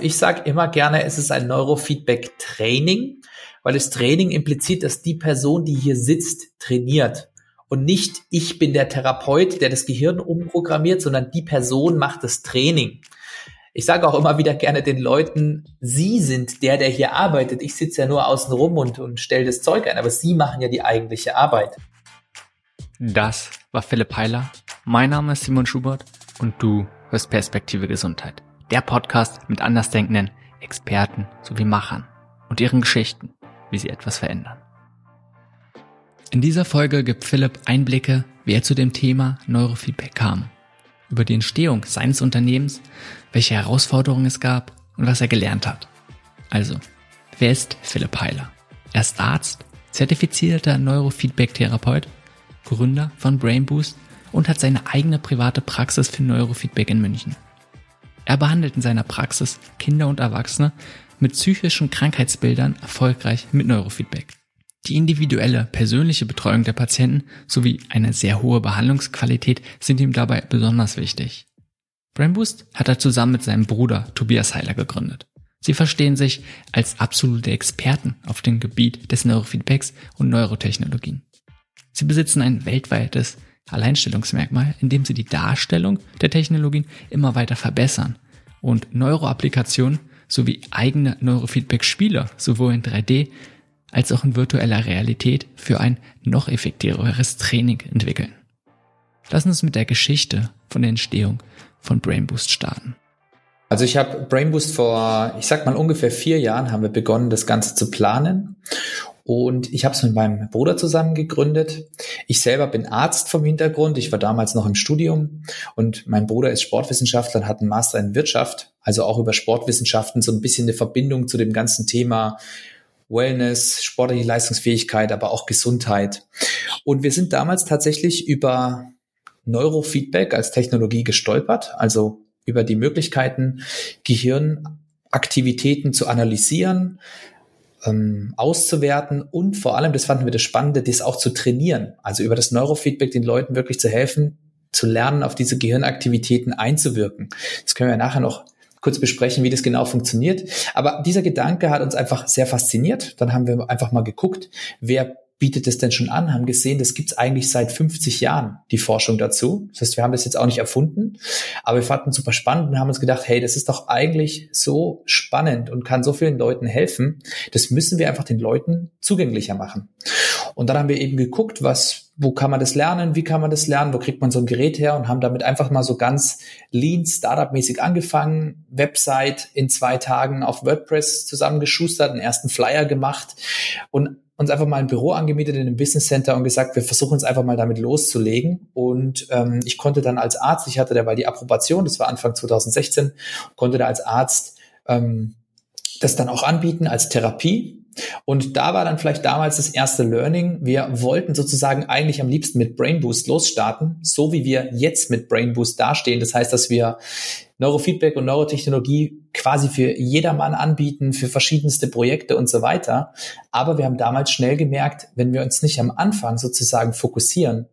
Ich sage immer gerne, es ist ein Neurofeedback-Training, weil das Training impliziert, dass die Person, die hier sitzt, trainiert. Und nicht ich bin der Therapeut, der das Gehirn umprogrammiert, sondern die Person macht das Training. Ich sage auch immer wieder gerne den Leuten, Sie sind der, der hier arbeitet. Ich sitze ja nur außen rum und, und stelle das Zeug ein, aber Sie machen ja die eigentliche Arbeit. Das war Philipp Heiler. Mein Name ist Simon Schubert und du hörst Perspektive Gesundheit. Der Podcast mit andersdenkenden Experten sowie Machern und ihren Geschichten, wie sie etwas verändern. In dieser Folge gibt Philipp Einblicke, wie er zu dem Thema Neurofeedback kam, über die Entstehung seines Unternehmens, welche Herausforderungen es gab und was er gelernt hat. Also, wer ist Philipp Heiler? Er ist Arzt, zertifizierter Neurofeedback-Therapeut, Gründer von Brainboost und hat seine eigene private Praxis für Neurofeedback in München. Er behandelt in seiner Praxis Kinder und Erwachsene mit psychischen Krankheitsbildern erfolgreich mit Neurofeedback. Die individuelle, persönliche Betreuung der Patienten sowie eine sehr hohe Behandlungsqualität sind ihm dabei besonders wichtig. Brainboost hat er zusammen mit seinem Bruder Tobias Heiler gegründet. Sie verstehen sich als absolute Experten auf dem Gebiet des Neurofeedbacks und Neurotechnologien. Sie besitzen ein weltweites Alleinstellungsmerkmal, indem sie die Darstellung der Technologien immer weiter verbessern und Neuroapplikationen sowie eigene Neurofeedback-Spiele sowohl in 3D als auch in virtueller Realität für ein noch effektiveres Training entwickeln. Lass uns mit der Geschichte von der Entstehung von Brainboost starten. Also ich habe Brainboost vor, ich sag mal ungefähr vier Jahren haben wir begonnen, das Ganze zu planen. Und ich habe es mit meinem Bruder zusammen gegründet. Ich selber bin Arzt vom Hintergrund. Ich war damals noch im Studium und mein Bruder ist Sportwissenschaftler und hat einen Master in Wirtschaft. Also auch über Sportwissenschaften so ein bisschen eine Verbindung zu dem ganzen Thema Wellness, sportliche Leistungsfähigkeit, aber auch Gesundheit. Und wir sind damals tatsächlich über Neurofeedback als Technologie gestolpert, also über die Möglichkeiten, Gehirnaktivitäten zu analysieren, ähm, auszuwerten und vor allem, das fanden wir das Spannende, das auch zu trainieren. Also über das Neurofeedback den Leuten wirklich zu helfen, zu lernen, auf diese Gehirnaktivitäten einzuwirken. Das können wir nachher noch kurz besprechen, wie das genau funktioniert. Aber dieser Gedanke hat uns einfach sehr fasziniert. Dann haben wir einfach mal geguckt, wer bietet es denn schon an, haben gesehen, das gibt's eigentlich seit 50 Jahren, die Forschung dazu. Das heißt, wir haben das jetzt auch nicht erfunden, aber wir fanden es super spannend und haben uns gedacht, hey, das ist doch eigentlich so spannend und kann so vielen Leuten helfen. Das müssen wir einfach den Leuten zugänglicher machen. Und dann haben wir eben geguckt, was, wo kann man das lernen, wie kann man das lernen, wo kriegt man so ein Gerät her und haben damit einfach mal so ganz lean, Startup-mäßig angefangen, Website in zwei Tagen auf WordPress zusammengeschustert, einen ersten Flyer gemacht und uns einfach mal ein Büro angemietet in einem Business Center und gesagt, wir versuchen uns einfach mal damit loszulegen. Und ähm, ich konnte dann als Arzt, ich hatte dabei die Approbation, das war Anfang 2016, konnte da als Arzt ähm, das dann auch anbieten als Therapie. Und da war dann vielleicht damals das erste Learning. Wir wollten sozusagen eigentlich am liebsten mit Brain Boost losstarten, so wie wir jetzt mit Brain Boost dastehen. Das heißt, dass wir Neurofeedback und Neurotechnologie quasi für jedermann anbieten, für verschiedenste Projekte und so weiter. Aber wir haben damals schnell gemerkt, wenn wir uns nicht am Anfang sozusagen fokussieren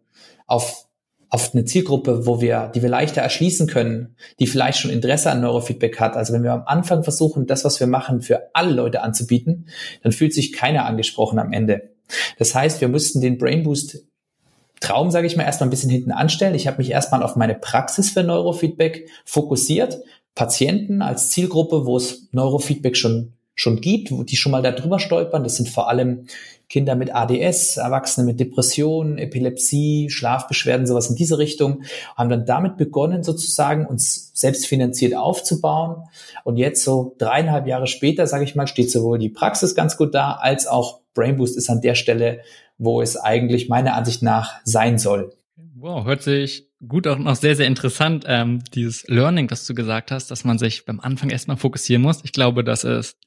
auf auf eine Zielgruppe, wo wir, die wir leichter erschließen können, die vielleicht schon Interesse an Neurofeedback hat. Also wenn wir am Anfang versuchen, das, was wir machen, für alle Leute anzubieten, dann fühlt sich keiner angesprochen am Ende. Das heißt, wir mussten den Brain Boost Traum, sage ich mal, erstmal ein bisschen hinten anstellen. Ich habe mich erstmal auf meine Praxis für Neurofeedback fokussiert. Patienten als Zielgruppe, wo es Neurofeedback schon schon gibt, die schon mal darüber stolpern. Das sind vor allem Kinder mit ADS, Erwachsene mit Depressionen, Epilepsie, Schlafbeschwerden, sowas in diese Richtung, haben dann damit begonnen, sozusagen uns selbstfinanziert aufzubauen. Und jetzt so dreieinhalb Jahre später, sage ich mal, steht sowohl die Praxis ganz gut da, als auch Brainboost ist an der Stelle, wo es eigentlich meiner Ansicht nach sein soll. Wow, hört sich gut auch noch sehr, sehr interessant, ähm, dieses Learning, das du gesagt hast, dass man sich beim Anfang erstmal fokussieren muss. Ich glaube, das ist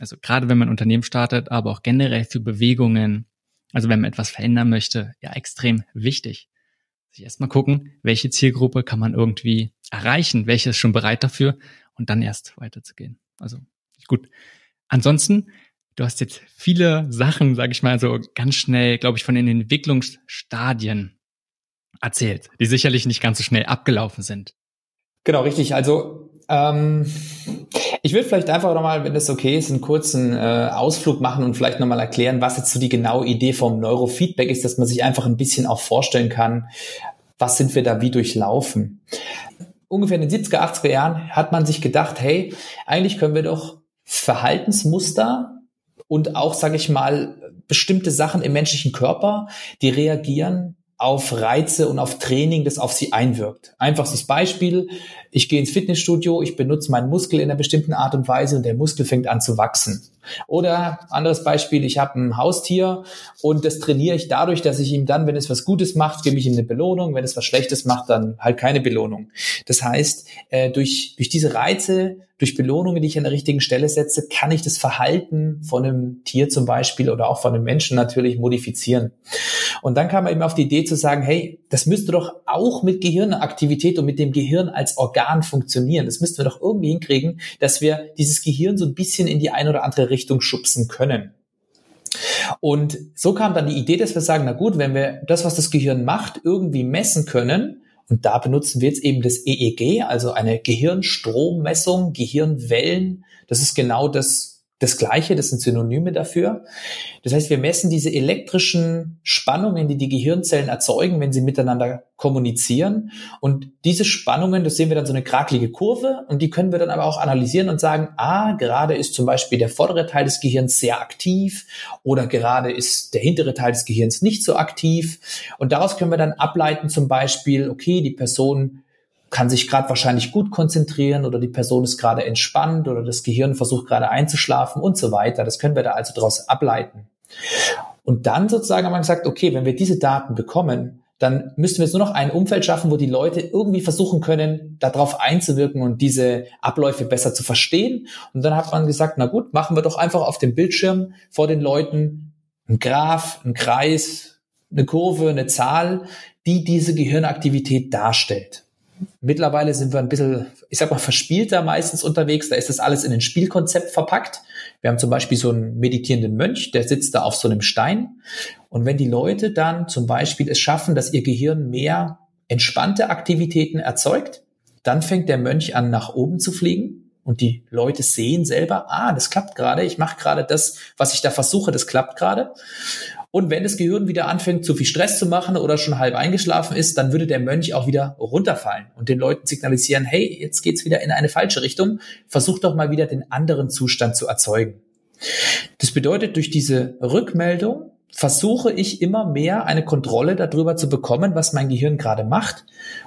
also gerade wenn man ein Unternehmen startet, aber auch generell für Bewegungen, also wenn man etwas verändern möchte, ja extrem wichtig. Sich erstmal gucken, welche Zielgruppe kann man irgendwie erreichen, welche ist schon bereit dafür und dann erst weiterzugehen. Also gut. Ansonsten, du hast jetzt viele Sachen, sage ich mal, so ganz schnell, glaube ich, von den Entwicklungsstadien erzählt, die sicherlich nicht ganz so schnell abgelaufen sind. Genau, richtig. Also ähm, Ich würde vielleicht einfach nochmal, wenn das okay ist, einen kurzen äh, Ausflug machen und vielleicht nochmal erklären, was jetzt so die genaue Idee vom Neurofeedback ist, dass man sich einfach ein bisschen auch vorstellen kann, was sind wir da wie durchlaufen. Ungefähr in den 70er, 80er Jahren hat man sich gedacht, hey, eigentlich können wir doch Verhaltensmuster und auch, sage ich mal, bestimmte Sachen im menschlichen Körper, die reagieren auf Reize und auf Training, das auf sie einwirkt. Einfachstes Beispiel, ich gehe ins Fitnessstudio, ich benutze meinen Muskel in einer bestimmten Art und Weise und der Muskel fängt an zu wachsen. Oder anderes Beispiel, ich habe ein Haustier und das trainiere ich dadurch, dass ich ihm dann, wenn es was Gutes macht, gebe ich ihm eine Belohnung, wenn es was Schlechtes macht, dann halt keine Belohnung. Das heißt, äh, durch, durch diese Reize durch Belohnungen, die ich an der richtigen Stelle setze, kann ich das Verhalten von einem Tier zum Beispiel oder auch von einem Menschen natürlich modifizieren. Und dann kam man eben auf die Idee zu sagen, hey, das müsste doch auch mit Gehirnaktivität und mit dem Gehirn als Organ funktionieren. Das müssten wir doch irgendwie hinkriegen, dass wir dieses Gehirn so ein bisschen in die eine oder andere Richtung schubsen können. Und so kam dann die Idee, dass wir sagen, na gut, wenn wir das, was das Gehirn macht, irgendwie messen können, und da benutzen wir jetzt eben das EEG, also eine Gehirnstrommessung, Gehirnwellen. Das ist genau das das Gleiche, das sind Synonyme dafür. Das heißt, wir messen diese elektrischen Spannungen, die die Gehirnzellen erzeugen, wenn sie miteinander kommunizieren. Und diese Spannungen, das sehen wir dann so eine krakelige Kurve und die können wir dann aber auch analysieren und sagen, ah, gerade ist zum Beispiel der vordere Teil des Gehirns sehr aktiv oder gerade ist der hintere Teil des Gehirns nicht so aktiv. Und daraus können wir dann ableiten zum Beispiel, okay, die Person kann sich gerade wahrscheinlich gut konzentrieren oder die Person ist gerade entspannt oder das Gehirn versucht gerade einzuschlafen und so weiter. Das können wir da also daraus ableiten. Und dann sozusagen haben wir gesagt, okay, wenn wir diese Daten bekommen, dann müssten wir jetzt nur noch ein Umfeld schaffen, wo die Leute irgendwie versuchen können, darauf einzuwirken und diese Abläufe besser zu verstehen. Und dann hat man gesagt, na gut, machen wir doch einfach auf dem Bildschirm vor den Leuten ein Graph, ein Kreis, eine Kurve, eine Zahl, die diese Gehirnaktivität darstellt. Mittlerweile sind wir ein bisschen, ich sag mal, verspielter meistens unterwegs. Da ist das alles in ein Spielkonzept verpackt. Wir haben zum Beispiel so einen meditierenden Mönch, der sitzt da auf so einem Stein. Und wenn die Leute dann zum Beispiel es schaffen, dass ihr Gehirn mehr entspannte Aktivitäten erzeugt, dann fängt der Mönch an, nach oben zu fliegen. Und die Leute sehen selber, ah, das klappt gerade, ich mache gerade das, was ich da versuche, das klappt gerade. Und wenn das Gehirn wieder anfängt, zu viel Stress zu machen oder schon halb eingeschlafen ist, dann würde der Mönch auch wieder runterfallen und den Leuten signalisieren, hey, jetzt geht's wieder in eine falsche Richtung. Versuch doch mal wieder den anderen Zustand zu erzeugen. Das bedeutet, durch diese Rückmeldung versuche ich immer mehr eine Kontrolle darüber zu bekommen, was mein Gehirn gerade macht.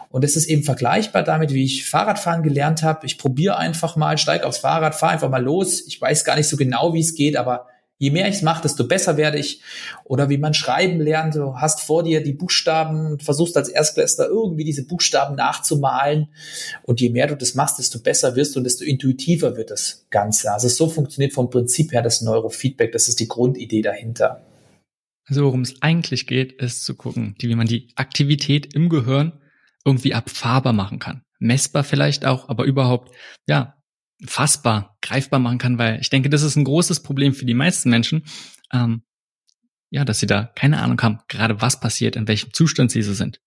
Und es ist eben vergleichbar damit, wie ich Fahrradfahren gelernt habe. Ich probiere einfach mal, steige aufs Fahrrad, fahre einfach mal los. Ich weiß gar nicht so genau, wie es geht, aber je mehr ich es mache, desto besser werde ich. Oder wie man schreiben lernt, du hast vor dir die Buchstaben und versuchst als Erstklässler irgendwie diese Buchstaben nachzumalen. Und je mehr du das machst, desto besser wirst du und desto intuitiver wird das Ganze. Also so funktioniert vom Prinzip her das Neurofeedback. Das ist die Grundidee dahinter. Also worum es eigentlich geht, ist zu gucken, wie man die Aktivität im Gehirn irgendwie erfahrbar machen kann. Messbar vielleicht auch, aber überhaupt, ja, fassbar, greifbar machen kann, weil ich denke, das ist ein großes Problem für die meisten Menschen, ähm, ja, dass sie da keine Ahnung haben, gerade was passiert, in welchem Zustand sie so sind.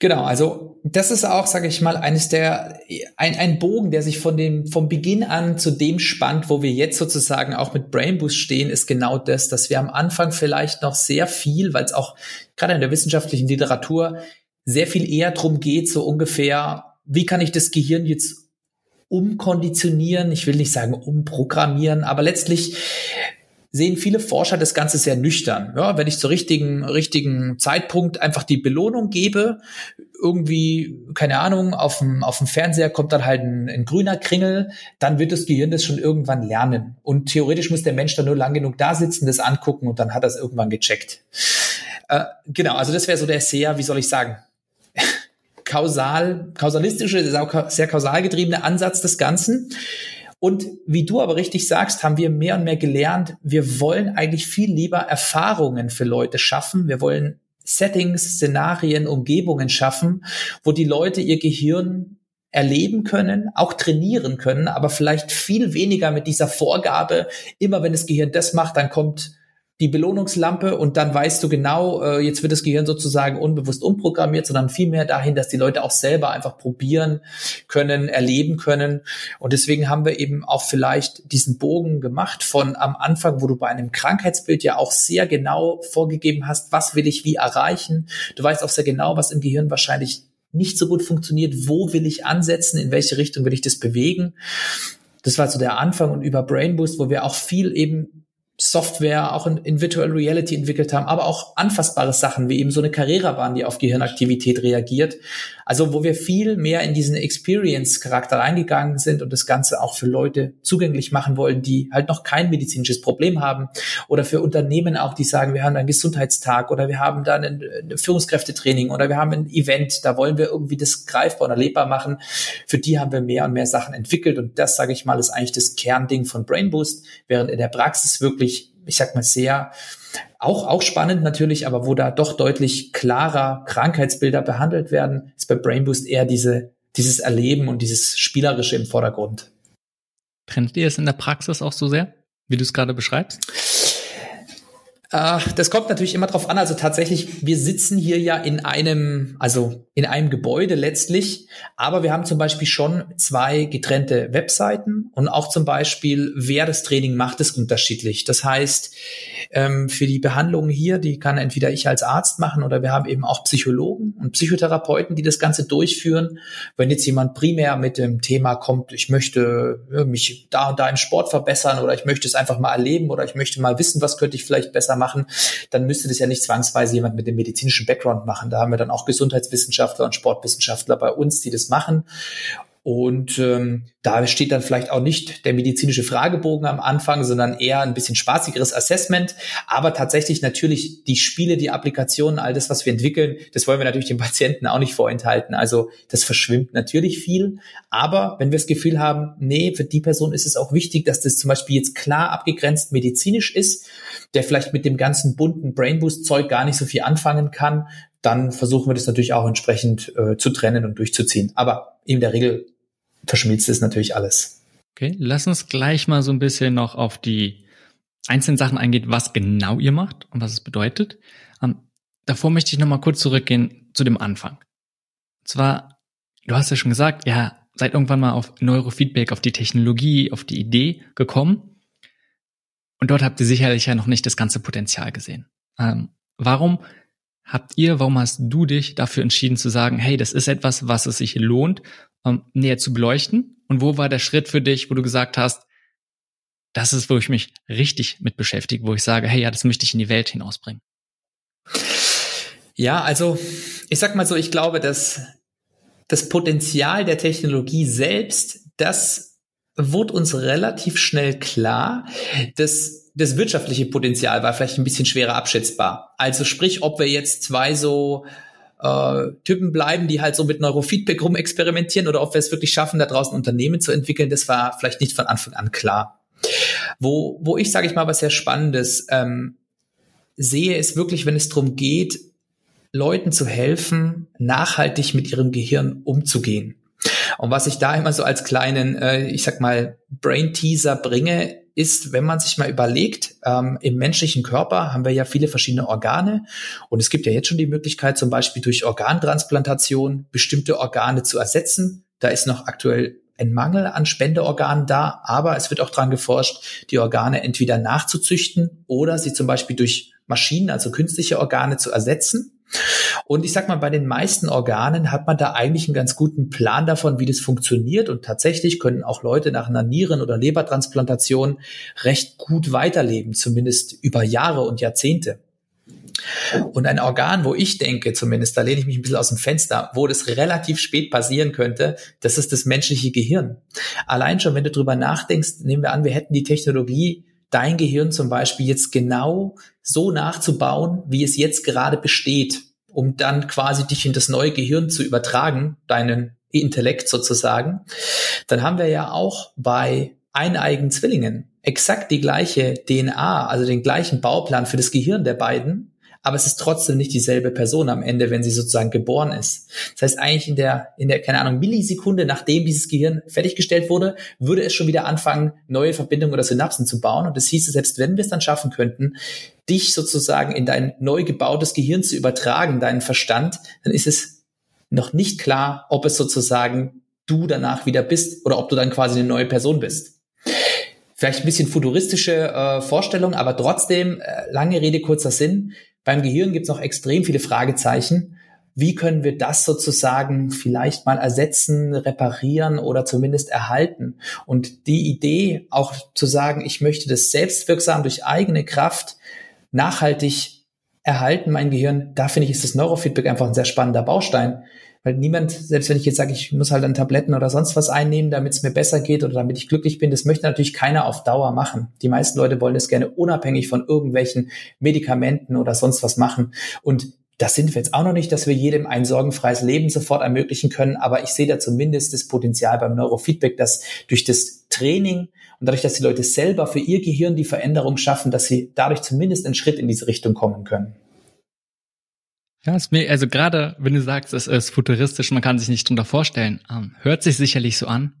Genau, also das ist auch, sage ich mal, eines der ein, ein Bogen, der sich von dem vom Beginn an zu dem spannt, wo wir jetzt sozusagen auch mit Brainboost stehen, ist genau das, dass wir am Anfang vielleicht noch sehr viel, weil es auch gerade in der wissenschaftlichen Literatur sehr viel eher drum geht, so ungefähr, wie kann ich das Gehirn jetzt umkonditionieren, ich will nicht sagen umprogrammieren, aber letztlich sehen viele Forscher das Ganze sehr nüchtern. Ja, wenn ich zur richtigen, richtigen Zeitpunkt einfach die Belohnung gebe, irgendwie, keine Ahnung, auf dem, auf dem Fernseher kommt dann halt ein, ein grüner Kringel, dann wird das Gehirn das schon irgendwann lernen. Und theoretisch muss der Mensch dann nur lang genug da sitzen, das angucken und dann hat er es irgendwann gecheckt. Äh, genau, also das wäre so der sehr, wie soll ich sagen, kausal, kausalistische, sehr kausal getriebene Ansatz des Ganzen. Und wie du aber richtig sagst, haben wir mehr und mehr gelernt, wir wollen eigentlich viel lieber Erfahrungen für Leute schaffen. Wir wollen Settings, Szenarien, Umgebungen schaffen, wo die Leute ihr Gehirn erleben können, auch trainieren können, aber vielleicht viel weniger mit dieser Vorgabe, immer wenn das Gehirn das macht, dann kommt die Belohnungslampe und dann weißt du genau, äh, jetzt wird das Gehirn sozusagen unbewusst umprogrammiert, sondern vielmehr dahin, dass die Leute auch selber einfach probieren können, erleben können. Und deswegen haben wir eben auch vielleicht diesen Bogen gemacht von am Anfang, wo du bei einem Krankheitsbild ja auch sehr genau vorgegeben hast, was will ich wie erreichen. Du weißt auch sehr genau, was im Gehirn wahrscheinlich nicht so gut funktioniert, wo will ich ansetzen, in welche Richtung will ich das bewegen. Das war so der Anfang und über Brain Boost, wo wir auch viel eben Software auch in, in Virtual Reality entwickelt haben, aber auch anfassbare Sachen wie eben so eine Carrera-Bahn, die auf Gehirnaktivität reagiert. Also wo wir viel mehr in diesen Experience-Charakter reingegangen sind und das Ganze auch für Leute zugänglich machen wollen, die halt noch kein medizinisches Problem haben oder für Unternehmen auch, die sagen, wir haben einen Gesundheitstag oder wir haben dann ein, Führungskräftetraining oder wir haben ein Event, da wollen wir irgendwie das greifbar und erlebbar machen. Für die haben wir mehr und mehr Sachen entwickelt und das, sage ich mal, ist eigentlich das Kernding von Brain Boost, während in der Praxis wirklich, ich sag mal, sehr auch, auch spannend natürlich, aber wo da doch deutlich klarer Krankheitsbilder behandelt werden, ist bei Brain Boost eher diese, dieses Erleben und dieses Spielerische im Vordergrund. Trennt ihr es in der Praxis auch so sehr, wie du es gerade beschreibst? Äh, das kommt natürlich immer drauf an. Also tatsächlich, wir sitzen hier ja in einem, also in einem Gebäude letztlich, aber wir haben zum Beispiel schon zwei getrennte Webseiten und auch zum Beispiel, wer das Training macht, ist unterschiedlich. Das heißt, ähm, für die Behandlung hier, die kann entweder ich als Arzt machen oder wir haben eben auch Psychologen und Psychotherapeuten, die das Ganze durchführen. Wenn jetzt jemand primär mit dem Thema kommt, ich möchte mich da und da im Sport verbessern oder ich möchte es einfach mal erleben oder ich möchte mal wissen, was könnte ich vielleicht besser machen, dann müsste das ja nicht zwangsweise jemand mit dem medizinischen Background machen. Da haben wir dann auch Gesundheitswissenschaftler und Sportwissenschaftler bei uns, die das machen. Und ähm, da steht dann vielleicht auch nicht der medizinische Fragebogen am Anfang, sondern eher ein bisschen spaßigeres Assessment. Aber tatsächlich natürlich die Spiele, die Applikationen, all das, was wir entwickeln, das wollen wir natürlich den Patienten auch nicht vorenthalten. Also das verschwimmt natürlich viel. Aber wenn wir das Gefühl haben, nee, für die Person ist es auch wichtig, dass das zum Beispiel jetzt klar abgegrenzt medizinisch ist, der vielleicht mit dem ganzen bunten Brainboost-Zeug gar nicht so viel anfangen kann, dann versuchen wir das natürlich auch entsprechend äh, zu trennen und durchzuziehen. Aber in der Regel verschmilzt es natürlich alles. Okay, lass uns gleich mal so ein bisschen noch auf die einzelnen Sachen eingehen, was genau ihr macht und was es bedeutet. Ähm, davor möchte ich noch mal kurz zurückgehen zu dem Anfang. Und zwar, du hast ja schon gesagt, ja, seid irgendwann mal auf Neurofeedback, auf die Technologie, auf die Idee gekommen. Und dort habt ihr sicherlich ja noch nicht das ganze Potenzial gesehen. Ähm, warum habt ihr, warum hast du dich dafür entschieden zu sagen, hey, das ist etwas, was es sich lohnt, ähm, näher zu beleuchten? Und wo war der Schritt für dich, wo du gesagt hast, das ist, wo ich mich richtig mit beschäftige, wo ich sage, hey, ja, das möchte ich in die Welt hinausbringen? Ja, also ich sag mal so, ich glaube, dass das Potenzial der Technologie selbst, das wurde uns relativ schnell klar. dass das wirtschaftliche Potenzial war vielleicht ein bisschen schwerer abschätzbar. Also sprich, ob wir jetzt zwei so äh, Typen bleiben, die halt so mit Neurofeedback rumexperimentieren oder ob wir es wirklich schaffen, da draußen Unternehmen zu entwickeln, das war vielleicht nicht von Anfang an klar. Wo, wo ich, sage ich mal, was sehr Spannendes ähm, sehe, ist wirklich, wenn es darum geht, Leuten zu helfen, nachhaltig mit ihrem Gehirn umzugehen. Und was ich da immer so als kleinen, äh, ich sag mal, Brain-Teaser bringe, ist, wenn man sich mal überlegt, ähm, im menschlichen Körper haben wir ja viele verschiedene Organe und es gibt ja jetzt schon die Möglichkeit, zum Beispiel durch Organtransplantation bestimmte Organe zu ersetzen. Da ist noch aktuell ein Mangel an Spendeorganen da, aber es wird auch dran geforscht, die Organe entweder nachzuzüchten oder sie zum Beispiel durch Maschinen, also künstliche Organe zu ersetzen. Und ich sag mal, bei den meisten Organen hat man da eigentlich einen ganz guten Plan davon, wie das funktioniert. Und tatsächlich können auch Leute nach einer Nieren- oder Lebertransplantation recht gut weiterleben, zumindest über Jahre und Jahrzehnte. Und ein Organ, wo ich denke, zumindest, da lehne ich mich ein bisschen aus dem Fenster, wo das relativ spät passieren könnte, das ist das menschliche Gehirn. Allein schon, wenn du drüber nachdenkst, nehmen wir an, wir hätten die Technologie, dein Gehirn zum Beispiel jetzt genau so nachzubauen, wie es jetzt gerade besteht, um dann quasi dich in das neue Gehirn zu übertragen, deinen Intellekt sozusagen, dann haben wir ja auch bei eineigen Zwillingen exakt die gleiche DNA, also den gleichen Bauplan für das Gehirn der beiden, aber es ist trotzdem nicht dieselbe Person am Ende, wenn sie sozusagen geboren ist. Das heißt, eigentlich in der, in der, keine Ahnung, Millisekunde, nachdem dieses Gehirn fertiggestellt wurde, würde es schon wieder anfangen, neue Verbindungen oder Synapsen zu bauen. Und das hieße, selbst wenn wir es dann schaffen könnten, dich sozusagen in dein neu gebautes Gehirn zu übertragen, deinen Verstand, dann ist es noch nicht klar, ob es sozusagen du danach wieder bist oder ob du dann quasi eine neue Person bist. Vielleicht ein bisschen futuristische äh, Vorstellung, aber trotzdem, äh, lange Rede, kurzer Sinn. Beim Gehirn gibt es noch extrem viele Fragezeichen. Wie können wir das sozusagen vielleicht mal ersetzen, reparieren oder zumindest erhalten? Und die Idee, auch zu sagen, ich möchte das selbstwirksam durch eigene Kraft nachhaltig erhalten, mein Gehirn, da finde ich, ist das Neurofeedback einfach ein sehr spannender Baustein, weil niemand, selbst wenn ich jetzt sage, ich muss halt dann Tabletten oder sonst was einnehmen, damit es mir besser geht oder damit ich glücklich bin, das möchte natürlich keiner auf Dauer machen. Die meisten Leute wollen das gerne unabhängig von irgendwelchen Medikamenten oder sonst was machen. Und das sind wir jetzt auch noch nicht, dass wir jedem ein sorgenfreies Leben sofort ermöglichen können, aber ich sehe da zumindest das Potenzial beim Neurofeedback, dass durch das Training und dadurch, dass die Leute selber für ihr Gehirn die Veränderung schaffen, dass sie dadurch zumindest einen Schritt in diese Richtung kommen können. Ja, ist mir, also gerade wenn du sagst, es ist futuristisch, man kann sich nicht drunter vorstellen, ähm, hört sich sicherlich so an.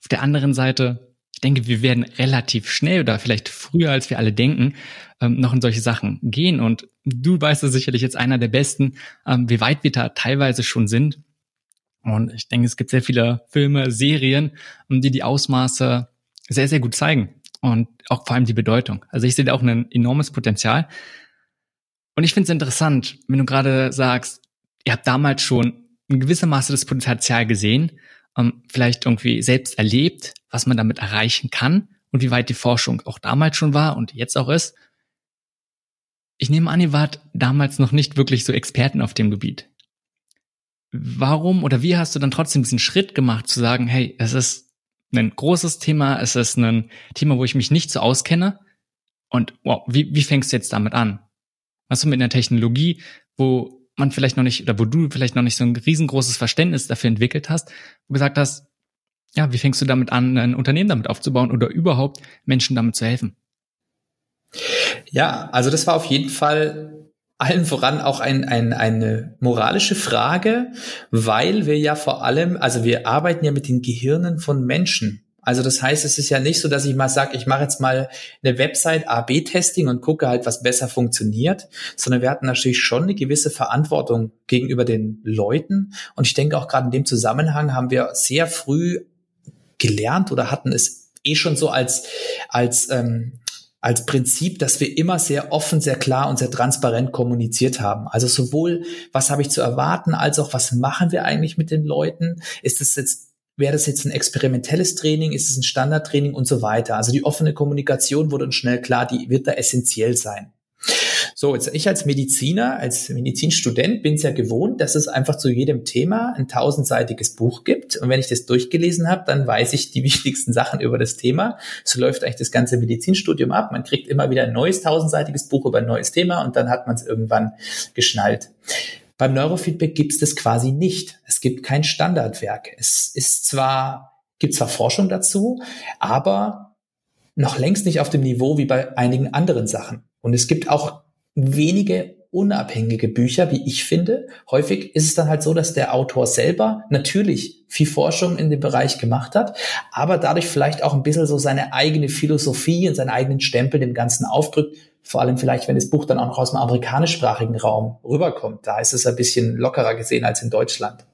Auf der anderen Seite, ich denke, wir werden relativ schnell oder vielleicht früher, als wir alle denken, ähm, noch in solche Sachen gehen. Und du weißt es sicherlich jetzt einer der besten, ähm, wie weit wir da teilweise schon sind. Und ich denke, es gibt sehr viele Filme, Serien, die die Ausmaße sehr, sehr gut zeigen. Und auch vor allem die Bedeutung. Also ich sehe da auch ein enormes Potenzial. Und ich finde es interessant, wenn du gerade sagst, ihr habt damals schon in gewissem Maße das Potenzial gesehen, ähm, vielleicht irgendwie selbst erlebt, was man damit erreichen kann und wie weit die Forschung auch damals schon war und jetzt auch ist. Ich nehme an, ihr wart damals noch nicht wirklich so Experten auf dem Gebiet. Warum oder wie hast du dann trotzdem diesen Schritt gemacht zu sagen, hey, es ist ein großes Thema, es ist ein Thema, wo ich mich nicht so auskenne und wow, wie, wie fängst du jetzt damit an? Was du mit einer Technologie, wo man vielleicht noch nicht, oder wo du vielleicht noch nicht so ein riesengroßes Verständnis dafür entwickelt hast, wo gesagt hast, ja, wie fängst du damit an, ein Unternehmen damit aufzubauen oder überhaupt Menschen damit zu helfen? Ja, also das war auf jeden Fall allen voran auch ein, ein, eine moralische Frage, weil wir ja vor allem, also wir arbeiten ja mit den Gehirnen von Menschen. Also das heißt, es ist ja nicht so, dass ich mal sage, ich mache jetzt mal eine Website A-B-Testing und gucke halt, was besser funktioniert, sondern wir hatten natürlich schon eine gewisse Verantwortung gegenüber den Leuten. Und ich denke auch gerade in dem Zusammenhang haben wir sehr früh gelernt oder hatten es eh schon so als, als ähm, als Prinzip, dass wir immer sehr offen, sehr klar und sehr transparent kommuniziert haben. Also sowohl, was habe ich zu erwarten, als auch, was machen wir eigentlich mit den Leuten? Ist es jetzt Wäre das jetzt ein experimentelles Training? Ist es ein Standardtraining und so weiter? Also die offene Kommunikation wurde uns schnell klar, die wird da essentiell sein. So, jetzt ich als Mediziner, als Medizinstudent bin es ja gewohnt, dass es einfach zu jedem Thema ein tausendseitiges Buch gibt. Und wenn ich das durchgelesen habe, dann weiß ich die wichtigsten Sachen über das Thema. So läuft eigentlich das ganze Medizinstudium ab. Man kriegt immer wieder ein neues tausendseitiges Buch über ein neues Thema und dann hat man es irgendwann geschnallt. Beim Neurofeedback gibt es das quasi nicht. Es gibt kein Standardwerk. Es ist zwar, gibt zwar Forschung dazu, aber noch längst nicht auf dem Niveau wie bei einigen anderen Sachen. Und es gibt auch wenige unabhängige Bücher, wie ich finde. Häufig ist es dann halt so, dass der Autor selber natürlich viel Forschung in dem Bereich gemacht hat, aber dadurch vielleicht auch ein bisschen so seine eigene Philosophie und seinen eigenen Stempel dem Ganzen aufdrückt, vor allem vielleicht, wenn das Buch dann auch noch aus dem amerikanischsprachigen Raum rüberkommt. Da ist es ein bisschen lockerer gesehen als in Deutschland.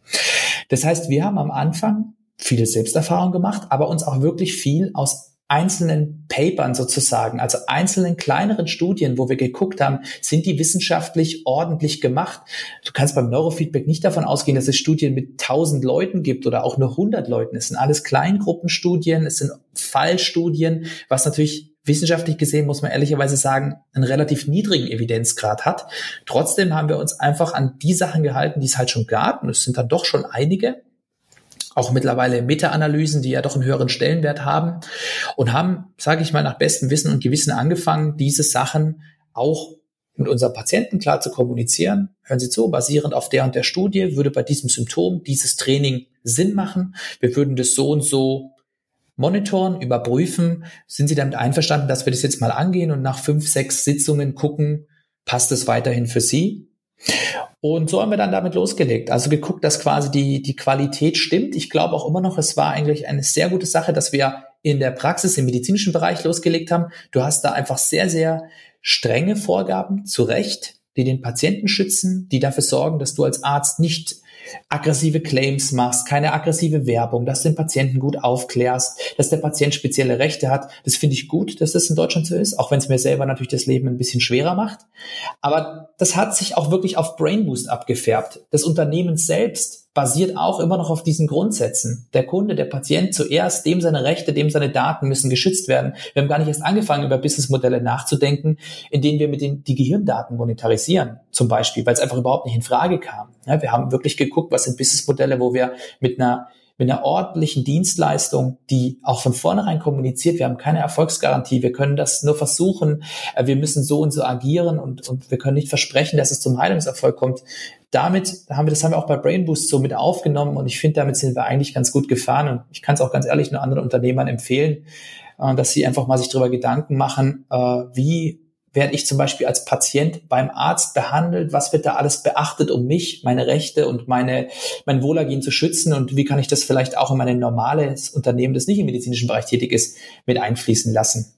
Das heißt, wir haben am Anfang viele Selbsterfahrung gemacht, aber uns auch wirklich viel aus einzelnen Papern sozusagen, also einzelnen kleineren Studien, wo wir geguckt haben, sind die wissenschaftlich ordentlich gemacht. Du kannst beim Neurofeedback nicht davon ausgehen, dass es Studien mit 1000 Leuten gibt oder auch nur 100 Leuten. Es sind alles Kleingruppenstudien, es sind Fallstudien, was natürlich wissenschaftlich gesehen, muss man ehrlicherweise sagen, einen relativ niedrigen Evidenzgrad hat. Trotzdem haben wir uns einfach an die Sachen gehalten, die es halt schon gab. Und es sind dann doch schon einige. Auch mittlerweile Meta-Analysen, die ja doch einen höheren Stellenwert haben. Und haben, sage ich mal, nach bestem Wissen und Gewissen angefangen, diese Sachen auch mit unseren Patienten klar zu kommunizieren. Hören Sie zu, basierend auf der und der Studie würde bei diesem Symptom dieses Training Sinn machen. Wir würden das so und so monitoren, überprüfen. Sind Sie damit einverstanden, dass wir das jetzt mal angehen und nach fünf, sechs Sitzungen gucken, Passt es weiterhin für Sie? Und so haben wir dann damit losgelegt. Also geguckt, dass quasi die, die Qualität stimmt. Ich glaube auch immer noch, es war eigentlich eine sehr gute Sache, dass wir in der Praxis im medizinischen Bereich losgelegt haben. Du hast da einfach sehr, sehr strenge Vorgaben, zu Recht, die den Patienten schützen, die dafür sorgen, dass du als Arzt nicht aggressive Claims machst, keine aggressive Werbung, dass du den Patienten gut aufklärst, dass der Patient spezielle Rechte hat. Das finde ich gut, dass das in Deutschland so ist, auch wenn es mir selber natürlich das Leben ein bisschen schwerer macht. Aber das hat sich auch wirklich auf Brainboost abgefärbt. Das Unternehmen selbst basiert auch immer noch auf diesen Grundsätzen. Der Kunde, der Patient zuerst, dem seine Rechte, dem seine Daten müssen geschützt werden. Wir haben gar nicht erst angefangen, über Businessmodelle nachzudenken, in denen wir mit den die Gehirndaten monetarisieren, zum Beispiel, weil es einfach überhaupt nicht in Frage kam. Ja, wir haben wirklich geguckt, was sind Businessmodelle, wo wir mit einer mit einer ordentlichen Dienstleistung, die auch von vornherein kommuniziert, wir haben keine Erfolgsgarantie, wir können das nur versuchen, äh, wir müssen so und so agieren und, und wir können nicht versprechen, dass es zum Heilungserfolg kommt. Damit haben wir, das haben wir auch bei Brain Boost so mit aufgenommen und ich finde, damit sind wir eigentlich ganz gut gefahren und ich kann es auch ganz ehrlich nur anderen Unternehmern empfehlen, äh, dass sie einfach mal sich darüber Gedanken machen, äh, wie werde ich zum Beispiel als Patient beim Arzt behandelt, was wird da alles beachtet, um mich, meine Rechte und meine, mein Wohlergehen zu schützen und wie kann ich das vielleicht auch in mein normales Unternehmen, das nicht im medizinischen Bereich tätig ist, mit einfließen lassen.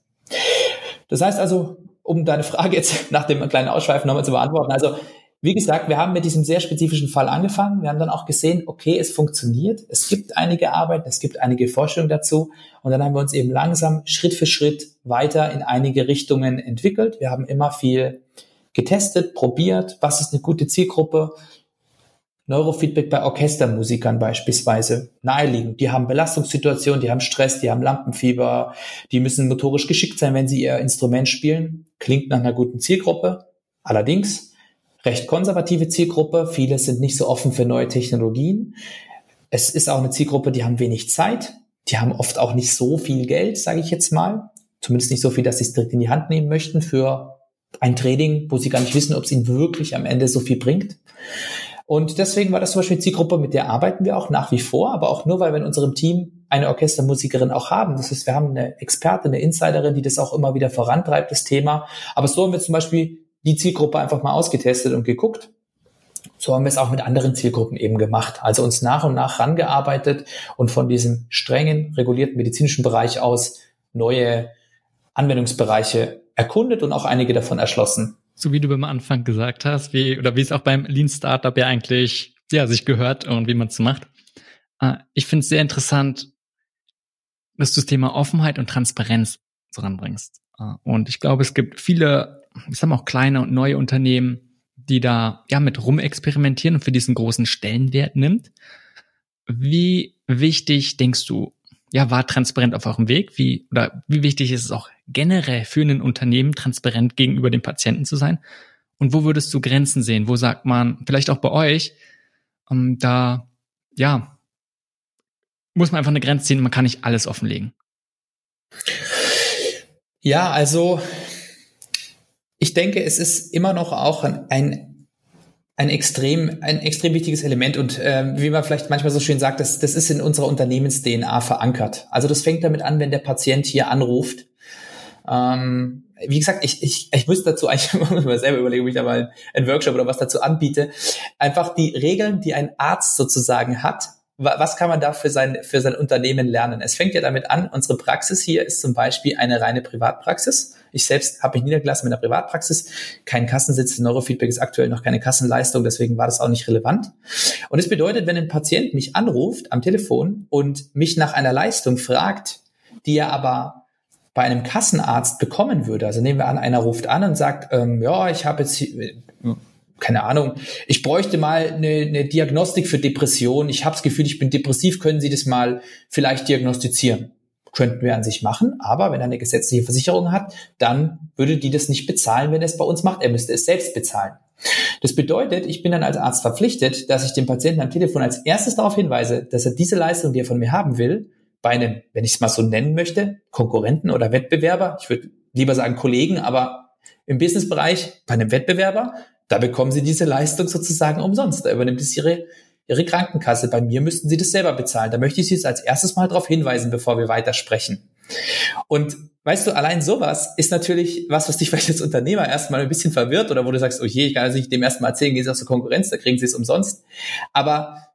Das heißt also, um deine Frage jetzt nach dem kleinen Ausschweifen nochmal zu beantworten, also wie gesagt, wir haben mit diesem sehr spezifischen Fall angefangen. Wir haben dann auch gesehen, okay, es funktioniert. Es gibt einige Arbeit, es gibt einige Forschung dazu. Und dann haben wir uns eben langsam Schritt für Schritt weiter in einige Richtungen entwickelt. Wir haben immer viel getestet, probiert. Was ist eine gute Zielgruppe? Neurofeedback bei Orchestermusikern beispielsweise naheliegend. Die haben Belastungssituationen, die haben Stress, die haben Lampenfieber, die müssen motorisch geschickt sein, wenn sie ihr Instrument spielen. Klingt nach einer guten Zielgruppe. Allerdings recht konservative Zielgruppe. Viele sind nicht so offen für neue Technologien. Es ist auch eine Zielgruppe, die haben wenig Zeit. Die haben oft auch nicht so viel Geld, sage ich jetzt mal. Zumindest nicht so viel, dass sie es direkt in die Hand nehmen möchten für ein Trading, wo sie gar nicht wissen, ob es ihnen wirklich am Ende so viel bringt. Und deswegen war das zum Beispiel Zielgruppe, mit der arbeiten wir auch nach wie vor, aber auch nur, weil wir in unserem Team eine Orchestermusikerin auch haben. Das heißt, wir haben eine Expertin, eine Insiderin, die das auch immer wieder vorantreibt, das Thema. Aber so haben wir zum Beispiel die Zielgruppe einfach mal ausgetestet und geguckt. So haben wir es auch mit anderen Zielgruppen eben gemacht. Also uns nach und nach rangearbeitet und von diesem strengen, regulierten medizinischen Bereich aus neue Anwendungsbereiche erkundet und auch einige davon erschlossen. So wie du beim Anfang gesagt hast, wie, oder wie es auch beim Lean Startup ja eigentlich, ja, sich gehört und wie man es macht. Äh, ich finde es sehr interessant, dass du das Thema Offenheit und Transparenz voranbringst. Äh, und ich glaube, es gibt viele ich sag mal auch kleine und neue Unternehmen, die da ja mit rumexperimentieren und für diesen großen Stellenwert nimmt. Wie wichtig denkst du, ja, war transparent auf eurem Weg? Wie, oder wie wichtig ist es auch generell für ein Unternehmen, transparent gegenüber dem Patienten zu sein? Und wo würdest du Grenzen sehen? Wo sagt man, vielleicht auch bei euch, um, da, ja, muss man einfach eine Grenze ziehen, man kann nicht alles offenlegen. Ja, also ich denke, es ist immer noch auch ein, ein, extrem, ein extrem wichtiges Element und äh, wie man vielleicht manchmal so schön sagt, das, das ist in unserer Unternehmens-DNA verankert. Also das fängt damit an, wenn der Patient hier anruft. Ähm, wie gesagt, ich, ich, ich müsste dazu eigentlich mal selber überlegen, ob ich da mal einen Workshop oder was dazu anbiete. Einfach die Regeln, die ein Arzt sozusagen hat, was kann man da für sein, für sein Unternehmen lernen? Es fängt ja damit an, unsere Praxis hier ist zum Beispiel eine reine Privatpraxis. Ich selbst habe mich niedergelassen mit einer Privatpraxis. Kein Kassensitz, Neurofeedback ist aktuell noch keine Kassenleistung, deswegen war das auch nicht relevant. Und es bedeutet, wenn ein Patient mich anruft am Telefon und mich nach einer Leistung fragt, die er aber bei einem Kassenarzt bekommen würde. Also nehmen wir an, einer ruft an und sagt, ähm, ja, ich habe jetzt keine Ahnung, ich bräuchte mal eine, eine Diagnostik für Depression. Ich habe das Gefühl, ich bin depressiv, können Sie das mal vielleicht diagnostizieren? Könnten wir an sich machen, aber wenn er eine gesetzliche Versicherung hat, dann würde die das nicht bezahlen, wenn er es bei uns macht. Er müsste es selbst bezahlen. Das bedeutet, ich bin dann als Arzt verpflichtet, dass ich dem Patienten am Telefon als erstes darauf hinweise, dass er diese Leistung, die er von mir haben will, bei einem, wenn ich es mal so nennen möchte, Konkurrenten oder Wettbewerber, ich würde lieber sagen Kollegen, aber im Businessbereich bei einem Wettbewerber da bekommen Sie diese Leistung sozusagen umsonst. Da übernimmt es Ihre, Ihre Krankenkasse. Bei mir müssten Sie das selber bezahlen. Da möchte ich Sie jetzt als erstes mal darauf hinweisen, bevor wir weitersprechen. Und weißt du, allein sowas ist natürlich was, was dich vielleicht als Unternehmer erstmal ein bisschen verwirrt oder wo du sagst, oh je, ich kann also nicht dem erstmal erzählen, gehen sie aus der Konkurrenz, da kriegen sie es umsonst. Aber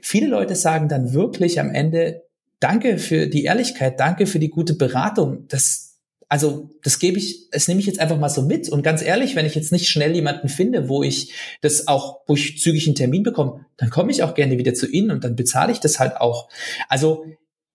viele Leute sagen dann wirklich am Ende, danke für die Ehrlichkeit, danke für die gute Beratung. Das, also das gebe ich, das nehme ich jetzt einfach mal so mit. Und ganz ehrlich, wenn ich jetzt nicht schnell jemanden finde, wo ich das auch, wo ich zügig einen Termin bekomme, dann komme ich auch gerne wieder zu Ihnen und dann bezahle ich das halt auch. Also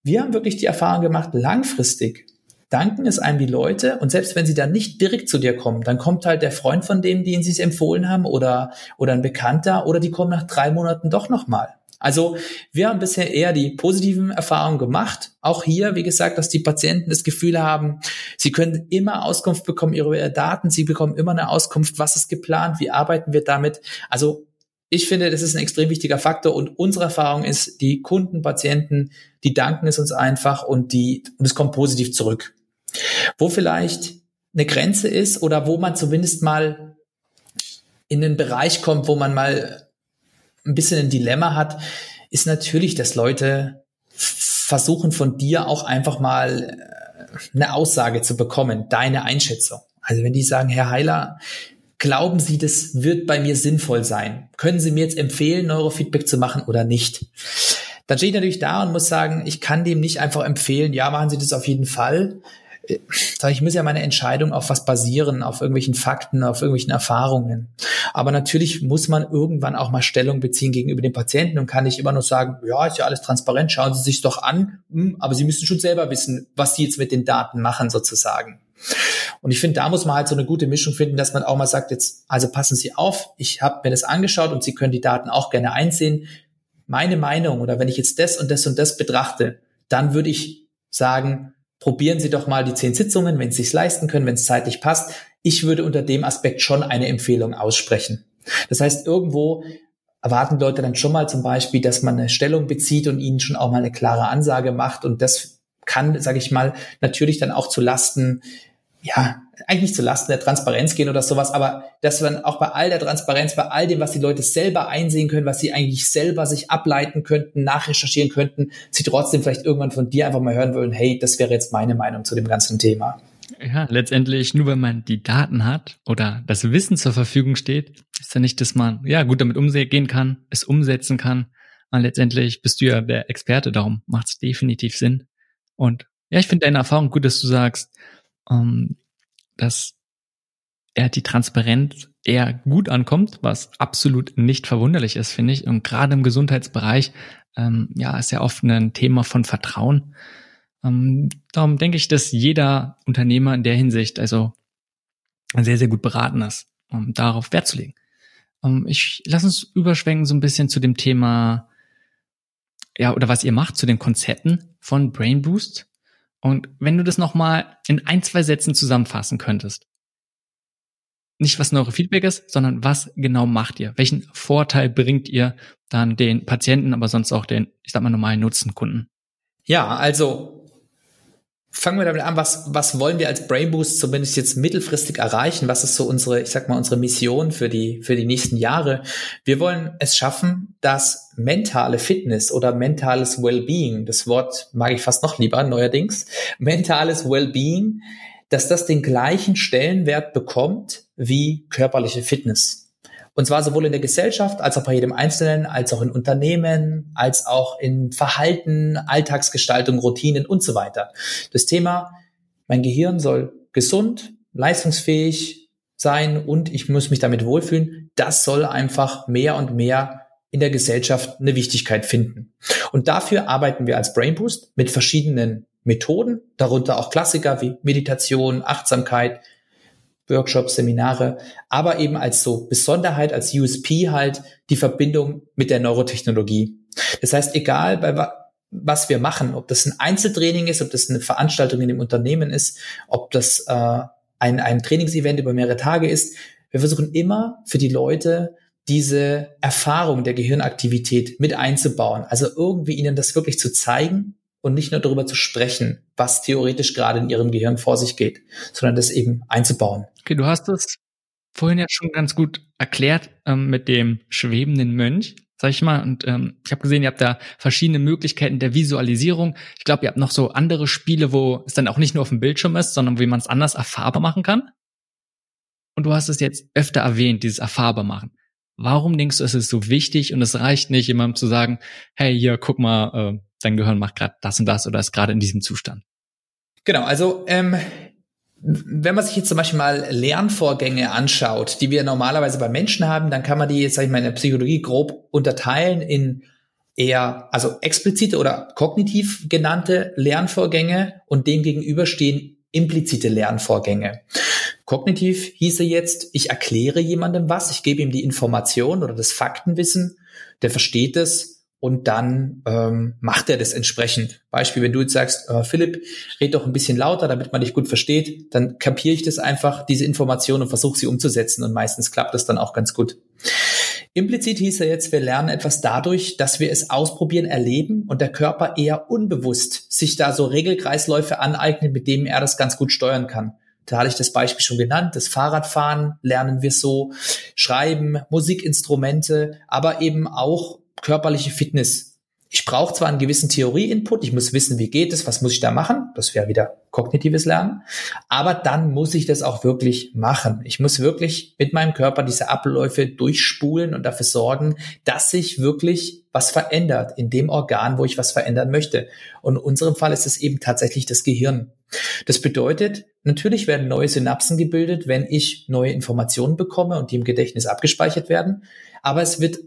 wir haben wirklich die Erfahrung gemacht, langfristig danken es einem die Leute und selbst wenn sie dann nicht direkt zu dir kommen, dann kommt halt der Freund von dem, den sie es empfohlen haben oder, oder ein Bekannter oder die kommen nach drei Monaten doch nochmal. Also wir haben bisher eher die positiven Erfahrungen gemacht. Auch hier, wie gesagt, dass die Patienten das Gefühl haben, sie können immer Auskunft bekommen über ihre Daten, sie bekommen immer eine Auskunft, was ist geplant, wie arbeiten wir damit. Also ich finde, das ist ein extrem wichtiger Faktor und unsere Erfahrung ist, die Kunden, Patienten, die danken es uns einfach und die, und es kommt positiv zurück. Wo vielleicht eine Grenze ist oder wo man zumindest mal in den Bereich kommt, wo man mal ein bisschen ein Dilemma hat, ist natürlich, dass Leute versuchen von dir auch einfach mal äh, eine Aussage zu bekommen, deine Einschätzung. Also wenn die sagen, Herr Heiler, glauben Sie, das wird bei mir sinnvoll sein? Können Sie mir jetzt empfehlen, Neurofeedback zu machen oder nicht? Dann stehe ich natürlich da und muss sagen, ich kann dem nicht einfach empfehlen, ja, machen Sie das auf jeden Fall, ich muss ja meine Entscheidung auf was basieren, auf irgendwelchen Fakten, auf irgendwelchen Erfahrungen. Aber natürlich muss man irgendwann auch mal Stellung beziehen gegenüber dem Patienten und kann nicht immer nur sagen, ja, ist ja alles transparent, schauen Sie sich doch an, hm, aber Sie müssen schon selber wissen, was Sie jetzt mit den Daten machen sozusagen. Und ich finde, da muss man halt so eine gute Mischung finden, dass man auch mal sagt, jetzt, also passen Sie auf, ich habe mir das angeschaut und Sie können die Daten auch gerne einsehen. Meine Meinung oder wenn ich jetzt das und das und das betrachte, dann würde ich sagen, probieren Sie doch mal die zehn Sitzungen, wenn Sie es leisten können, wenn es zeitlich passt. Ich würde unter dem Aspekt schon eine Empfehlung aussprechen. Das heißt, irgendwo erwarten Leute dann schon mal zum Beispiel, dass man eine Stellung bezieht und ihnen schon auch mal eine klare Ansage macht. Und das kann, sage ich mal, natürlich dann auch zu Lasten ja, eigentlich nicht zu Lasten der Transparenz gehen oder sowas, aber dass man auch bei all der Transparenz, bei all dem, was die Leute selber einsehen können, was sie eigentlich selber sich ableiten könnten, nachrecherchieren könnten, sie trotzdem vielleicht irgendwann von dir einfach mal hören wollen, hey, das wäre jetzt meine Meinung zu dem ganzen Thema. Ja, letztendlich nur wenn man die Daten hat oder das Wissen zur Verfügung steht, ist ja nicht, dass man ja gut damit umgehen kann, es umsetzen kann. Und letztendlich bist du ja der Experte, darum macht es definitiv Sinn. Und ja, ich finde deine Erfahrung gut, dass du sagst, ähm, dass er die Transparenz eher gut ankommt, was absolut nicht verwunderlich ist, finde ich. Und gerade im Gesundheitsbereich, ähm, ja, ist ja oft ein Thema von Vertrauen. Ähm, darum denke ich, dass jeder Unternehmer in der Hinsicht also sehr, sehr gut beraten ist, um darauf Wert zu legen. Ähm, ich lass uns überschwenken so ein bisschen zu dem Thema, ja, oder was ihr macht, zu den Konzepten von Brain Boost. Und wenn du das nochmal in ein, zwei Sätzen zusammenfassen könntest, nicht was Neurofeedback ist, sondern was genau macht ihr? Welchen Vorteil bringt ihr dann den Patienten, aber sonst auch den, ich sag mal, normalen Nutzenkunden? Ja, also fangen wir damit an, was, was wollen wir als Brain Boost zumindest jetzt mittelfristig erreichen? Was ist so unsere, ich sag mal, unsere Mission für die, für die nächsten Jahre? Wir wollen es schaffen, dass mentale Fitness oder mentales Wellbeing, das Wort mag ich fast noch lieber neuerdings, mentales Wellbeing, dass das den gleichen Stellenwert bekommt wie körperliche Fitness. Und zwar sowohl in der Gesellschaft als auch bei jedem Einzelnen, als auch in Unternehmen, als auch in Verhalten, Alltagsgestaltung, Routinen und so weiter. Das Thema, mein Gehirn soll gesund, leistungsfähig sein und ich muss mich damit wohlfühlen, das soll einfach mehr und mehr in der Gesellschaft eine Wichtigkeit finden. Und dafür arbeiten wir als Brain Boost mit verschiedenen Methoden, darunter auch Klassiker wie Meditation, Achtsamkeit, Workshops, Seminare, aber eben als so Besonderheit, als USP halt die Verbindung mit der Neurotechnologie. Das heißt, egal bei was wir machen, ob das ein Einzeltraining ist, ob das eine Veranstaltung in dem Unternehmen ist, ob das äh, ein, ein Trainingsevent über mehrere Tage ist, wir versuchen immer für die Leute diese Erfahrung der Gehirnaktivität mit einzubauen. Also irgendwie ihnen das wirklich zu zeigen und nicht nur darüber zu sprechen, was theoretisch gerade in ihrem Gehirn vor sich geht, sondern das eben einzubauen. Okay, du hast es vorhin ja schon ganz gut erklärt ähm, mit dem schwebenden Mönch. sag ich mal. Und ähm, ich habe gesehen, ihr habt da verschiedene Möglichkeiten der Visualisierung. Ich glaube, ihr habt noch so andere Spiele, wo es dann auch nicht nur auf dem Bildschirm ist, sondern wie man es anders erfahrbar machen kann. Und du hast es jetzt öfter erwähnt, dieses erfahrbar machen. Warum denkst du, es ist so wichtig und es reicht nicht, jemandem zu sagen, hey, hier, guck mal, äh, dein Gehirn macht gerade das und das oder ist gerade in diesem Zustand? Genau, also ähm, wenn man sich jetzt zum Beispiel mal Lernvorgänge anschaut, die wir normalerweise bei Menschen haben, dann kann man die jetzt, sag ich mal, in der Psychologie grob unterteilen in eher, also explizite oder kognitiv genannte Lernvorgänge und dem gegenüber stehen implizite Lernvorgänge. Kognitiv hieße jetzt, ich erkläre jemandem was, ich gebe ihm die Information oder das Faktenwissen, der versteht es und dann ähm, macht er das entsprechend. Beispiel, wenn du jetzt sagst, äh, Philipp, red doch ein bisschen lauter, damit man dich gut versteht, dann kapiere ich das einfach, diese Information und versuche sie umzusetzen und meistens klappt das dann auch ganz gut. Implizit hieß er jetzt, wir lernen etwas dadurch, dass wir es ausprobieren, erleben und der Körper eher unbewusst sich da so Regelkreisläufe aneignet, mit denen er das ganz gut steuern kann. Da hatte ich das Beispiel schon genannt. Das Fahrradfahren lernen wir so, Schreiben, Musikinstrumente, aber eben auch körperliche Fitness. Ich brauche zwar einen gewissen Theorie-Input, ich muss wissen, wie geht es, was muss ich da machen, das wäre wieder kognitives Lernen, aber dann muss ich das auch wirklich machen. Ich muss wirklich mit meinem Körper diese Abläufe durchspulen und dafür sorgen, dass sich wirklich was verändert in dem Organ, wo ich was verändern möchte. Und in unserem Fall ist es eben tatsächlich das Gehirn. Das bedeutet, natürlich werden neue Synapsen gebildet, wenn ich neue Informationen bekomme und die im Gedächtnis abgespeichert werden. Aber es wird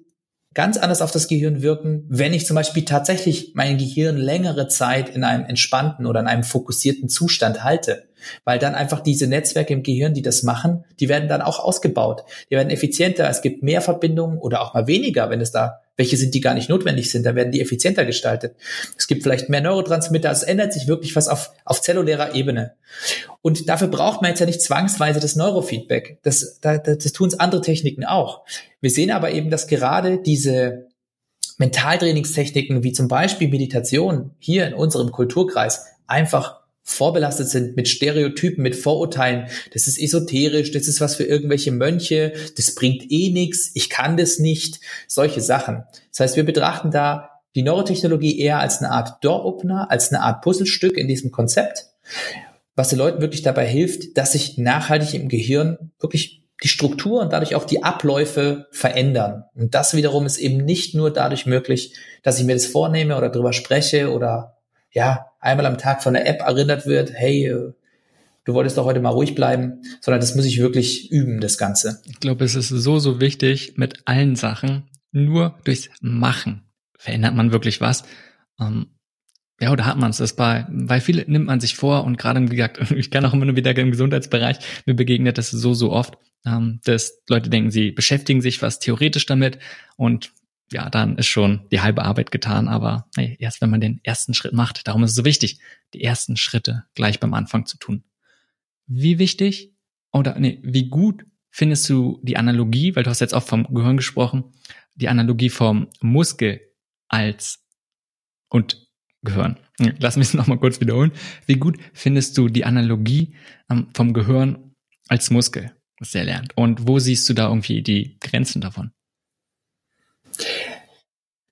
ganz anders auf das Gehirn wirken, wenn ich zum Beispiel tatsächlich mein Gehirn längere Zeit in einem entspannten oder in einem fokussierten Zustand halte. Weil dann einfach diese Netzwerke im Gehirn, die das machen, die werden dann auch ausgebaut. Die werden effizienter, es gibt mehr Verbindungen oder auch mal weniger, wenn es da welche sind, die gar nicht notwendig sind, dann werden die effizienter gestaltet. Es gibt vielleicht mehr Neurotransmitter, es ändert sich wirklich was auf, auf zellulärer Ebene. Und dafür braucht man jetzt ja nicht zwangsweise das Neurofeedback. Das, das, das tun es andere Techniken auch. Wir sehen aber eben, dass gerade diese Mentaltrainingstechniken wie zum Beispiel Meditation hier in unserem Kulturkreis einfach vorbelastet sind mit Stereotypen, mit Vorurteilen. Das ist esoterisch, das ist was für irgendwelche Mönche, das bringt eh nichts, ich kann das nicht, solche Sachen. Das heißt, wir betrachten da die Neurotechnologie eher als eine Art Door-Opener, als eine Art Puzzlestück in diesem Konzept, was den Leuten wirklich dabei hilft, dass sich nachhaltig im Gehirn wirklich die Struktur und dadurch auch die Abläufe verändern. Und das wiederum ist eben nicht nur dadurch möglich, dass ich mir das vornehme oder drüber spreche oder ja, einmal am Tag von der App erinnert wird, hey, äh, du wolltest doch heute mal ruhig bleiben, sondern das muss ich wirklich üben, das Ganze. Ich glaube, es ist so, so wichtig mit allen Sachen. Nur durchs Machen verändert man wirklich was. Ähm, ja, oder hat man es? Das bei, weil viele nimmt man sich vor und gerade wie gesagt, ich kann auch immer nur wieder im Gesundheitsbereich, mir begegnet das so, so oft, ähm, dass Leute denken, sie beschäftigen sich was theoretisch damit und ja, dann ist schon die halbe Arbeit getan. Aber nee, erst wenn man den ersten Schritt macht, darum ist es so wichtig, die ersten Schritte gleich beim Anfang zu tun. Wie wichtig oder nee, wie gut findest du die Analogie, weil du hast jetzt auch vom Gehirn gesprochen, die Analogie vom Muskel als und Gehirn. Lass mich es nochmal kurz wiederholen. Wie gut findest du die Analogie ähm, vom Gehirn als Muskel, was er lernt? Und wo siehst du da irgendwie die Grenzen davon?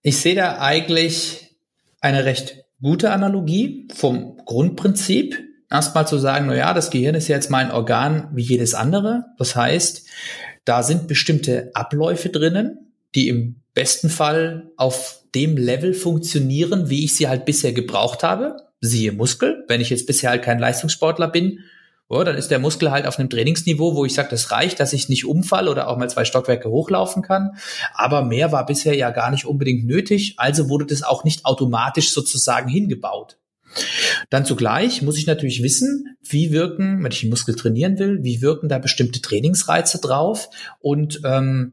Ich sehe da eigentlich eine recht gute Analogie vom Grundprinzip. Erstmal zu sagen, na ja, das Gehirn ist jetzt mein Organ wie jedes andere. Das heißt, da sind bestimmte Abläufe drinnen, die im besten Fall auf dem Level funktionieren, wie ich sie halt bisher gebraucht habe. Siehe Muskel. Wenn ich jetzt bisher halt kein Leistungssportler bin, oh, dann ist der Muskel halt auf einem Trainingsniveau, wo ich sage, das reicht, dass ich nicht umfall oder auch mal zwei Stockwerke hochlaufen kann. Aber mehr war bisher ja gar nicht unbedingt nötig, also wurde das auch nicht automatisch sozusagen hingebaut. Dann zugleich muss ich natürlich wissen, wie wirken, wenn ich den Muskel trainieren will, wie wirken da bestimmte Trainingsreize drauf und ähm,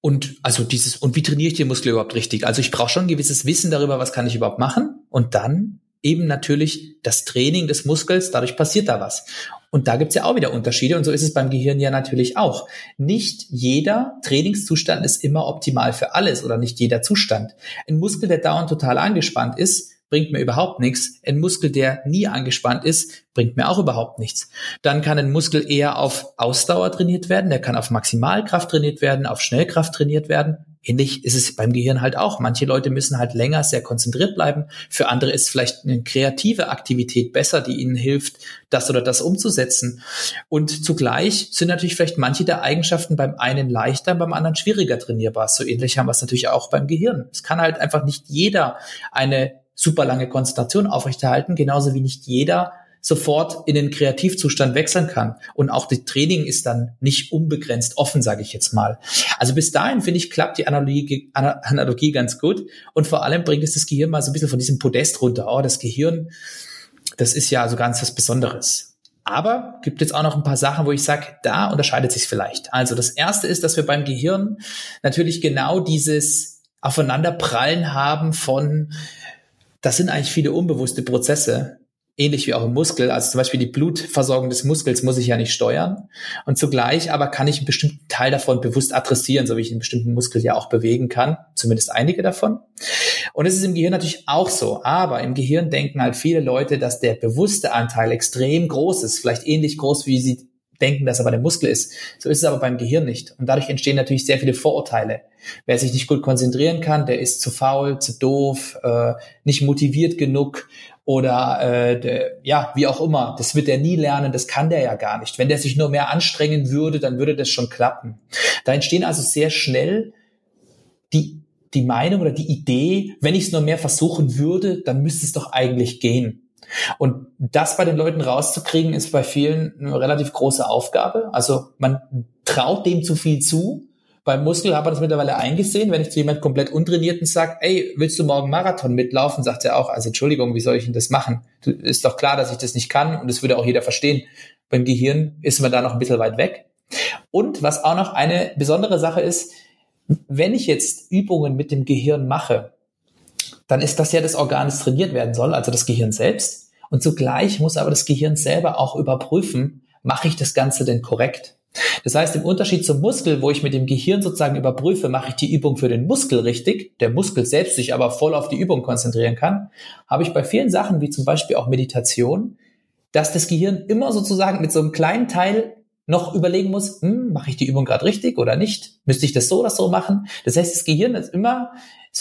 und also dieses und wie trainiere ich den Muskel überhaupt richtig? Also ich brauche schon ein gewisses Wissen darüber, was kann ich überhaupt machen und dann eben natürlich das Training des Muskels, dadurch passiert da was. Und da gibt's ja auch wieder Unterschiede und so ist es beim Gehirn ja natürlich auch. Nicht jeder Trainingszustand ist immer optimal für alles oder nicht jeder Zustand. Ein Muskel, der dauernd total angespannt ist, bringt mir überhaupt nichts. Ein Muskel, der nie angespannt ist, bringt mir auch überhaupt nichts. Dann kann ein Muskel eher auf Ausdauer trainiert werden, der kann auf Maximalkraft trainiert werden, auf Schnellkraft trainiert werden, Ähnlich ist es beim Gehirn halt auch. Manche Leute müssen halt länger sehr konzentriert bleiben. Für andere ist vielleicht eine kreative Aktivität besser, die ihnen hilft, das oder das umzusetzen. Und zugleich sind natürlich vielleicht manche der Eigenschaften beim einen leichter, beim anderen schwieriger trainierbar. So ähnlich haben wir es natürlich auch beim Gehirn. Es kann halt einfach nicht jeder eine super lange Konzentration aufrechterhalten, genauso wie nicht jeder sofort in den Kreativzustand wechseln kann. Und auch das Training ist dann nicht unbegrenzt offen, sage ich jetzt mal. Also bis dahin, finde ich, klappt die Analogie, Analogie ganz gut. Und vor allem bringt es das Gehirn mal so ein bisschen von diesem Podest runter. Oh, das Gehirn, das ist ja so ganz was Besonderes. Aber gibt jetzt auch noch ein paar Sachen, wo ich sage, da unterscheidet sich vielleicht. Also das erste ist, dass wir beim Gehirn natürlich genau dieses Aufeinanderprallen haben von, das sind eigentlich viele unbewusste Prozesse, ähnlich wie auch im Muskel. Also zum Beispiel die Blutversorgung des Muskels muss ich ja nicht steuern. Und zugleich aber kann ich einen bestimmten Teil davon bewusst adressieren, so wie ich einen bestimmten Muskel ja auch bewegen kann. Zumindest einige davon. Und es ist im Gehirn natürlich auch so. Aber im Gehirn denken halt viele Leute, dass der bewusste Anteil extrem groß ist. Vielleicht ähnlich groß, wie sie denken, dass er bei dem Muskel ist. So ist es aber beim Gehirn nicht. Und dadurch entstehen natürlich sehr viele Vorurteile. Wer sich nicht gut konzentrieren kann, der ist zu faul, zu doof, äh, nicht motiviert genug oder äh, der, ja, wie auch immer. Das wird er nie lernen, das kann der ja gar nicht. Wenn der sich nur mehr anstrengen würde, dann würde das schon klappen. Da entstehen also sehr schnell die, die Meinung oder die Idee, wenn ich es nur mehr versuchen würde, dann müsste es doch eigentlich gehen. Und das bei den Leuten rauszukriegen, ist bei vielen eine relativ große Aufgabe. Also man traut dem zu viel zu beim Muskel hat man das mittlerweile eingesehen. Wenn ich zu jemand komplett untrainierten sage, ey, willst du morgen Marathon mitlaufen, sagt er auch, also Entschuldigung, wie soll ich denn das machen? Ist doch klar, dass ich das nicht kann und das würde auch jeder verstehen. Beim Gehirn ist man da noch ein bisschen weit weg. Und was auch noch eine besondere Sache ist, wenn ich jetzt Übungen mit dem Gehirn mache, dann ist das ja das Organ, das trainiert werden soll, also das Gehirn selbst. Und zugleich muss aber das Gehirn selber auch überprüfen, mache ich das Ganze denn korrekt? Das heißt, im Unterschied zum Muskel, wo ich mit dem Gehirn sozusagen überprüfe, mache ich die Übung für den Muskel richtig, der Muskel selbst sich aber voll auf die Übung konzentrieren kann, habe ich bei vielen Sachen, wie zum Beispiel auch Meditation, dass das Gehirn immer sozusagen mit so einem kleinen Teil noch überlegen muss, hm, mache ich die Übung gerade richtig oder nicht? Müsste ich das so oder so machen? Das heißt, das Gehirn ist immer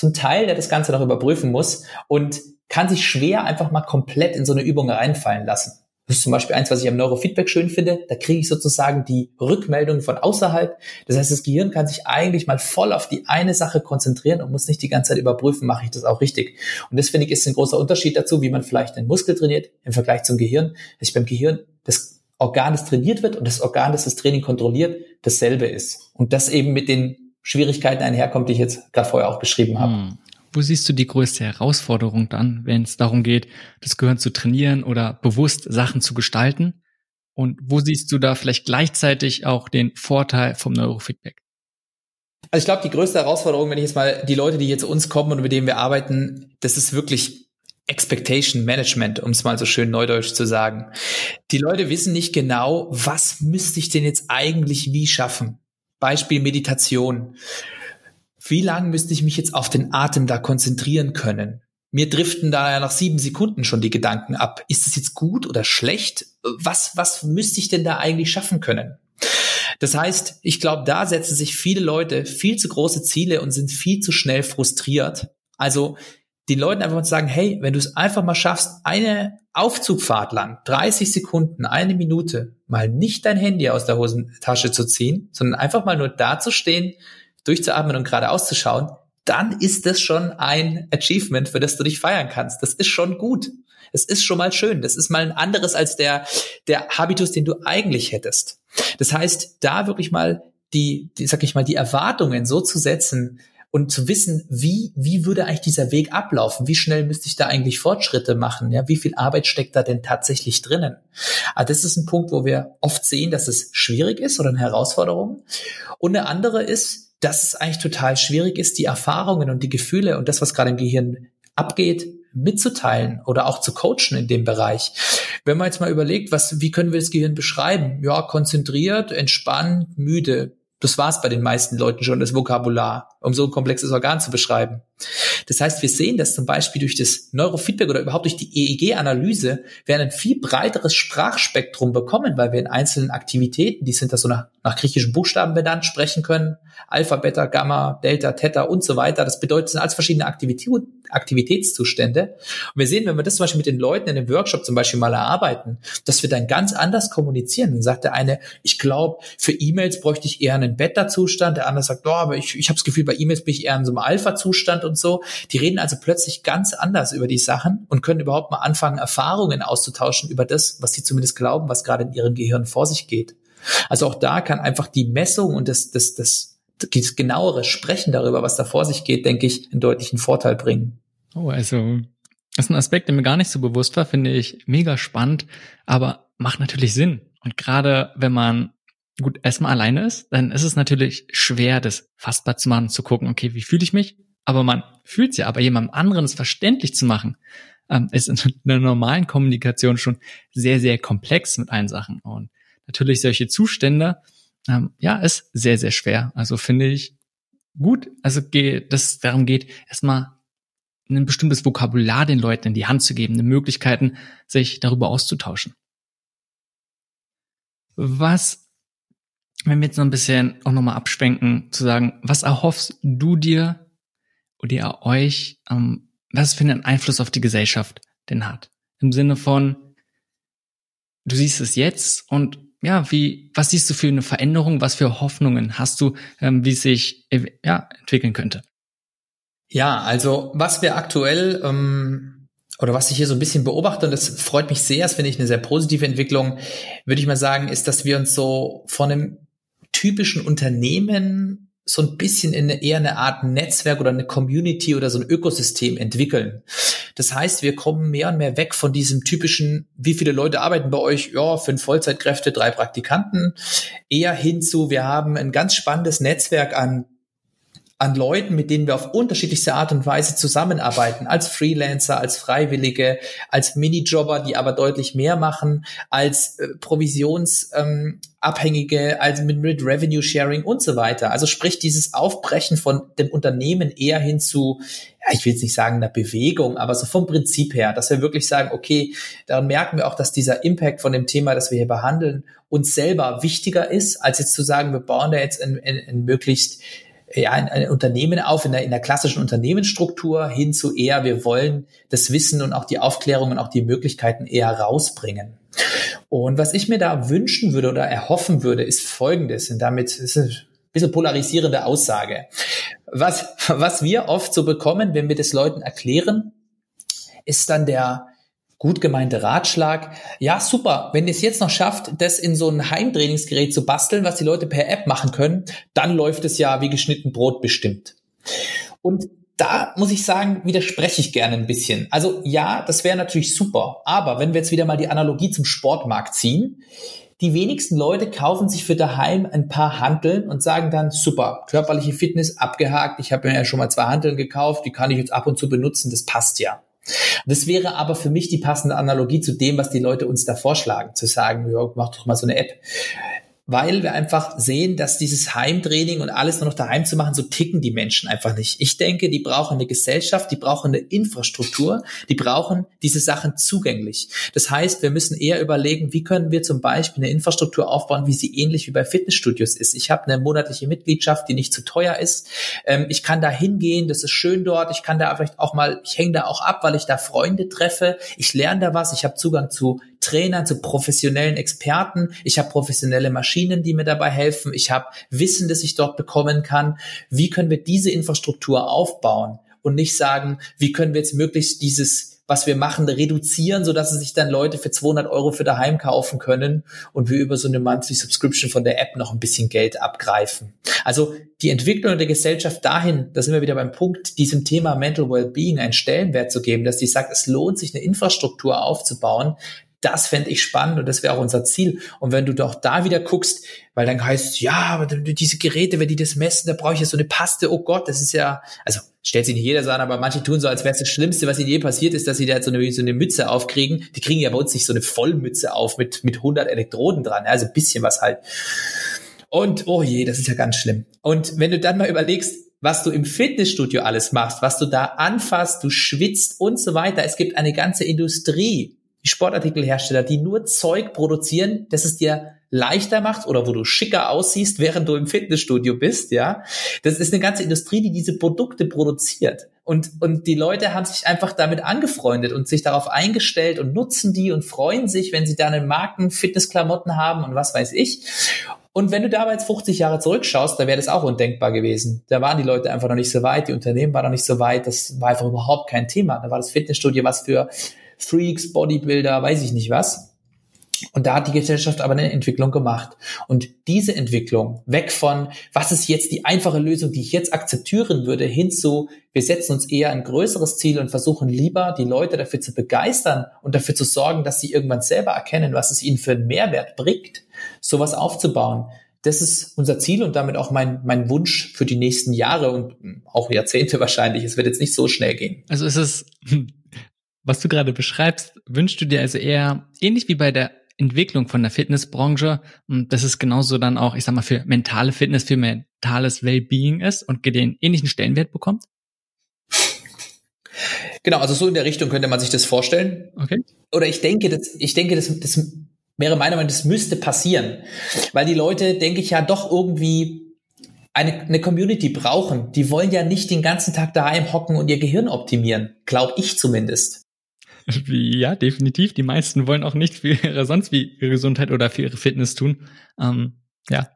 ein Teil, der das Ganze noch überprüfen muss und kann sich schwer einfach mal komplett in so eine Übung reinfallen lassen. Das ist zum Beispiel eins, was ich am Neurofeedback schön finde. Da kriege ich sozusagen die Rückmeldung von außerhalb. Das heißt, das Gehirn kann sich eigentlich mal voll auf die eine Sache konzentrieren und muss nicht die ganze Zeit überprüfen, mache ich das auch richtig. Und das finde ich ist ein großer Unterschied dazu, wie man vielleicht einen Muskel trainiert im Vergleich zum Gehirn. Dass ich beim Gehirn das Organ, das trainiert wird und das Organ, das das Training kontrolliert, dasselbe ist. Und das eben mit den Schwierigkeiten einherkommt, die ich jetzt gerade vorher auch beschrieben habe. Hm. Wo siehst du die größte Herausforderung dann, wenn es darum geht, das Gehirn zu trainieren oder bewusst Sachen zu gestalten? Und wo siehst du da vielleicht gleichzeitig auch den Vorteil vom Neurofeedback? Also ich glaube, die größte Herausforderung, wenn ich jetzt mal die Leute, die jetzt zu uns kommen und mit denen wir arbeiten, das ist wirklich Expectation Management, um es mal so schön neudeutsch zu sagen. Die Leute wissen nicht genau, was müsste ich denn jetzt eigentlich wie schaffen? Beispiel Meditation wie lange müsste ich mich jetzt auf den Atem da konzentrieren können? Mir driften da ja nach sieben Sekunden schon die Gedanken ab. Ist es jetzt gut oder schlecht? Was, was müsste ich denn da eigentlich schaffen können? Das heißt, ich glaube, da setzen sich viele Leute viel zu große Ziele und sind viel zu schnell frustriert. Also den Leuten einfach mal zu sagen, hey, wenn du es einfach mal schaffst, eine Aufzugfahrt lang, 30 Sekunden, eine Minute, mal nicht dein Handy aus der Hosentasche zu ziehen, sondern einfach mal nur da zu stehen, durchzuatmen und gerade auszuschauen, dann ist das schon ein Achievement, für das du dich feiern kannst. Das ist schon gut. Es ist schon mal schön. Das ist mal ein anderes als der, der Habitus, den du eigentlich hättest. Das heißt, da wirklich mal die, die, sag ich mal, die Erwartungen so zu setzen und zu wissen, wie, wie würde eigentlich dieser Weg ablaufen? Wie schnell müsste ich da eigentlich Fortschritte machen? Ja, wie viel Arbeit steckt da denn tatsächlich drinnen? Also das ist ein Punkt, wo wir oft sehen, dass es schwierig ist oder eine Herausforderung. Und eine andere ist, dass es eigentlich total schwierig ist, die Erfahrungen und die Gefühle und das, was gerade im Gehirn abgeht, mitzuteilen oder auch zu coachen in dem Bereich. Wenn man jetzt mal überlegt, was, wie können wir das Gehirn beschreiben? Ja, konzentriert, entspannt, müde. Das war's bei den meisten Leuten schon, das Vokabular, um so ein komplexes Organ zu beschreiben. Das heißt, wir sehen das zum Beispiel durch das Neurofeedback oder überhaupt durch die EEG-Analyse, wir ein viel breiteres Sprachspektrum bekommen, weil wir in einzelnen Aktivitäten, die sind da so nach, nach griechischen Buchstaben benannt, sprechen können, Alpha, Beta, Gamma, Delta, Theta und so weiter. Das bedeutet, es sind alles verschiedene Aktivität, Aktivitätszustände. Und wir sehen, wenn wir das zum Beispiel mit den Leuten in dem Workshop zum Beispiel mal erarbeiten, dass wir dann ganz anders kommunizieren. Dann sagt der eine, ich glaube, für E-Mails bräuchte ich eher einen Beta-Zustand. Der andere sagt, oh, aber ich, ich habe das Gefühl, bei E-Mails bin ich eher in so einem Alpha-Zustand und so. Die reden also plötzlich ganz anders über die Sachen und können überhaupt mal anfangen, Erfahrungen auszutauschen über das, was sie zumindest glauben, was gerade in ihrem Gehirn vor sich geht. Also auch da kann einfach die Messung und das, das, das, das genauere Sprechen darüber, was da vor sich geht, denke ich, einen deutlichen Vorteil bringen. Oh, also das ist ein Aspekt, der mir gar nicht so bewusst war, finde ich mega spannend, aber macht natürlich Sinn. Und gerade wenn man gut erstmal alleine ist, dann ist es natürlich schwer, das fassbar zu machen, zu gucken, okay, wie fühle ich mich? Aber man fühlt ja, aber jemandem anderen es verständlich zu machen, ähm, ist in der normalen Kommunikation schon sehr, sehr komplex mit allen Sachen. Und natürlich solche Zustände, ähm, ja, ist sehr, sehr schwer. Also finde ich gut, also dass es darum geht, erstmal ein bestimmtes Vokabular den Leuten in die Hand zu geben, eine Möglichkeiten, sich darüber auszutauschen. Was, wenn wir jetzt noch ein bisschen auch nochmal abschwenken, zu sagen, was erhoffst du dir oder ihr euch, ähm, was für einen Einfluss auf die Gesellschaft denn hat? Im Sinne von, du siehst es jetzt und ja, wie, was siehst du für eine Veränderung, was für Hoffnungen hast du, ähm, wie es sich ja, entwickeln könnte? Ja, also was wir aktuell ähm, oder was ich hier so ein bisschen beobachte, und das freut mich sehr, das finde ich eine sehr positive Entwicklung, würde ich mal sagen, ist, dass wir uns so von einem typischen Unternehmen so ein bisschen in eine, eher eine Art Netzwerk oder eine Community oder so ein Ökosystem entwickeln. Das heißt, wir kommen mehr und mehr weg von diesem typischen, wie viele Leute arbeiten bei euch? Ja, fünf Vollzeitkräfte, drei Praktikanten, eher hinzu, wir haben ein ganz spannendes Netzwerk an an Leuten, mit denen wir auf unterschiedlichste Art und Weise zusammenarbeiten, als Freelancer, als Freiwillige, als Minijobber, die aber deutlich mehr machen, als äh, Provisionsabhängige, ähm, also mit, mit Revenue Sharing und so weiter. Also sprich dieses Aufbrechen von dem Unternehmen eher hin zu, ja, ich will jetzt nicht sagen einer Bewegung, aber so vom Prinzip her, dass wir wirklich sagen, okay, daran merken wir auch, dass dieser Impact von dem Thema, das wir hier behandeln, uns selber wichtiger ist, als jetzt zu sagen, wir bauen da jetzt ein, ein, ein möglichst ja, ein, ein Unternehmen auf in der, in der klassischen Unternehmensstruktur hin zu eher, wir wollen das Wissen und auch die Aufklärung und auch die Möglichkeiten eher rausbringen. Und was ich mir da wünschen würde oder erhoffen würde, ist Folgendes. Und damit ist es ein bisschen polarisierende Aussage. Was, was wir oft so bekommen, wenn wir das Leuten erklären, ist dann der, gut gemeinte Ratschlag. Ja, super. Wenn ihr es jetzt noch schafft, das in so ein Heimtrainingsgerät zu basteln, was die Leute per App machen können, dann läuft es ja wie geschnitten Brot bestimmt. Und da muss ich sagen, widerspreche ich gerne ein bisschen. Also ja, das wäre natürlich super. Aber wenn wir jetzt wieder mal die Analogie zum Sportmarkt ziehen, die wenigsten Leute kaufen sich für daheim ein paar Hanteln und sagen dann, super, körperliche Fitness abgehakt, ich habe mir ja schon mal zwei Hanteln gekauft, die kann ich jetzt ab und zu benutzen, das passt ja. Das wäre aber für mich die passende Analogie zu dem, was die Leute uns da vorschlagen, zu sagen, ja, mach doch mal so eine App weil wir einfach sehen, dass dieses Heimtraining und alles nur noch daheim zu machen, so ticken die Menschen einfach nicht. Ich denke, die brauchen eine Gesellschaft, die brauchen eine Infrastruktur, die brauchen diese Sachen zugänglich. Das heißt, wir müssen eher überlegen, wie können wir zum Beispiel eine Infrastruktur aufbauen, wie sie ähnlich wie bei Fitnessstudios ist. Ich habe eine monatliche Mitgliedschaft, die nicht zu teuer ist. Ähm, ich kann da hingehen, das ist schön dort. Ich kann da vielleicht auch mal, ich hänge da auch ab, weil ich da Freunde treffe. Ich lerne da was. Ich habe Zugang zu Trainern, zu professionellen Experten. Ich habe professionelle Maschinen, die mir dabei helfen. Ich habe Wissen, das ich dort bekommen kann. Wie können wir diese Infrastruktur aufbauen und nicht sagen, wie können wir jetzt möglichst dieses was wir machen, reduzieren, so dass sich dann Leute für 200 Euro für daheim kaufen können und wir über so eine Monthly Subscription von der App noch ein bisschen Geld abgreifen. Also die Entwicklung der Gesellschaft dahin, da sind wir wieder beim Punkt, diesem Thema Mental Wellbeing einen Stellenwert zu geben, dass die sagt, es lohnt sich eine Infrastruktur aufzubauen, das fände ich spannend und das wäre auch unser Ziel. Und wenn du doch da wieder guckst, weil dann heißt, ja, diese Geräte, wenn die das messen, da brauche ich ja so eine Paste, oh Gott, das ist ja, also stellt sich nicht jeder an, aber manche tun so, als wäre es das Schlimmste, was ihnen je passiert ist, dass sie da so eine, so eine Mütze aufkriegen. Die kriegen ja bei uns nicht so eine Vollmütze auf mit, mit 100 Elektroden dran, also ein bisschen was halt. Und, oh je, das ist ja ganz schlimm. Und wenn du dann mal überlegst, was du im Fitnessstudio alles machst, was du da anfasst, du schwitzt und so weiter. Es gibt eine ganze Industrie, die Sportartikelhersteller, die nur Zeug produzieren, das es dir leichter macht oder wo du schicker aussiehst, während du im Fitnessstudio bist, ja. Das ist eine ganze Industrie, die diese Produkte produziert. Und, und die Leute haben sich einfach damit angefreundet und sich darauf eingestellt und nutzen die und freuen sich, wenn sie da eine Marken Fitnessklamotten haben und was weiß ich. Und wenn du dabei jetzt 50 Jahre zurückschaust, da wäre das auch undenkbar gewesen. Da waren die Leute einfach noch nicht so weit, die Unternehmen waren noch nicht so weit, das war einfach überhaupt kein Thema. Da war das Fitnessstudio was für Freaks, Bodybuilder, weiß ich nicht was. Und da hat die Gesellschaft aber eine Entwicklung gemacht. Und diese Entwicklung, weg von, was ist jetzt die einfache Lösung, die ich jetzt akzeptieren würde, hin zu, wir setzen uns eher ein größeres Ziel und versuchen lieber, die Leute dafür zu begeistern und dafür zu sorgen, dass sie irgendwann selber erkennen, was es ihnen für einen Mehrwert bringt, sowas aufzubauen. Das ist unser Ziel und damit auch mein, mein Wunsch für die nächsten Jahre und auch Jahrzehnte wahrscheinlich. Es wird jetzt nicht so schnell gehen. Also ist es was du gerade beschreibst, wünschst du dir also eher ähnlich wie bei der Entwicklung von der Fitnessbranche, dass es genauso dann auch, ich sag mal, für mentale Fitness, für mentales Wellbeing ist und den ähnlichen Stellenwert bekommt? Genau, also so in der Richtung könnte man sich das vorstellen. Okay. Oder ich denke, das, ich denke, das, das wäre meiner Meinung nach, das müsste passieren. Weil die Leute, denke ich, ja doch irgendwie eine, eine Community brauchen. Die wollen ja nicht den ganzen Tag daheim hocken und ihr Gehirn optimieren. Glaube ich zumindest. Ja, definitiv. Die meisten wollen auch nicht für ihre sonst wie ihre Gesundheit oder für ihre Fitness tun. Ähm, ja.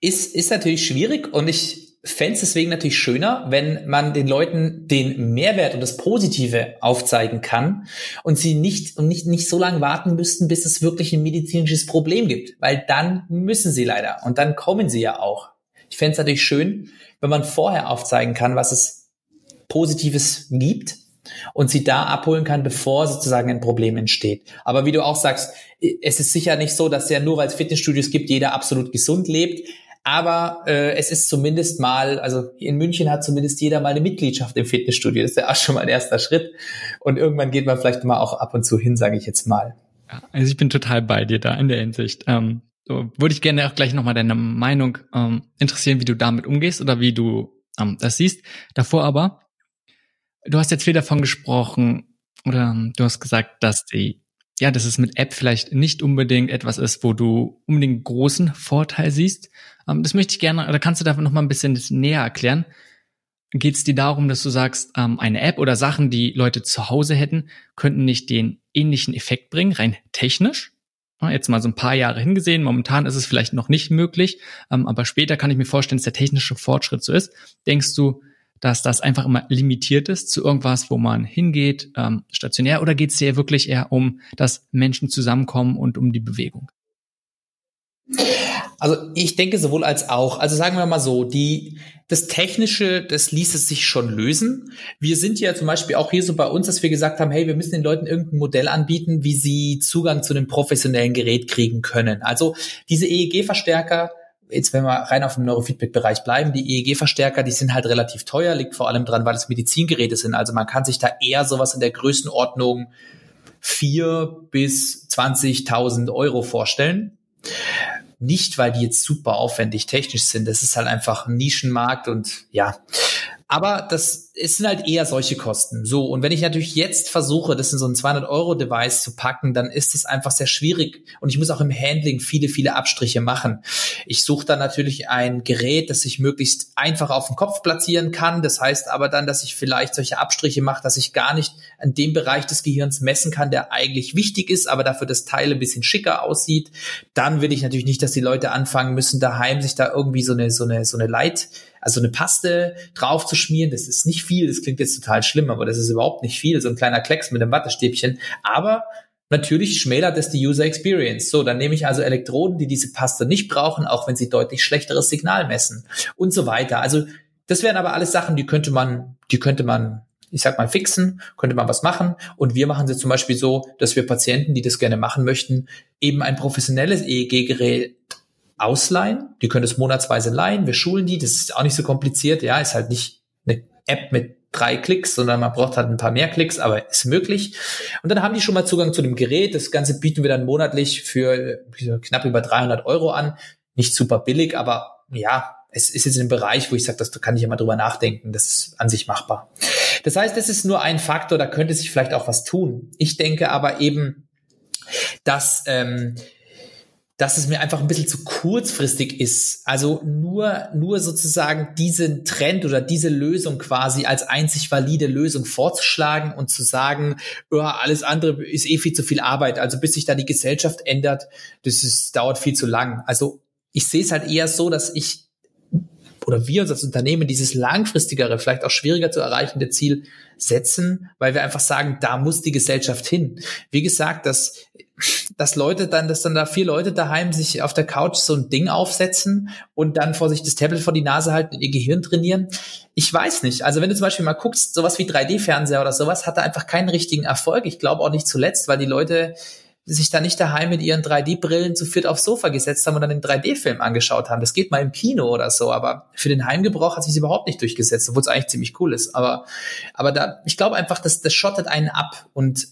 Ist, ist natürlich schwierig und ich fände es deswegen natürlich schöner, wenn man den Leuten den Mehrwert und das Positive aufzeigen kann und sie nicht und nicht, nicht so lange warten müssten, bis es wirklich ein medizinisches Problem gibt. Weil dann müssen sie leider und dann kommen sie ja auch. Ich fände es natürlich schön, wenn man vorher aufzeigen kann, was es Positives gibt und sie da abholen kann, bevor sozusagen ein Problem entsteht. Aber wie du auch sagst, es ist sicher nicht so, dass ja nur weil es Fitnessstudios gibt, jeder absolut gesund lebt. Aber äh, es ist zumindest mal, also in München hat zumindest jeder mal eine Mitgliedschaft im Fitnessstudio. Das ist ja auch schon mal ein erster Schritt. Und irgendwann geht man vielleicht mal auch ab und zu hin, sage ich jetzt mal. Ja, also ich bin total bei dir da in der Hinsicht. Ähm, so, würde ich gerne auch gleich nochmal deine Meinung ähm, interessieren, wie du damit umgehst oder wie du ähm, das siehst. Davor aber, Du hast jetzt viel davon gesprochen oder ähm, du hast gesagt, dass die, ja, dass es mit App vielleicht nicht unbedingt etwas ist, wo du unbedingt großen Vorteil siehst. Ähm, das möchte ich gerne, oder kannst du da noch mal ein bisschen näher erklären? Geht es dir darum, dass du sagst, ähm, eine App oder Sachen, die Leute zu Hause hätten, könnten nicht den ähnlichen Effekt bringen, rein technisch? Jetzt mal so ein paar Jahre hingesehen. Momentan ist es vielleicht noch nicht möglich, aber später kann ich mir vorstellen, dass der technische Fortschritt so ist. Denkst du, dass das einfach immer limitiert ist zu irgendwas, wo man hingeht, ähm, stationär, oder geht es dir wirklich eher um, dass Menschen zusammenkommen und um die Bewegung? Also ich denke sowohl als auch. Also sagen wir mal so, die, das Technische, das ließ es sich schon lösen. Wir sind ja zum Beispiel auch hier so bei uns, dass wir gesagt haben, hey, wir müssen den Leuten irgendein Modell anbieten, wie sie Zugang zu einem professionellen Gerät kriegen können. Also diese EEG-Verstärker, jetzt wenn wir rein auf dem Neurofeedback-Bereich bleiben, die EEG-Verstärker, die sind halt relativ teuer, liegt vor allem dran, weil es Medizingeräte sind. Also man kann sich da eher sowas in der Größenordnung vier bis 20.000 Euro vorstellen. Nicht, weil die jetzt super aufwendig technisch sind. Das ist halt einfach ein Nischenmarkt und ja. Aber das, es sind halt eher solche Kosten. So. Und wenn ich natürlich jetzt versuche, das in so ein 200 Euro Device zu packen, dann ist es einfach sehr schwierig. Und ich muss auch im Handling viele, viele Abstriche machen. Ich suche dann natürlich ein Gerät, das ich möglichst einfach auf dem Kopf platzieren kann. Das heißt aber dann, dass ich vielleicht solche Abstriche mache, dass ich gar nicht an dem Bereich des Gehirns messen kann, der eigentlich wichtig ist, aber dafür das Teil ein bisschen schicker aussieht. Dann will ich natürlich nicht, dass die Leute anfangen müssen, daheim sich da irgendwie so eine, so eine, so eine Leit also eine Paste drauf zu schmieren, das ist nicht viel, das klingt jetzt total schlimm, aber das ist überhaupt nicht viel, so ein kleiner Klecks mit einem Wattestäbchen. Aber Natürlich schmälert es die User Experience. So, dann nehme ich also Elektroden, die diese Paste nicht brauchen, auch wenn sie deutlich schlechteres Signal messen und so weiter. Also das wären aber alles Sachen, die könnte man, die könnte man, ich sag mal, fixen, könnte man was machen. Und wir machen sie zum Beispiel so, dass wir Patienten, die das gerne machen möchten, eben ein professionelles EEG-Gerät ausleihen. Die können es monatsweise leihen. Wir schulen die. Das ist auch nicht so kompliziert. Ja, ist halt nicht eine App mit drei Klicks, sondern man braucht halt ein paar mehr Klicks, aber ist möglich. Und dann haben die schon mal Zugang zu dem Gerät. Das Ganze bieten wir dann monatlich für knapp über 300 Euro an. Nicht super billig, aber ja, es ist jetzt ein Bereich, wo ich sage, das kann ich ja mal drüber nachdenken. Das ist an sich machbar. Das heißt, das ist nur ein Faktor, da könnte sich vielleicht auch was tun. Ich denke aber eben, dass ähm, dass es mir einfach ein bisschen zu kurzfristig ist. Also nur, nur sozusagen diesen Trend oder diese Lösung quasi als einzig valide Lösung vorzuschlagen und zu sagen, oh, alles andere ist eh viel zu viel Arbeit. Also bis sich da die Gesellschaft ändert, das ist, dauert viel zu lang. Also ich sehe es halt eher so, dass ich oder wir uns als Unternehmen dieses langfristigere, vielleicht auch schwieriger zu erreichende Ziel setzen, weil wir einfach sagen, da muss die Gesellschaft hin. Wie gesagt, dass, dass Leute dann, dass dann da vier Leute daheim sich auf der Couch so ein Ding aufsetzen und dann vor sich das Tablet vor die Nase halten und ihr Gehirn trainieren. Ich weiß nicht. Also wenn du zum Beispiel mal guckst, sowas wie 3D-Fernseher oder sowas, hat da einfach keinen richtigen Erfolg. Ich glaube auch nicht zuletzt, weil die Leute sich da nicht daheim mit ihren 3D-Brillen zu viert aufs Sofa gesetzt haben und dann den 3D-Film angeschaut haben. Das geht mal im Kino oder so, aber für den Heimgebrauch hat sich überhaupt nicht durchgesetzt, obwohl es eigentlich ziemlich cool ist. Aber, aber da, ich glaube einfach, dass das schottet einen ab und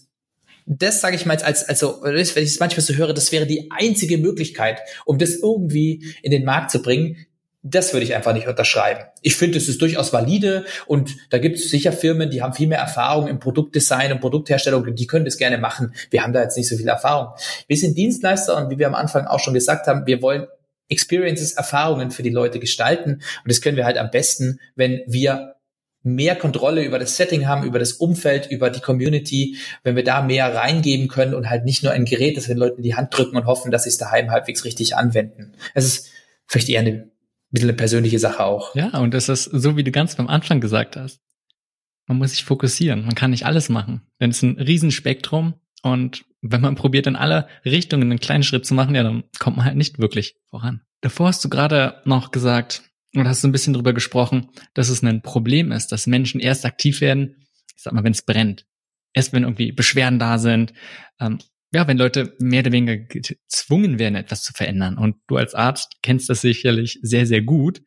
das sage ich mal als, also, wenn ich es manchmal so höre, das wäre die einzige Möglichkeit, um das irgendwie in den Markt zu bringen, das würde ich einfach nicht unterschreiben. Ich finde, es ist durchaus valide und da gibt es sicher Firmen, die haben viel mehr Erfahrung im Produktdesign und Produktherstellung, die können das gerne machen. Wir haben da jetzt nicht so viel Erfahrung. Wir sind Dienstleister und wie wir am Anfang auch schon gesagt haben, wir wollen Experiences, Erfahrungen für die Leute gestalten und das können wir halt am besten, wenn wir mehr Kontrolle über das Setting haben, über das Umfeld, über die Community, wenn wir da mehr reingeben können und halt nicht nur ein Gerät, das wir den Leuten in die Hand drücken und hoffen, dass sie es daheim halbwegs richtig anwenden. Es ist vielleicht eher eine bisschen eine persönliche Sache auch. Ja, und das ist so, wie du ganz beim Anfang gesagt hast. Man muss sich fokussieren. Man kann nicht alles machen. Denn es ist ein Riesenspektrum. Und wenn man probiert, in alle Richtungen einen kleinen Schritt zu machen, ja, dann kommt man halt nicht wirklich voran. Davor hast du gerade noch gesagt, und hast so ein bisschen drüber gesprochen, dass es ein Problem ist, dass Menschen erst aktiv werden, ich sag mal, wenn es brennt. Erst wenn irgendwie Beschwerden da sind, ähm, ja, wenn Leute mehr oder weniger gezwungen werden, etwas zu verändern. Und du als Arzt kennst das sicherlich sehr, sehr gut.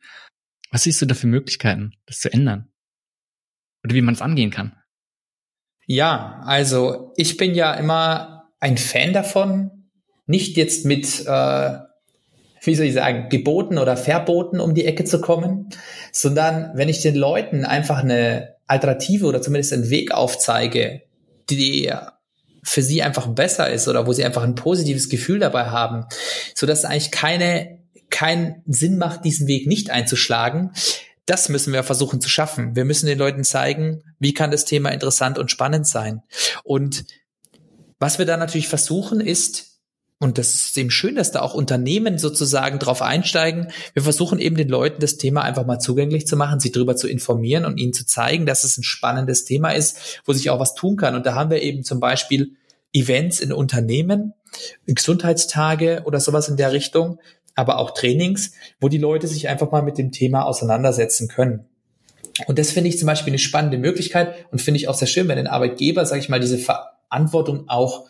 Was siehst du da für Möglichkeiten, das zu ändern? Oder wie man es angehen kann? Ja, also ich bin ja immer ein Fan davon, nicht jetzt mit, äh, wie soll ich sagen, Geboten oder Verboten um die Ecke zu kommen, sondern wenn ich den Leuten einfach eine Alternative oder zumindest einen Weg aufzeige, die für sie einfach besser ist oder wo sie einfach ein positives Gefühl dabei haben, so dass eigentlich keine keinen Sinn macht, diesen Weg nicht einzuschlagen. Das müssen wir versuchen zu schaffen. Wir müssen den Leuten zeigen, wie kann das Thema interessant und spannend sein. Und was wir da natürlich versuchen ist, und das ist eben schön, dass da auch Unternehmen sozusagen drauf einsteigen. Wir versuchen eben den Leuten das Thema einfach mal zugänglich zu machen, sie darüber zu informieren und ihnen zu zeigen, dass es ein spannendes Thema ist, wo sich auch was tun kann. Und da haben wir eben zum Beispiel Events in Unternehmen, Gesundheitstage oder sowas in der Richtung, aber auch Trainings, wo die Leute sich einfach mal mit dem Thema auseinandersetzen können. Und das finde ich zum Beispiel eine spannende Möglichkeit und finde ich auch sehr schön, wenn ein Arbeitgeber, sage ich mal, diese Verantwortung auch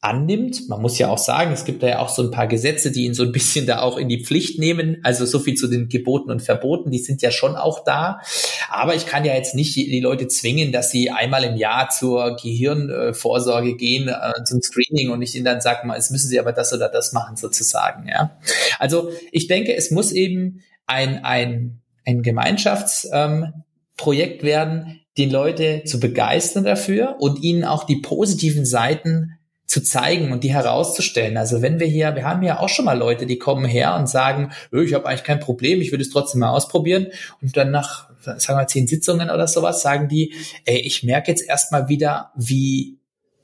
annimmt. Man muss ja auch sagen, es gibt da ja auch so ein paar Gesetze, die ihn so ein bisschen da auch in die Pflicht nehmen. Also so viel zu den Geboten und Verboten, die sind ja schon auch da. Aber ich kann ja jetzt nicht die Leute zwingen, dass sie einmal im Jahr zur Gehirnvorsorge gehen, äh, zum Screening und ich ihnen dann sage, mal, es müssen sie aber das oder das machen sozusagen. Ja. Also ich denke, es muss eben ein, ein, ein Gemeinschaftsprojekt ähm, werden, die Leute zu begeistern dafür und ihnen auch die positiven Seiten zu zeigen und die herauszustellen. Also wenn wir hier, wir haben ja auch schon mal Leute, die kommen her und sagen, ich habe eigentlich kein Problem, ich würde es trotzdem mal ausprobieren und dann nach, sagen wir, zehn Sitzungen oder sowas, sagen die, ey, ich merke jetzt erstmal wieder, wie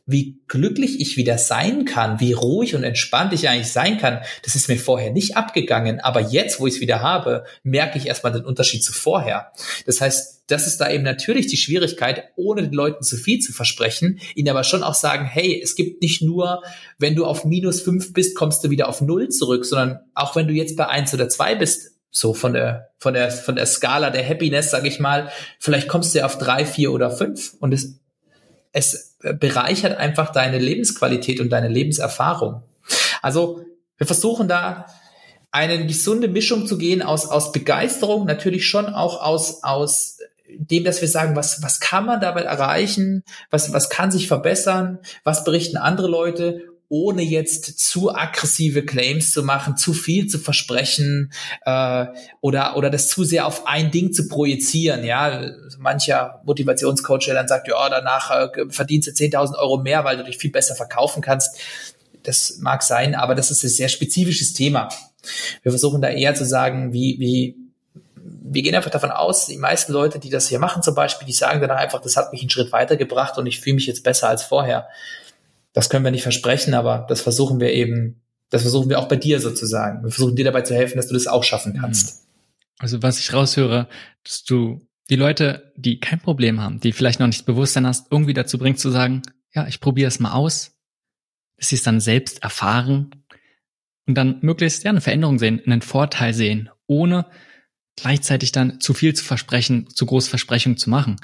wie glücklich ich wieder sein kann, wie ruhig und entspannt ich eigentlich sein kann, das ist mir vorher nicht abgegangen. Aber jetzt, wo ich es wieder habe, merke ich erstmal den Unterschied zu vorher. Das heißt, das ist da eben natürlich die Schwierigkeit, ohne den Leuten zu viel zu versprechen, ihnen aber schon auch sagen, hey, es gibt nicht nur, wenn du auf minus fünf bist, kommst du wieder auf null zurück, sondern auch wenn du jetzt bei eins oder zwei bist, so von der von der von der Skala der Happiness, sage ich mal, vielleicht kommst du ja auf drei, vier oder fünf und es es bereichert einfach deine Lebensqualität und deine Lebenserfahrung. Also wir versuchen da eine gesunde Mischung zu gehen aus, aus Begeisterung, natürlich schon auch aus, aus dem, dass wir sagen, was, was kann man dabei erreichen, was, was kann sich verbessern, was berichten andere Leute ohne jetzt zu aggressive Claims zu machen, zu viel zu versprechen äh, oder oder das zu sehr auf ein Ding zu projizieren. Ja, mancher Motivationscoach, der dann sagt, ja, danach äh, verdienst du 10.000 Euro mehr, weil du dich viel besser verkaufen kannst. das mag sein, aber das ist ein sehr spezifisches Thema. Wir versuchen da eher zu sagen, wie, wie, wir gehen einfach davon aus, die meisten Leute, die das hier machen zum Beispiel, die sagen dann einfach, das hat mich einen Schritt weitergebracht und ich fühle mich jetzt besser als vorher. Das können wir nicht versprechen, aber das versuchen wir eben, das versuchen wir auch bei dir sozusagen. Wir versuchen dir dabei zu helfen, dass du das auch schaffen kannst. Mhm. Also was ich raushöre, dass du die Leute, die kein Problem haben, die vielleicht noch nicht Bewusstsein hast, irgendwie dazu bringst zu sagen, ja, ich probiere es mal aus, dass sie es dann selbst erfahren und dann möglichst ja eine Veränderung sehen, einen Vorteil sehen, ohne gleichzeitig dann zu viel zu versprechen, zu große Versprechungen zu machen.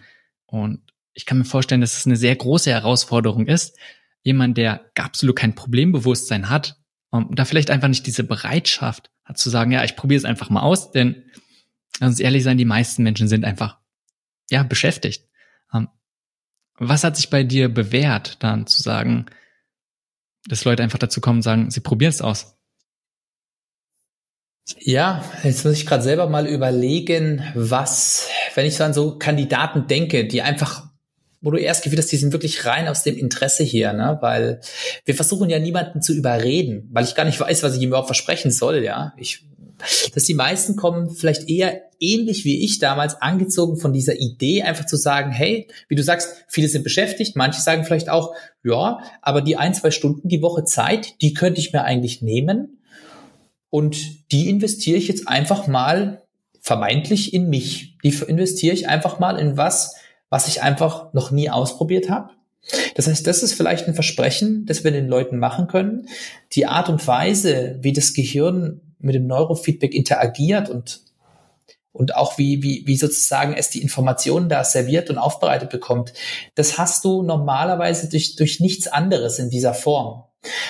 Und ich kann mir vorstellen, dass es eine sehr große Herausforderung ist, jemand, der absolut kein Problembewusstsein hat, um, da vielleicht einfach nicht diese Bereitschaft hat zu sagen, ja, ich probiere es einfach mal aus, denn lass uns ehrlich sein, die meisten Menschen sind einfach ja beschäftigt. Um, was hat sich bei dir bewährt, dann zu sagen, dass Leute einfach dazu kommen und sagen, sie probieren es aus? Ja, jetzt muss ich gerade selber mal überlegen, was, wenn ich so an so Kandidaten denke, die einfach, wo du erst Gefühl hast, die sind wirklich rein aus dem Interesse hier, ne? Weil wir versuchen ja niemanden zu überreden, weil ich gar nicht weiß, was ich ihm überhaupt versprechen soll, ja. Ich, dass die meisten kommen vielleicht eher ähnlich wie ich damals angezogen von dieser Idee, einfach zu sagen, hey, wie du sagst, viele sind beschäftigt, manche sagen vielleicht auch, ja, aber die ein, zwei Stunden die Woche Zeit, die könnte ich mir eigentlich nehmen und die investiere ich jetzt einfach mal vermeintlich in mich. Die investiere ich einfach mal in was, was ich einfach noch nie ausprobiert habe. Das heißt, das ist vielleicht ein Versprechen, das wir den Leuten machen können. Die Art und Weise, wie das Gehirn mit dem Neurofeedback interagiert und und auch wie, wie, wie sozusagen es die Informationen da serviert und aufbereitet bekommt, das hast du normalerweise durch, durch nichts anderes in dieser Form.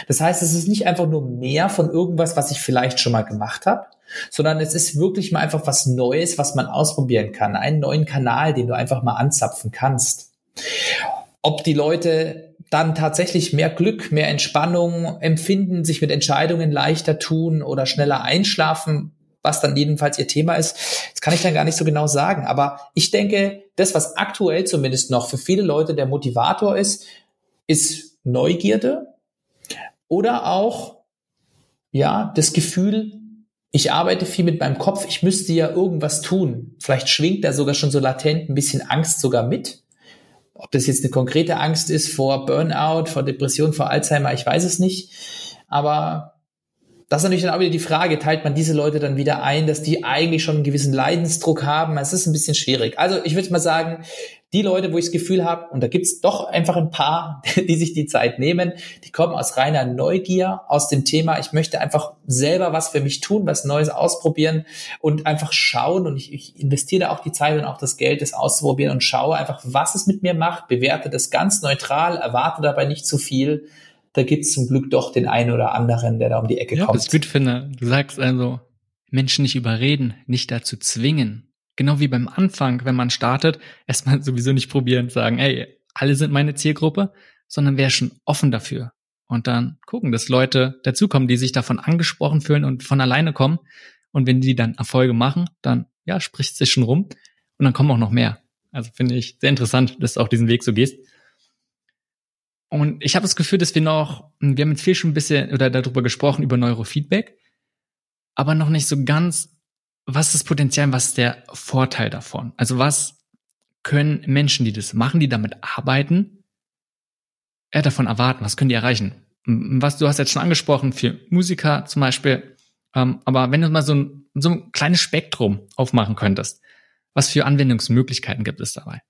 Das heißt, es ist nicht einfach nur mehr von irgendwas, was ich vielleicht schon mal gemacht habe, sondern es ist wirklich mal einfach was Neues, was man ausprobieren kann, einen neuen Kanal, den du einfach mal anzapfen kannst. Ob die Leute dann tatsächlich mehr Glück, mehr Entspannung empfinden, sich mit Entscheidungen leichter tun oder schneller einschlafen, was dann jedenfalls ihr Thema ist, das kann ich dann gar nicht so genau sagen. Aber ich denke, das, was aktuell zumindest noch für viele Leute der Motivator ist, ist Neugierde, oder auch, ja, das Gefühl, ich arbeite viel mit meinem Kopf, ich müsste ja irgendwas tun. Vielleicht schwingt da sogar schon so latent ein bisschen Angst sogar mit. Ob das jetzt eine konkrete Angst ist vor Burnout, vor Depression, vor Alzheimer, ich weiß es nicht. Aber das ist natürlich dann auch wieder die Frage, teilt man diese Leute dann wieder ein, dass die eigentlich schon einen gewissen Leidensdruck haben? Es ist ein bisschen schwierig. Also ich würde mal sagen, die Leute, wo ich das Gefühl habe, und da gibt's doch einfach ein paar, die sich die Zeit nehmen, die kommen aus reiner Neugier, aus dem Thema, ich möchte einfach selber was für mich tun, was Neues ausprobieren und einfach schauen und ich, ich investiere auch die Zeit und auch das Geld, das auszuprobieren und schaue einfach, was es mit mir macht, bewerte das ganz neutral, erwarte dabei nicht zu viel da gibt's zum Glück doch den einen oder anderen, der da um die Ecke ja, kommt. Was ich gut finde, du sagst also, Menschen nicht überreden, nicht dazu zwingen. Genau wie beim Anfang, wenn man startet, erstmal sowieso nicht probieren, sagen, ey, alle sind meine Zielgruppe, sondern wäre schon offen dafür. Und dann gucken, dass Leute dazukommen, die sich davon angesprochen fühlen und von alleine kommen. Und wenn die dann Erfolge machen, dann, ja, spricht es sich schon rum. Und dann kommen auch noch mehr. Also finde ich sehr interessant, dass du auch diesen Weg so gehst. Und ich habe das Gefühl, dass wir noch, wir haben jetzt viel schon ein bisschen oder darüber gesprochen, über Neurofeedback, aber noch nicht so ganz, was ist das Potenzial, was ist der Vorteil davon? Also was können Menschen, die das machen, die damit arbeiten, eher davon erwarten? Was können die erreichen? Was du hast jetzt schon angesprochen für Musiker zum Beispiel, ähm, aber wenn du mal so ein, so ein kleines Spektrum aufmachen könntest, was für Anwendungsmöglichkeiten gibt es dabei?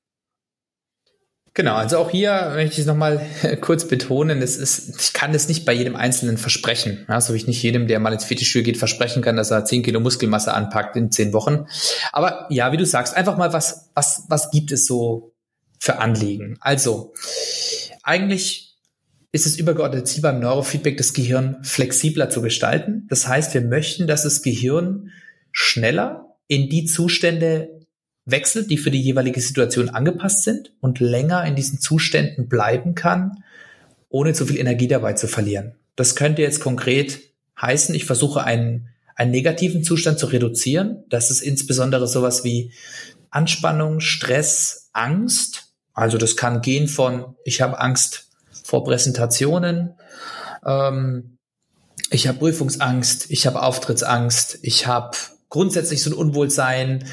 Genau, also auch hier möchte ich es nochmal kurz betonen, es ist, ich kann das nicht bei jedem Einzelnen versprechen. Ja, so wie ich nicht jedem, der mal ins Fitnessstudio geht, versprechen kann, dass er 10 Kilo Muskelmasse anpackt in 10 Wochen. Aber ja, wie du sagst, einfach mal, was, was, was gibt es so für Anliegen? Also, eigentlich ist es übergeordnete Ziel beim Neurofeedback, das Gehirn flexibler zu gestalten. Das heißt, wir möchten, dass das Gehirn schneller in die Zustände wechselt, die für die jeweilige Situation angepasst sind und länger in diesen Zuständen bleiben kann, ohne zu viel Energie dabei zu verlieren. Das könnte jetzt konkret heißen, ich versuche einen, einen negativen Zustand zu reduzieren. Das ist insbesondere sowas wie Anspannung, Stress, Angst. Also das kann gehen von, ich habe Angst vor Präsentationen, ähm, ich habe Prüfungsangst, ich habe Auftrittsangst, ich habe grundsätzlich so ein Unwohlsein,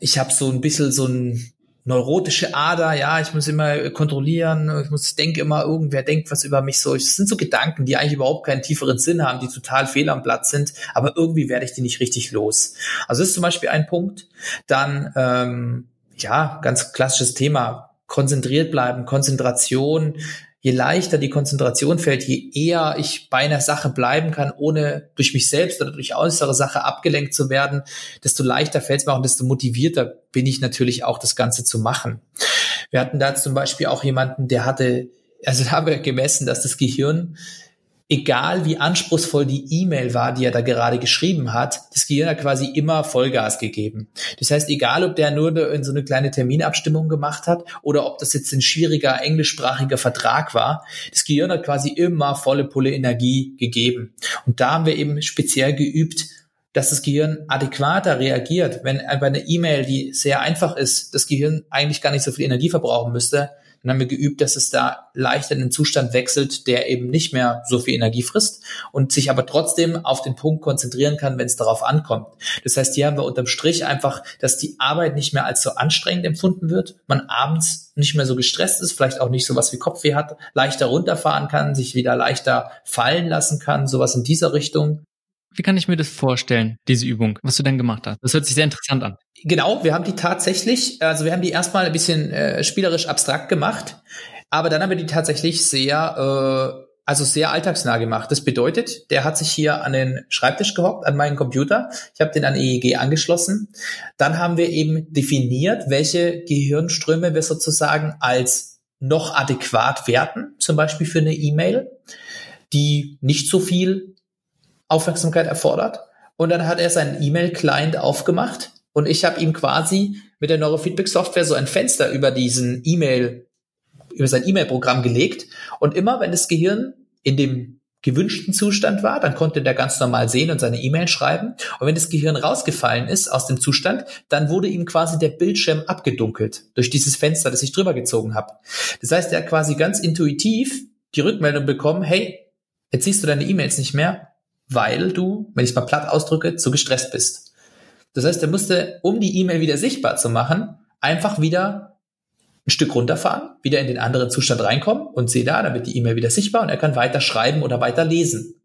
ich habe so ein bisschen so ein neurotische Ader, ja, ich muss immer kontrollieren, ich muss denke immer, irgendwer denkt was über mich so. Es sind so Gedanken, die eigentlich überhaupt keinen tieferen Sinn haben, die total fehl am Platz sind, aber irgendwie werde ich die nicht richtig los. Also das ist zum Beispiel ein Punkt. Dann, ähm, ja, ganz klassisches Thema, konzentriert bleiben, Konzentration, je leichter die Konzentration fällt, je eher ich bei einer Sache bleiben kann, ohne durch mich selbst oder durch äußere Sache abgelenkt zu werden, desto leichter fällt es mir auch und desto motivierter bin ich natürlich auch, das Ganze zu machen. Wir hatten da zum Beispiel auch jemanden, der hatte, also da haben wir gemessen, dass das Gehirn egal wie anspruchsvoll die E-Mail war, die er da gerade geschrieben hat, das Gehirn hat quasi immer Vollgas gegeben. Das heißt, egal ob der nur in so eine kleine Terminabstimmung gemacht hat oder ob das jetzt ein schwieriger englischsprachiger Vertrag war, das Gehirn hat quasi immer volle Pulle Energie gegeben. Und da haben wir eben speziell geübt, dass das Gehirn adäquater reagiert, wenn bei einer E-Mail, die sehr einfach ist, das Gehirn eigentlich gar nicht so viel Energie verbrauchen müsste, dann haben wir geübt, dass es da leicht in einen Zustand wechselt, der eben nicht mehr so viel Energie frisst und sich aber trotzdem auf den Punkt konzentrieren kann, wenn es darauf ankommt. Das heißt, hier haben wir unterm Strich einfach, dass die Arbeit nicht mehr als so anstrengend empfunden wird, man abends nicht mehr so gestresst ist, vielleicht auch nicht so was wie Kopfweh hat, leichter runterfahren kann, sich wieder leichter fallen lassen kann, sowas in dieser Richtung. Wie kann ich mir das vorstellen, diese Übung, was du denn gemacht hast? Das hört sich sehr interessant an. Genau, wir haben die tatsächlich, also wir haben die erstmal ein bisschen äh, spielerisch abstrakt gemacht, aber dann haben wir die tatsächlich sehr, äh, also sehr alltagsnah gemacht. Das bedeutet, der hat sich hier an den Schreibtisch gehockt, an meinen Computer. Ich habe den an EEG angeschlossen. Dann haben wir eben definiert, welche Gehirnströme wir sozusagen als noch adäquat werten, zum Beispiel für eine E-Mail, die nicht so viel Aufmerksamkeit erfordert. Und dann hat er seinen E-Mail-Client aufgemacht und ich habe ihm quasi mit der Neurofeedback-Software so ein Fenster über diesen E-Mail, über sein E-Mail-Programm gelegt. Und immer wenn das Gehirn in dem gewünschten Zustand war, dann konnte der ganz normal sehen und seine E-Mail schreiben. Und wenn das Gehirn rausgefallen ist aus dem Zustand, dann wurde ihm quasi der Bildschirm abgedunkelt durch dieses Fenster, das ich drüber gezogen habe. Das heißt, er hat quasi ganz intuitiv die Rückmeldung bekommen, hey, jetzt siehst du deine E-Mails nicht mehr, weil du, wenn ich es mal platt ausdrücke, zu gestresst bist. Das heißt, er musste, um die E-Mail wieder sichtbar zu machen, einfach wieder ein Stück runterfahren, wieder in den anderen Zustand reinkommen und sehe da, dann wird die E-Mail wieder sichtbar und er kann weiter schreiben oder weiter lesen.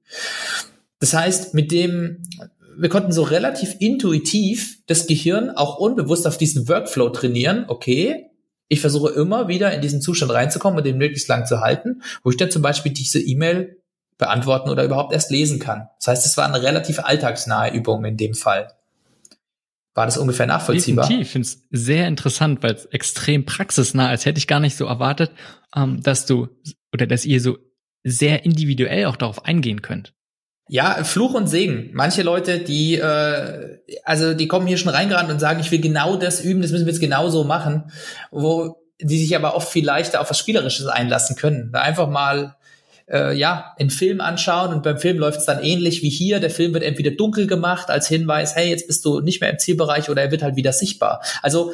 Das heißt, mit dem, wir konnten so relativ intuitiv das Gehirn auch unbewusst auf diesen Workflow trainieren. Okay, ich versuche immer wieder in diesen Zustand reinzukommen und den möglichst lang zu halten, wo ich dann zum Beispiel diese E-Mail beantworten oder überhaupt erst lesen kann. Das heißt, es war eine relativ alltagsnahe Übung in dem Fall. War das ungefähr nachvollziehbar? Definitiv. Ich finde es sehr interessant, weil es extrem praxisnah, als hätte ich gar nicht so erwartet, ähm, dass du oder dass ihr so sehr individuell auch darauf eingehen könnt. Ja, Fluch und Segen. Manche Leute, die äh, also die kommen hier schon reingerannt und sagen, ich will genau das üben, das müssen wir jetzt genau so machen, wo die sich aber oft viel leichter auf was Spielerisches einlassen können. Da einfach mal äh, ja, einen Film anschauen und beim Film läuft es dann ähnlich wie hier. Der Film wird entweder dunkel gemacht als Hinweis, hey, jetzt bist du nicht mehr im Zielbereich oder er wird halt wieder sichtbar. Also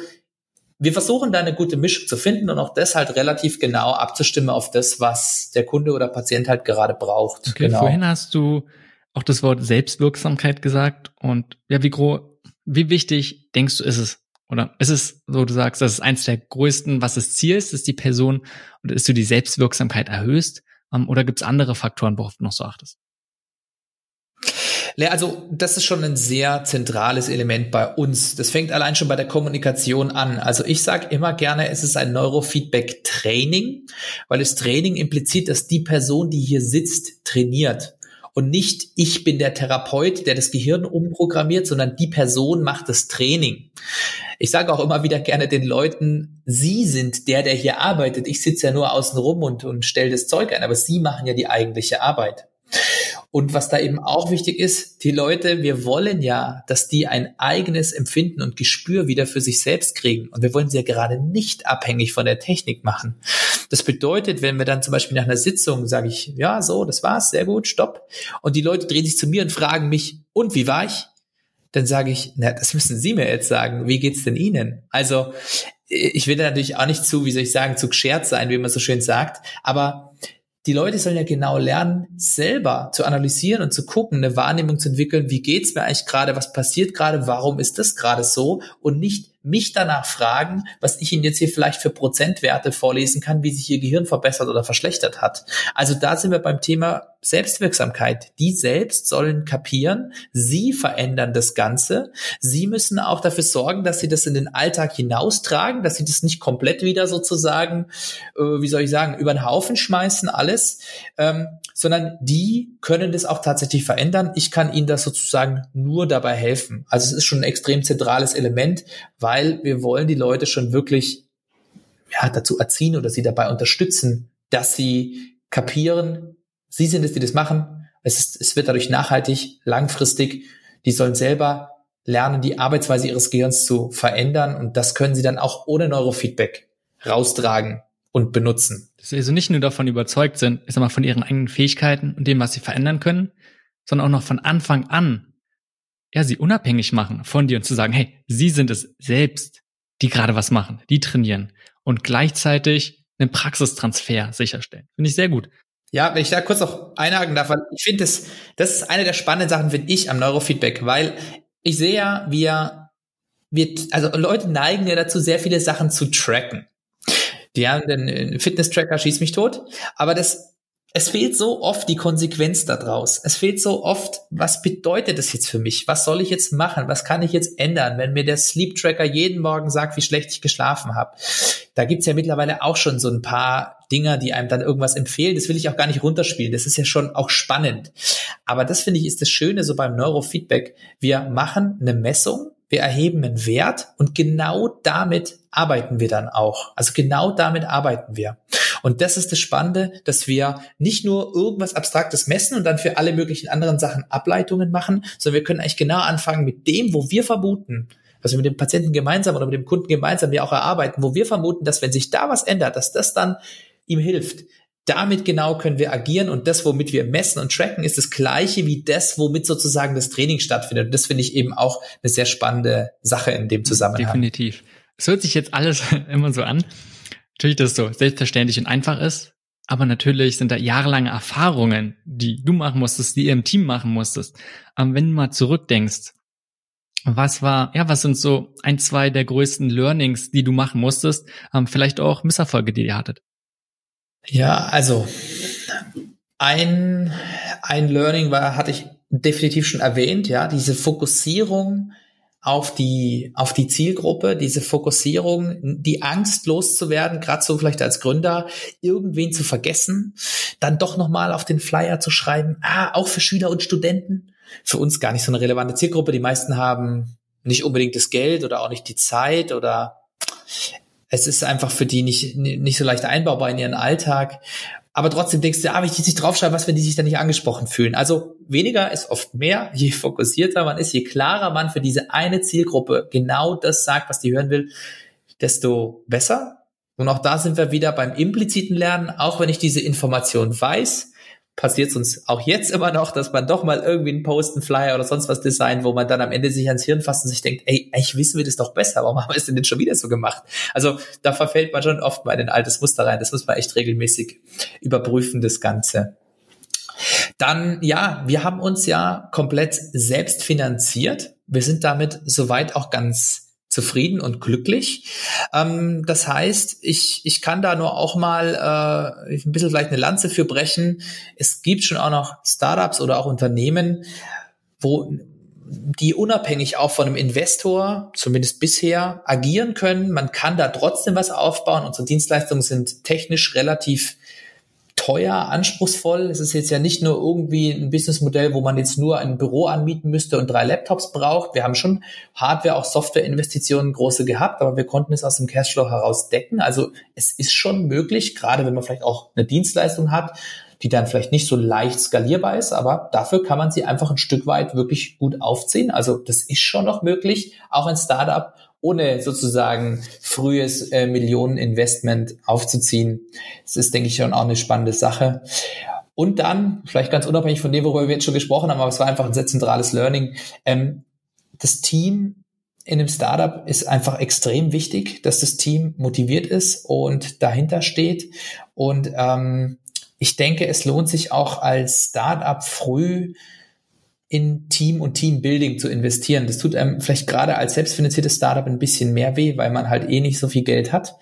wir versuchen da eine gute Mischung zu finden und auch das halt relativ genau abzustimmen auf das, was der Kunde oder Patient halt gerade braucht. Okay, genau. Vorhin hast du auch das Wort Selbstwirksamkeit gesagt und ja, wie groß, wie wichtig denkst du, ist es? Oder ist es so, du sagst, das ist eins der größten, was das Ziel ist, ist die Person oder ist du die Selbstwirksamkeit erhöhst? Ähm, oder gibt es andere Faktoren, worauf du noch so achtest? Also das ist schon ein sehr zentrales Element bei uns. Das fängt allein schon bei der Kommunikation an. Also ich sage immer gerne, es ist ein Neurofeedback-Training, weil das Training impliziert, dass die Person, die hier sitzt, trainiert. Und nicht ich bin der Therapeut, der das Gehirn umprogrammiert, sondern die Person macht das Training. Ich sage auch immer wieder gerne den Leuten, sie sind der, der hier arbeitet. Ich sitze ja nur außen rum und, und stelle das Zeug ein, aber sie machen ja die eigentliche Arbeit. Und was da eben auch wichtig ist, die Leute, wir wollen ja, dass die ein eigenes Empfinden und Gespür wieder für sich selbst kriegen. Und wir wollen sie ja gerade nicht abhängig von der Technik machen. Das bedeutet, wenn wir dann zum Beispiel nach einer Sitzung sage ich, ja, so, das war's, sehr gut, stopp. Und die Leute drehen sich zu mir und fragen mich, und wie war ich? Dann sage ich, na, das müssen Sie mir jetzt sagen. Wie geht's denn Ihnen? Also, ich will natürlich auch nicht zu, wie soll ich sagen, zu geschert sein, wie man so schön sagt. Aber die Leute sollen ja genau lernen, selber zu analysieren und zu gucken, eine Wahrnehmung zu entwickeln, wie geht's mir eigentlich gerade, was passiert gerade, warum ist das gerade so und nicht mich danach fragen, was ich Ihnen jetzt hier vielleicht für Prozentwerte vorlesen kann, wie sich Ihr Gehirn verbessert oder verschlechtert hat. Also da sind wir beim Thema Selbstwirksamkeit. Die selbst sollen kapieren, sie verändern das Ganze. Sie müssen auch dafür sorgen, dass sie das in den Alltag hinaustragen, dass sie das nicht komplett wieder sozusagen, äh, wie soll ich sagen, über den Haufen schmeißen, alles, ähm, sondern die können das auch tatsächlich verändern. Ich kann ihnen das sozusagen nur dabei helfen. Also es ist schon ein extrem zentrales Element, weil wir wollen die Leute schon wirklich ja, dazu erziehen oder sie dabei unterstützen, dass sie kapieren, Sie sind es, die das machen. Es, ist, es wird dadurch nachhaltig, langfristig. Die sollen selber lernen, die Arbeitsweise ihres Gehirns zu verändern und das können sie dann auch ohne Neurofeedback raustragen und benutzen. Dass sie also nicht nur davon überzeugt sind, ist aber von ihren eigenen Fähigkeiten und dem, was sie verändern können, sondern auch noch von Anfang an, ja, sie unabhängig machen von dir und zu sagen, hey, sie sind es selbst, die gerade was machen, die trainieren und gleichzeitig einen Praxistransfer sicherstellen. Finde ich sehr gut. Ja, wenn ich da kurz noch einhaken darf, weil ich finde, das, das ist eine der spannenden Sachen, finde ich, am Neurofeedback, weil ich sehe ja, wir, wir, also Leute neigen ja dazu, sehr viele Sachen zu tracken. Die haben den Fitness-Tracker, schießt mich tot, aber das es fehlt so oft die Konsequenz daraus. Es fehlt so oft, was bedeutet das jetzt für mich? Was soll ich jetzt machen? Was kann ich jetzt ändern, wenn mir der Sleep Tracker jeden Morgen sagt, wie schlecht ich geschlafen habe? Da gibt's ja mittlerweile auch schon so ein paar Dinger, die einem dann irgendwas empfehlen. Das will ich auch gar nicht runterspielen. Das ist ja schon auch spannend. Aber das finde ich ist das Schöne so beim Neurofeedback. Wir machen eine Messung wir erheben einen Wert und genau damit arbeiten wir dann auch. Also genau damit arbeiten wir. Und das ist das Spannende, dass wir nicht nur irgendwas Abstraktes messen und dann für alle möglichen anderen Sachen Ableitungen machen, sondern wir können eigentlich genau anfangen mit dem, wo wir vermuten, was wir mit dem Patienten gemeinsam oder mit dem Kunden gemeinsam ja auch erarbeiten, wo wir vermuten, dass wenn sich da was ändert, dass das dann ihm hilft, damit genau können wir agieren und das, womit wir messen und tracken, ist das gleiche wie das, womit sozusagen das Training stattfindet. Und das finde ich eben auch eine sehr spannende Sache in dem Zusammenhang. Definitiv. Es hört sich jetzt alles immer so an. Natürlich, dass es so selbstverständlich und einfach ist. Aber natürlich sind da jahrelange Erfahrungen, die du machen musstest, die ihr im Team machen musstest. Aber wenn du mal zurückdenkst, was war, ja, was sind so ein, zwei der größten Learnings, die du machen musstest? Vielleicht auch Misserfolge, die ihr hattet? Ja, also ein, ein Learning war, hatte ich definitiv schon erwähnt, ja, diese Fokussierung auf die, auf die Zielgruppe, diese Fokussierung, die Angst loszuwerden, gerade so vielleicht als Gründer, irgendwen zu vergessen, dann doch nochmal auf den Flyer zu schreiben, ah, auch für Schüler und Studenten. Für uns gar nicht so eine relevante Zielgruppe. Die meisten haben nicht unbedingt das Geld oder auch nicht die Zeit oder es ist einfach für die nicht, nicht so leicht einbaubar in ihren Alltag. Aber trotzdem denkst du, ah, wenn ich die sich draufschreibe, was, wenn die sich dann nicht angesprochen fühlen? Also weniger ist oft mehr. Je fokussierter man ist, je klarer man für diese eine Zielgruppe genau das sagt, was die hören will, desto besser. Und auch da sind wir wieder beim impliziten Lernen. Auch wenn ich diese Information weiß, passiert es uns auch jetzt immer noch, dass man doch mal irgendwie einen Post, einen Flyer oder sonst was designt, wo man dann am Ende sich ans Hirn fasst und sich denkt, ey, eigentlich wissen wir das doch besser, warum haben wir es denn jetzt schon wieder so gemacht? Also da verfällt man schon oft mal in ein altes Muster rein. Das muss man echt regelmäßig überprüfen, das Ganze. Dann, ja, wir haben uns ja komplett selbst finanziert. Wir sind damit soweit auch ganz zufrieden und glücklich. Ähm, das heißt, ich, ich kann da nur auch mal äh, ein bisschen vielleicht eine Lanze für brechen. Es gibt schon auch noch Startups oder auch Unternehmen, wo die unabhängig auch von einem Investor, zumindest bisher, agieren können. Man kann da trotzdem was aufbauen. Unsere Dienstleistungen sind technisch relativ teuer, anspruchsvoll. Es ist jetzt ja nicht nur irgendwie ein Businessmodell, wo man jetzt nur ein Büro anmieten müsste und drei Laptops braucht. Wir haben schon Hardware, auch Softwareinvestitionen große gehabt, aber wir konnten es aus dem Cashflow heraus decken. Also es ist schon möglich, gerade wenn man vielleicht auch eine Dienstleistung hat, die dann vielleicht nicht so leicht skalierbar ist, aber dafür kann man sie einfach ein Stück weit wirklich gut aufziehen. Also das ist schon noch möglich, auch ein Startup ohne sozusagen frühes äh, Millioneninvestment aufzuziehen. Das ist, denke ich, schon auch eine spannende Sache. Und dann, vielleicht ganz unabhängig von dem, worüber wir jetzt schon gesprochen haben, aber es war einfach ein sehr zentrales Learning. Ähm, das Team in einem Startup ist einfach extrem wichtig, dass das Team motiviert ist und dahinter steht. Und ähm, ich denke, es lohnt sich auch als Startup früh in Team und Teambuilding zu investieren. Das tut einem vielleicht gerade als selbstfinanziertes Startup ein bisschen mehr weh, weil man halt eh nicht so viel Geld hat.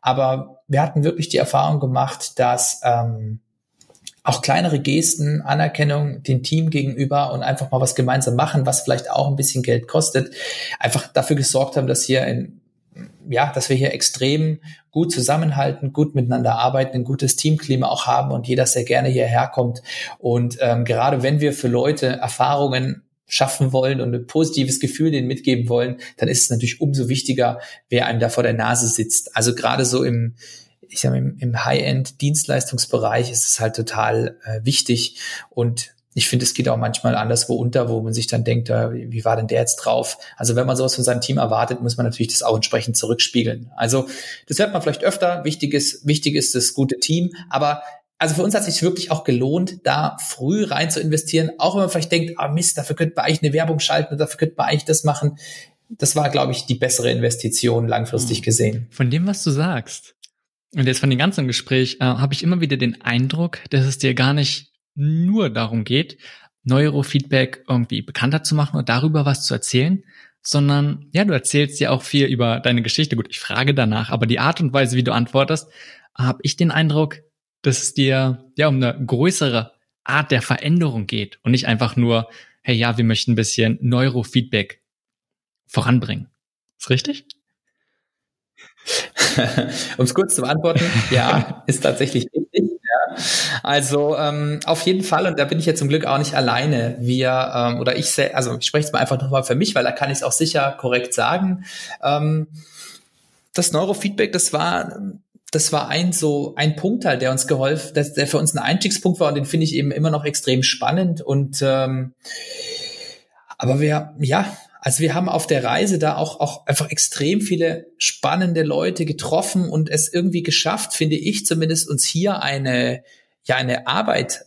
Aber wir hatten wirklich die Erfahrung gemacht, dass ähm, auch kleinere Gesten, Anerkennung dem Team gegenüber und einfach mal was gemeinsam machen, was vielleicht auch ein bisschen Geld kostet, einfach dafür gesorgt haben, dass hier ein ja, dass wir hier extrem gut zusammenhalten, gut miteinander arbeiten, ein gutes Teamklima auch haben und jeder sehr gerne hierher kommt. Und ähm, gerade wenn wir für Leute Erfahrungen schaffen wollen und ein positives Gefühl denen mitgeben wollen, dann ist es natürlich umso wichtiger, wer einem da vor der Nase sitzt. Also gerade so im, ich sag mal, im, High-End-Dienstleistungsbereich ist es halt total äh, wichtig und ich finde, es geht auch manchmal anderswo unter, wo man sich dann denkt, äh, wie war denn der jetzt drauf? Also wenn man sowas von seinem Team erwartet, muss man natürlich das auch entsprechend zurückspiegeln. Also das hört man vielleicht öfter. Wichtig ist, wichtig ist das gute Team. Aber also für uns hat es sich wirklich auch gelohnt, da früh rein zu investieren. Auch wenn man vielleicht denkt, ah Mist, dafür könnte man eigentlich eine Werbung schalten oder dafür könnte man eigentlich das machen. Das war, glaube ich, die bessere Investition langfristig hm. gesehen. Von dem, was du sagst, und jetzt von dem ganzen Gespräch, äh, habe ich immer wieder den Eindruck, dass es dir gar nicht nur darum geht, Neurofeedback irgendwie bekannter zu machen und darüber was zu erzählen, sondern ja, du erzählst ja auch viel über deine Geschichte. Gut, ich frage danach, aber die Art und Weise, wie du antwortest, habe ich den Eindruck, dass es dir ja um eine größere Art der Veränderung geht und nicht einfach nur, hey ja, wir möchten ein bisschen Neurofeedback voranbringen. Ist richtig? um es kurz zu beantworten, ja, ist tatsächlich richtig. Also ähm, auf jeden Fall, und da bin ich ja zum Glück auch nicht alleine. Wir, ähm, oder ich, also ich spreche es mal einfach nochmal für mich, weil da kann ich es auch sicher korrekt sagen. Ähm, das Neurofeedback, das war das war ein so ein Punkt halt, der uns geholfen, der, der für uns ein Einstiegspunkt war und den finde ich eben immer noch extrem spannend und ähm, aber wir, ja, also wir haben auf der Reise da auch, auch einfach extrem viele spannende Leute getroffen und es irgendwie geschafft, finde ich zumindest, uns hier eine, ja, eine Arbeit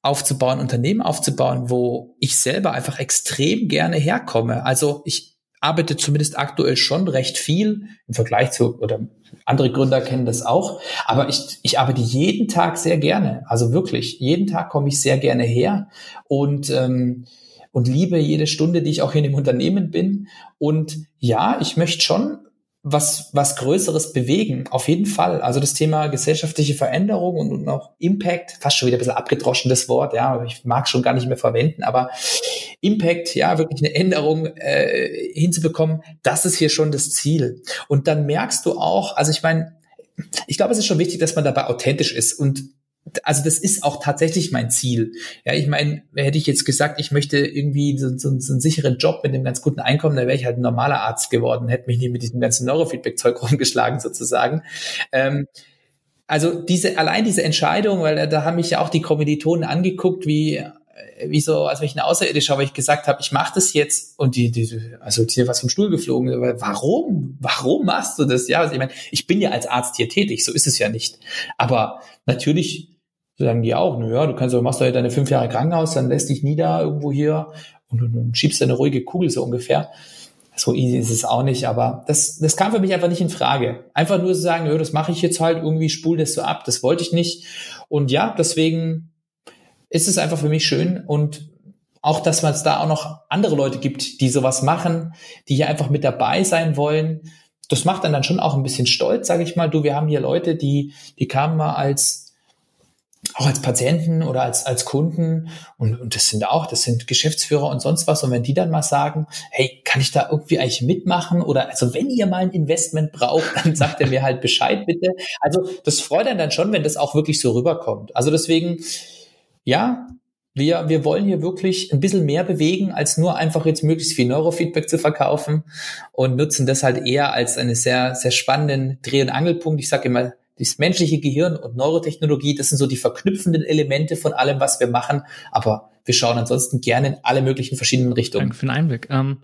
aufzubauen, Unternehmen aufzubauen, wo ich selber einfach extrem gerne herkomme. Also ich arbeite zumindest aktuell schon recht viel im Vergleich zu, oder andere Gründer kennen das auch, aber ich, ich arbeite jeden Tag sehr gerne. Also wirklich, jeden Tag komme ich sehr gerne her und ähm, und liebe jede Stunde, die ich auch in dem Unternehmen bin. Und ja, ich möchte schon was, was Größeres bewegen. Auf jeden Fall. Also das Thema gesellschaftliche Veränderung und, und auch Impact, fast schon wieder ein bisschen abgedroschenes Wort, ja, ich mag schon gar nicht mehr verwenden, aber Impact, ja, wirklich eine Änderung äh, hinzubekommen, das ist hier schon das Ziel. Und dann merkst du auch, also ich meine, ich glaube, es ist schon wichtig, dass man dabei authentisch ist und also das ist auch tatsächlich mein Ziel. Ja, ich meine, hätte ich jetzt gesagt, ich möchte irgendwie so, so, so einen sicheren Job mit einem ganz guten Einkommen, dann wäre ich halt ein normaler Arzt geworden, hätte mich nicht mit diesem ganzen Neurofeedback-Zeug rumgeschlagen sozusagen. Ähm, also diese, allein diese Entscheidung, weil da, haben mich ja auch die Kommilitonen angeguckt, wie wie so, als wenn ich eine Außerirdische habe, ich gesagt habe, ich mache das jetzt und die, die, also hier was vom Stuhl geflogen. Warum? Warum machst du das? Ja, also ich meine, ich bin ja als Arzt hier tätig, so ist es ja nicht. Aber natürlich sagen die auch, na ja, du kannst, du machst doch deine fünf Jahre Krankenhaus, dann lässt dich nie da irgendwo hier und, und, und schiebst eine ruhige Kugel so ungefähr. So easy ist es auch nicht, aber das, das kam für mich einfach nicht in Frage. Einfach nur zu sagen, ja, das mache ich jetzt halt irgendwie, spul das so ab, das wollte ich nicht. Und ja, deswegen ist es einfach für mich schön und auch, dass man es da auch noch andere Leute gibt, die sowas machen, die hier einfach mit dabei sein wollen. Das macht dann dann schon auch ein bisschen stolz, sage ich mal. Du, wir haben hier Leute, die, die kamen mal als auch als Patienten oder als, als Kunden und, und das sind auch, das sind Geschäftsführer und sonst was. Und wenn die dann mal sagen, hey, kann ich da irgendwie eigentlich mitmachen? Oder also wenn ihr mal ein Investment braucht, dann sagt er mir halt Bescheid bitte. Also das freut einen dann schon, wenn das auch wirklich so rüberkommt. Also deswegen, ja, wir, wir wollen hier wirklich ein bisschen mehr bewegen, als nur einfach jetzt möglichst viel Neurofeedback zu verkaufen und nutzen das halt eher als einen sehr, sehr spannenden Dreh- und Angelpunkt. Ich sage immer, das menschliche Gehirn und Neurotechnologie, das sind so die verknüpfenden Elemente von allem, was wir machen. Aber wir schauen ansonsten gerne in alle möglichen verschiedenen Richtungen. Danke für den Einblick. Ähm,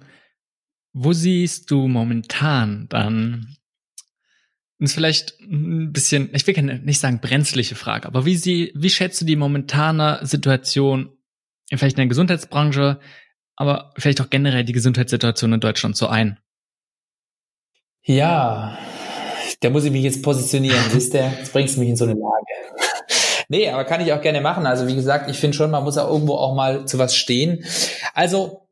wo siehst du momentan dann, das ist vielleicht ein bisschen, ich will nicht sagen brenzliche Frage, aber wie, sie, wie schätzt du die momentane Situation vielleicht in der Gesundheitsbranche, aber vielleicht auch generell die Gesundheitssituation in Deutschland so ein? Ja, da muss ich mich jetzt positionieren, siehst du? Jetzt bringst du mich in so eine Lage. Nee, aber kann ich auch gerne machen. Also wie gesagt, ich finde schon, man muss ja irgendwo auch mal zu was stehen. Also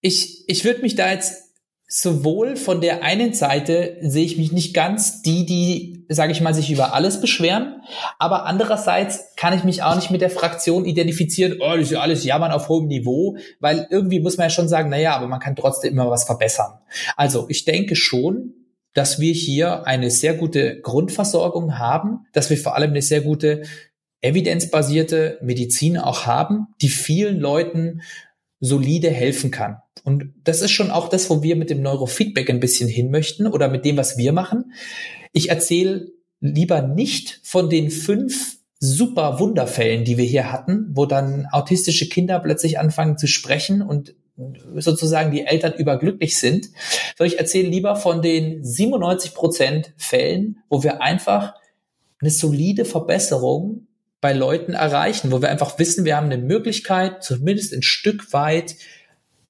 ich, ich würde mich da jetzt sowohl von der einen Seite sehe ich mich nicht ganz die, die, sage ich mal, sich über alles beschweren, aber andererseits kann ich mich auch nicht mit der Fraktion identifizieren, oh, das ist ja alles Jammern auf hohem Niveau, weil irgendwie muss man ja schon sagen, naja, aber man kann trotzdem immer was verbessern. Also ich denke schon, dass wir hier eine sehr gute Grundversorgung haben, dass wir vor allem eine sehr gute evidenzbasierte Medizin auch haben, die vielen Leuten solide helfen kann. Und das ist schon auch das, wo wir mit dem Neurofeedback ein bisschen hin möchten oder mit dem, was wir machen. Ich erzähle lieber nicht von den fünf super Wunderfällen, die wir hier hatten, wo dann autistische Kinder plötzlich anfangen zu sprechen und sozusagen die Eltern überglücklich sind, sondern ich erzähle lieber von den 97 Prozent Fällen, wo wir einfach eine solide Verbesserung bei Leuten erreichen, wo wir einfach wissen, wir haben eine Möglichkeit, zumindest ein Stück weit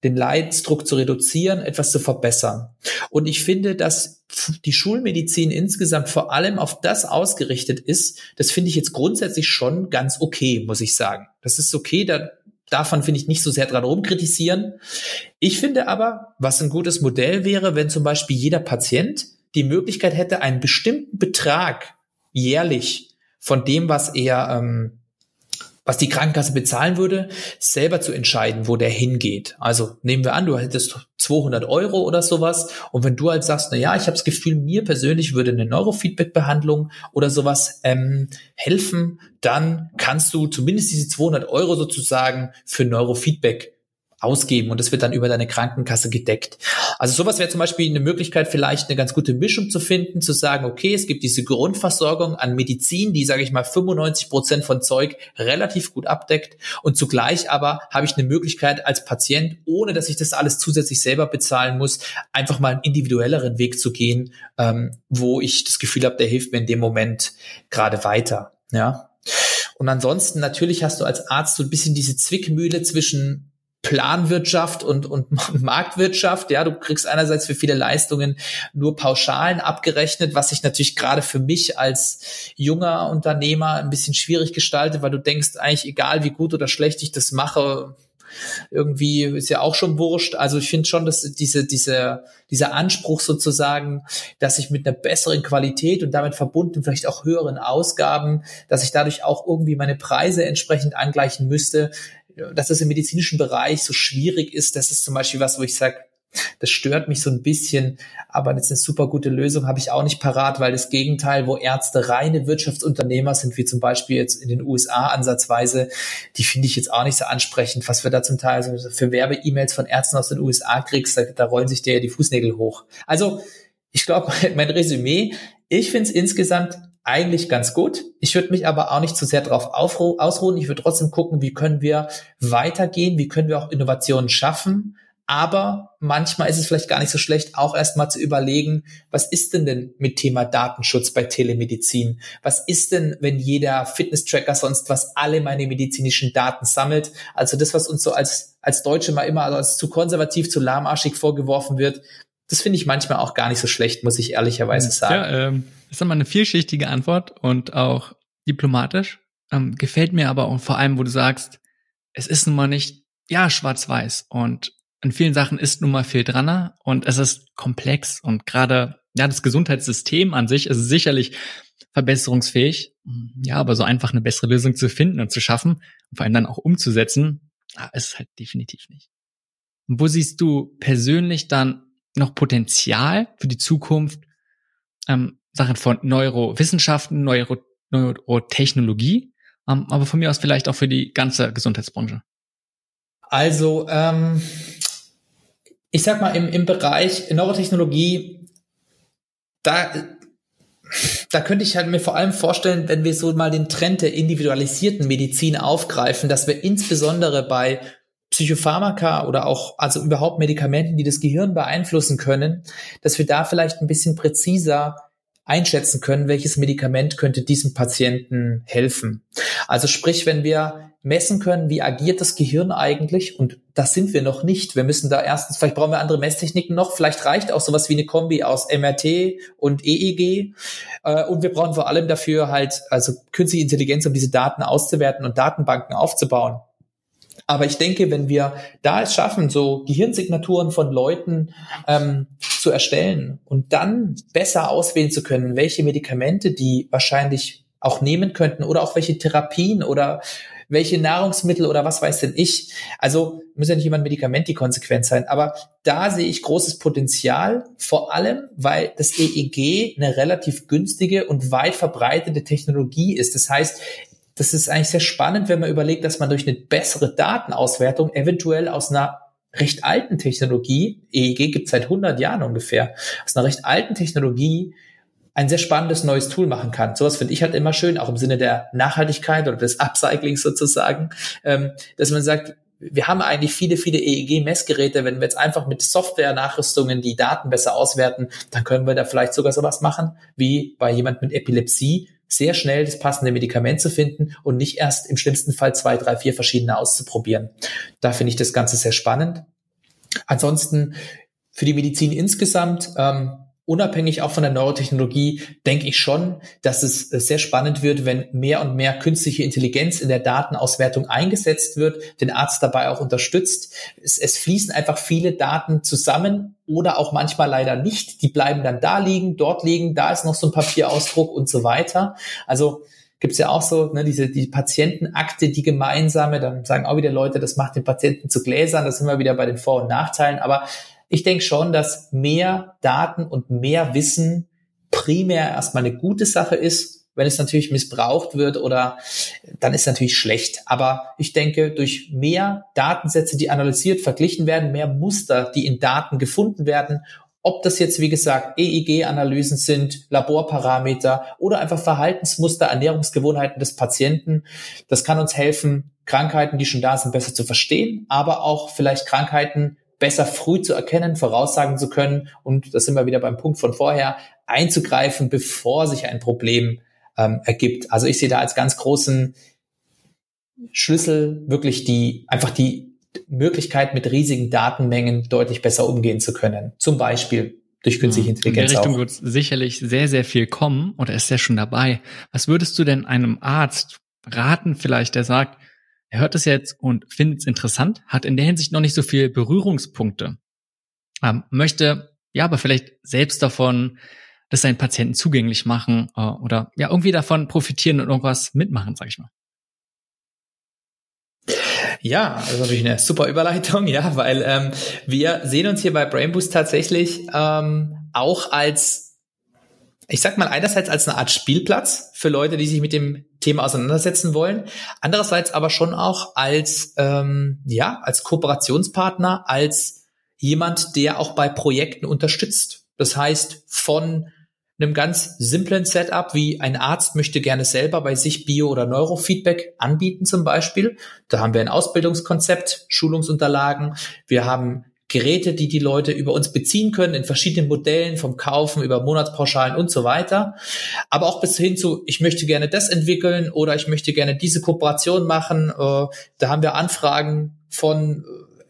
den Leidensdruck zu reduzieren, etwas zu verbessern. Und ich finde, dass die Schulmedizin insgesamt vor allem auf das ausgerichtet ist, das finde ich jetzt grundsätzlich schon ganz okay, muss ich sagen. Das ist okay, da, davon finde ich nicht so sehr dran rumkritisieren. Ich finde aber, was ein gutes Modell wäre, wenn zum Beispiel jeder Patient die Möglichkeit hätte, einen bestimmten Betrag jährlich von dem, was er ähm, was die Krankenkasse bezahlen würde, selber zu entscheiden, wo der hingeht. Also nehmen wir an, du hättest 200 Euro oder sowas und wenn du halt sagst, na ja, ich habe das Gefühl, mir persönlich würde eine Neurofeedback-Behandlung oder sowas ähm, helfen, dann kannst du zumindest diese 200 Euro sozusagen für Neurofeedback ausgeben und das wird dann über deine Krankenkasse gedeckt. Also sowas wäre zum Beispiel eine Möglichkeit, vielleicht eine ganz gute Mischung zu finden, zu sagen, okay, es gibt diese Grundversorgung an Medizin, die, sage ich mal, 95 Prozent von Zeug relativ gut abdeckt und zugleich aber habe ich eine Möglichkeit als Patient, ohne dass ich das alles zusätzlich selber bezahlen muss, einfach mal einen individuelleren Weg zu gehen, ähm, wo ich das Gefühl habe, der hilft mir in dem Moment gerade weiter. Ja. Und ansonsten natürlich hast du als Arzt so ein bisschen diese Zwickmühle zwischen Planwirtschaft und, und Marktwirtschaft. Ja, du kriegst einerseits für viele Leistungen nur Pauschalen abgerechnet, was sich natürlich gerade für mich als junger Unternehmer ein bisschen schwierig gestaltet, weil du denkst eigentlich, egal wie gut oder schlecht ich das mache, irgendwie ist ja auch schon wurscht. Also ich finde schon, dass diese, diese, dieser Anspruch sozusagen, dass ich mit einer besseren Qualität und damit verbunden vielleicht auch höheren Ausgaben, dass ich dadurch auch irgendwie meine Preise entsprechend angleichen müsste, dass das im medizinischen Bereich so schwierig ist, das ist zum Beispiel was, wo ich sage, das stört mich so ein bisschen, aber jetzt eine super gute Lösung habe ich auch nicht parat, weil das Gegenteil, wo Ärzte reine Wirtschaftsunternehmer sind, wie zum Beispiel jetzt in den USA ansatzweise, die finde ich jetzt auch nicht so ansprechend, was wir da zum Teil für Werbe-E-Mails von Ärzten aus den USA kriegst, da, da rollen sich dir ja die Fußnägel hoch. Also ich glaube, mein Resümee, ich finde es insgesamt eigentlich ganz gut. Ich würde mich aber auch nicht zu sehr darauf ausruhen. Ich würde trotzdem gucken, wie können wir weitergehen, wie können wir auch Innovationen schaffen. Aber manchmal ist es vielleicht gar nicht so schlecht, auch erstmal zu überlegen, was ist denn denn mit Thema Datenschutz bei Telemedizin? Was ist denn, wenn jeder Fitness-Tracker sonst was alle meine medizinischen Daten sammelt? Also das, was uns so als, als Deutsche mal immer als zu konservativ, zu lahmarschig vorgeworfen wird, das finde ich manchmal auch gar nicht so schlecht, muss ich ehrlicherweise sagen. Ja, ähm, das ist immer eine vielschichtige Antwort und auch diplomatisch. Ähm, gefällt mir aber auch vor allem, wo du sagst, es ist nun mal nicht, ja, schwarz-weiß und in vielen Sachen ist nun mal viel dran und es ist komplex und gerade, ja, das Gesundheitssystem an sich ist sicherlich verbesserungsfähig. Ja, aber so einfach eine bessere Lösung zu finden und zu schaffen und vor allem dann auch umzusetzen, ist halt definitiv nicht. Und wo siehst du persönlich dann noch Potenzial für die Zukunft, ähm, Sachen von Neurowissenschaften, Neuro Neurotechnologie, ähm, aber von mir aus vielleicht auch für die ganze Gesundheitsbranche? Also, ähm, ich sag mal, im, im Bereich Neurotechnologie, da, da könnte ich halt mir vor allem vorstellen, wenn wir so mal den Trend der individualisierten Medizin aufgreifen, dass wir insbesondere bei Psychopharmaka oder auch also überhaupt Medikamenten, die das Gehirn beeinflussen können, dass wir da vielleicht ein bisschen präziser einschätzen können, welches Medikament könnte diesem Patienten helfen. Also sprich, wenn wir messen können, wie agiert das Gehirn eigentlich, und das sind wir noch nicht. Wir müssen da erstens, vielleicht brauchen wir andere Messtechniken noch, vielleicht reicht auch sowas wie eine Kombi aus MRT und EEG. Äh, und wir brauchen vor allem dafür halt, also künstliche Intelligenz, um diese Daten auszuwerten und Datenbanken aufzubauen. Aber ich denke, wenn wir da es schaffen, so Gehirnsignaturen von Leuten ähm, zu erstellen und dann besser auswählen zu können, welche Medikamente die wahrscheinlich auch nehmen könnten oder auch welche Therapien oder welche Nahrungsmittel oder was weiß denn ich. Also muss ja nicht immer ein Medikament die Konsequenz sein, aber da sehe ich großes Potenzial, vor allem, weil das EEG eine relativ günstige und weit verbreitete Technologie ist. Das heißt, das ist eigentlich sehr spannend, wenn man überlegt, dass man durch eine bessere Datenauswertung eventuell aus einer recht alten Technologie, EEG gibt es seit 100 Jahren ungefähr, aus einer recht alten Technologie ein sehr spannendes neues Tool machen kann. Sowas finde ich halt immer schön, auch im Sinne der Nachhaltigkeit oder des Upcyclings sozusagen, ähm, dass man sagt, wir haben eigentlich viele, viele EEG-Messgeräte. Wenn wir jetzt einfach mit Software-Nachrüstungen die Daten besser auswerten, dann können wir da vielleicht sogar sowas machen, wie bei jemand mit Epilepsie, sehr schnell das passende Medikament zu finden und nicht erst im schlimmsten Fall zwei, drei, vier verschiedene auszuprobieren. Da finde ich das Ganze sehr spannend. Ansonsten für die Medizin insgesamt ähm, unabhängig auch von der Neurotechnologie, denke ich schon, dass es äh, sehr spannend wird, wenn mehr und mehr künstliche Intelligenz in der Datenauswertung eingesetzt wird, den Arzt dabei auch unterstützt. Es, es fließen einfach viele Daten zusammen oder auch manchmal leider nicht. Die bleiben dann da liegen, dort liegen, da ist noch so ein Papierausdruck und so weiter. Also gibt's ja auch so, ne, diese die Patientenakte, die gemeinsame, dann sagen auch wieder Leute, das macht den Patienten zu Gläsern, das sind wir wieder bei den Vor- und Nachteilen, aber ich denke schon, dass mehr Daten und mehr Wissen primär erstmal eine gute Sache ist. Wenn es natürlich missbraucht wird oder dann ist natürlich schlecht. Aber ich denke, durch mehr Datensätze, die analysiert, verglichen werden, mehr Muster, die in Daten gefunden werden, ob das jetzt, wie gesagt, EEG-Analysen sind, Laborparameter oder einfach Verhaltensmuster, Ernährungsgewohnheiten des Patienten, das kann uns helfen, Krankheiten, die schon da sind, besser zu verstehen, aber auch vielleicht Krankheiten besser früh zu erkennen, voraussagen zu können und das sind wir wieder beim Punkt von vorher, einzugreifen, bevor sich ein Problem ähm, ergibt. Also ich sehe da als ganz großen Schlüssel wirklich die, einfach die Möglichkeit, mit riesigen Datenmengen deutlich besser umgehen zu können. Zum Beispiel durch künstliche. Intelligenz. In der Richtung wird sicherlich sehr, sehr viel kommen oder ist ja schon dabei. Was würdest du denn einem Arzt raten vielleicht, der sagt, er hört es jetzt und findet es interessant, hat in der Hinsicht noch nicht so viel Berührungspunkte, ähm, möchte ja aber vielleicht selbst davon das seinen Patienten zugänglich machen äh, oder ja irgendwie davon profitieren und irgendwas mitmachen, sag ich mal. Ja, das ist natürlich eine super Überleitung, ja, weil ähm, wir sehen uns hier bei Brainboost tatsächlich ähm, auch als ich sag mal einerseits als eine Art Spielplatz für Leute, die sich mit dem Thema auseinandersetzen wollen, andererseits aber schon auch als ähm, ja als Kooperationspartner, als jemand, der auch bei Projekten unterstützt. Das heißt von einem ganz simplen Setup, wie ein Arzt möchte gerne selber bei sich Bio- oder Neurofeedback anbieten zum Beispiel. Da haben wir ein Ausbildungskonzept, Schulungsunterlagen. Wir haben Geräte, die die Leute über uns beziehen können, in verschiedenen Modellen, vom Kaufen über Monatspauschalen und so weiter. Aber auch bis hin zu, ich möchte gerne das entwickeln oder ich möchte gerne diese Kooperation machen. Äh, da haben wir Anfragen von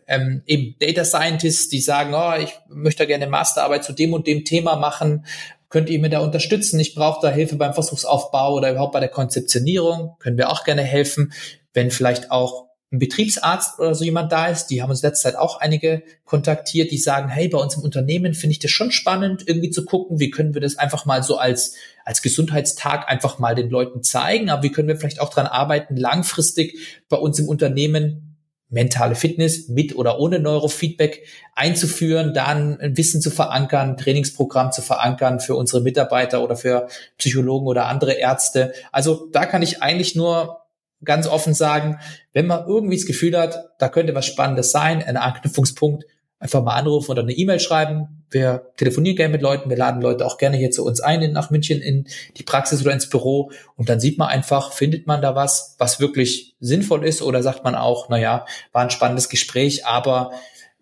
äh, ähm, eben Data Scientists, die sagen, oh, ich möchte gerne Masterarbeit zu dem und dem Thema machen. Könnt ihr mir da unterstützen? Ich brauche da Hilfe beim Versuchsaufbau oder überhaupt bei der Konzeptionierung. Können wir auch gerne helfen, wenn vielleicht auch ein Betriebsarzt oder so jemand da ist. Die haben uns letzte Zeit auch einige kontaktiert, die sagen, hey, bei uns im Unternehmen finde ich das schon spannend, irgendwie zu gucken, wie können wir das einfach mal so als, als Gesundheitstag einfach mal den Leuten zeigen, aber wie können wir vielleicht auch dran arbeiten, langfristig bei uns im Unternehmen mentale Fitness mit oder ohne Neurofeedback einzuführen, dann ein Wissen zu verankern, Trainingsprogramm zu verankern für unsere Mitarbeiter oder für Psychologen oder andere Ärzte. Also da kann ich eigentlich nur ganz offen sagen, wenn man irgendwie das Gefühl hat, da könnte was Spannendes sein, ein Anknüpfungspunkt, einfach mal anrufen oder eine E-Mail schreiben. Wir telefonieren gerne mit Leuten, wir laden Leute auch gerne hier zu uns ein in, nach München in die Praxis oder ins Büro und dann sieht man einfach, findet man da was, was wirklich sinnvoll ist oder sagt man auch, na ja, war ein spannendes Gespräch, aber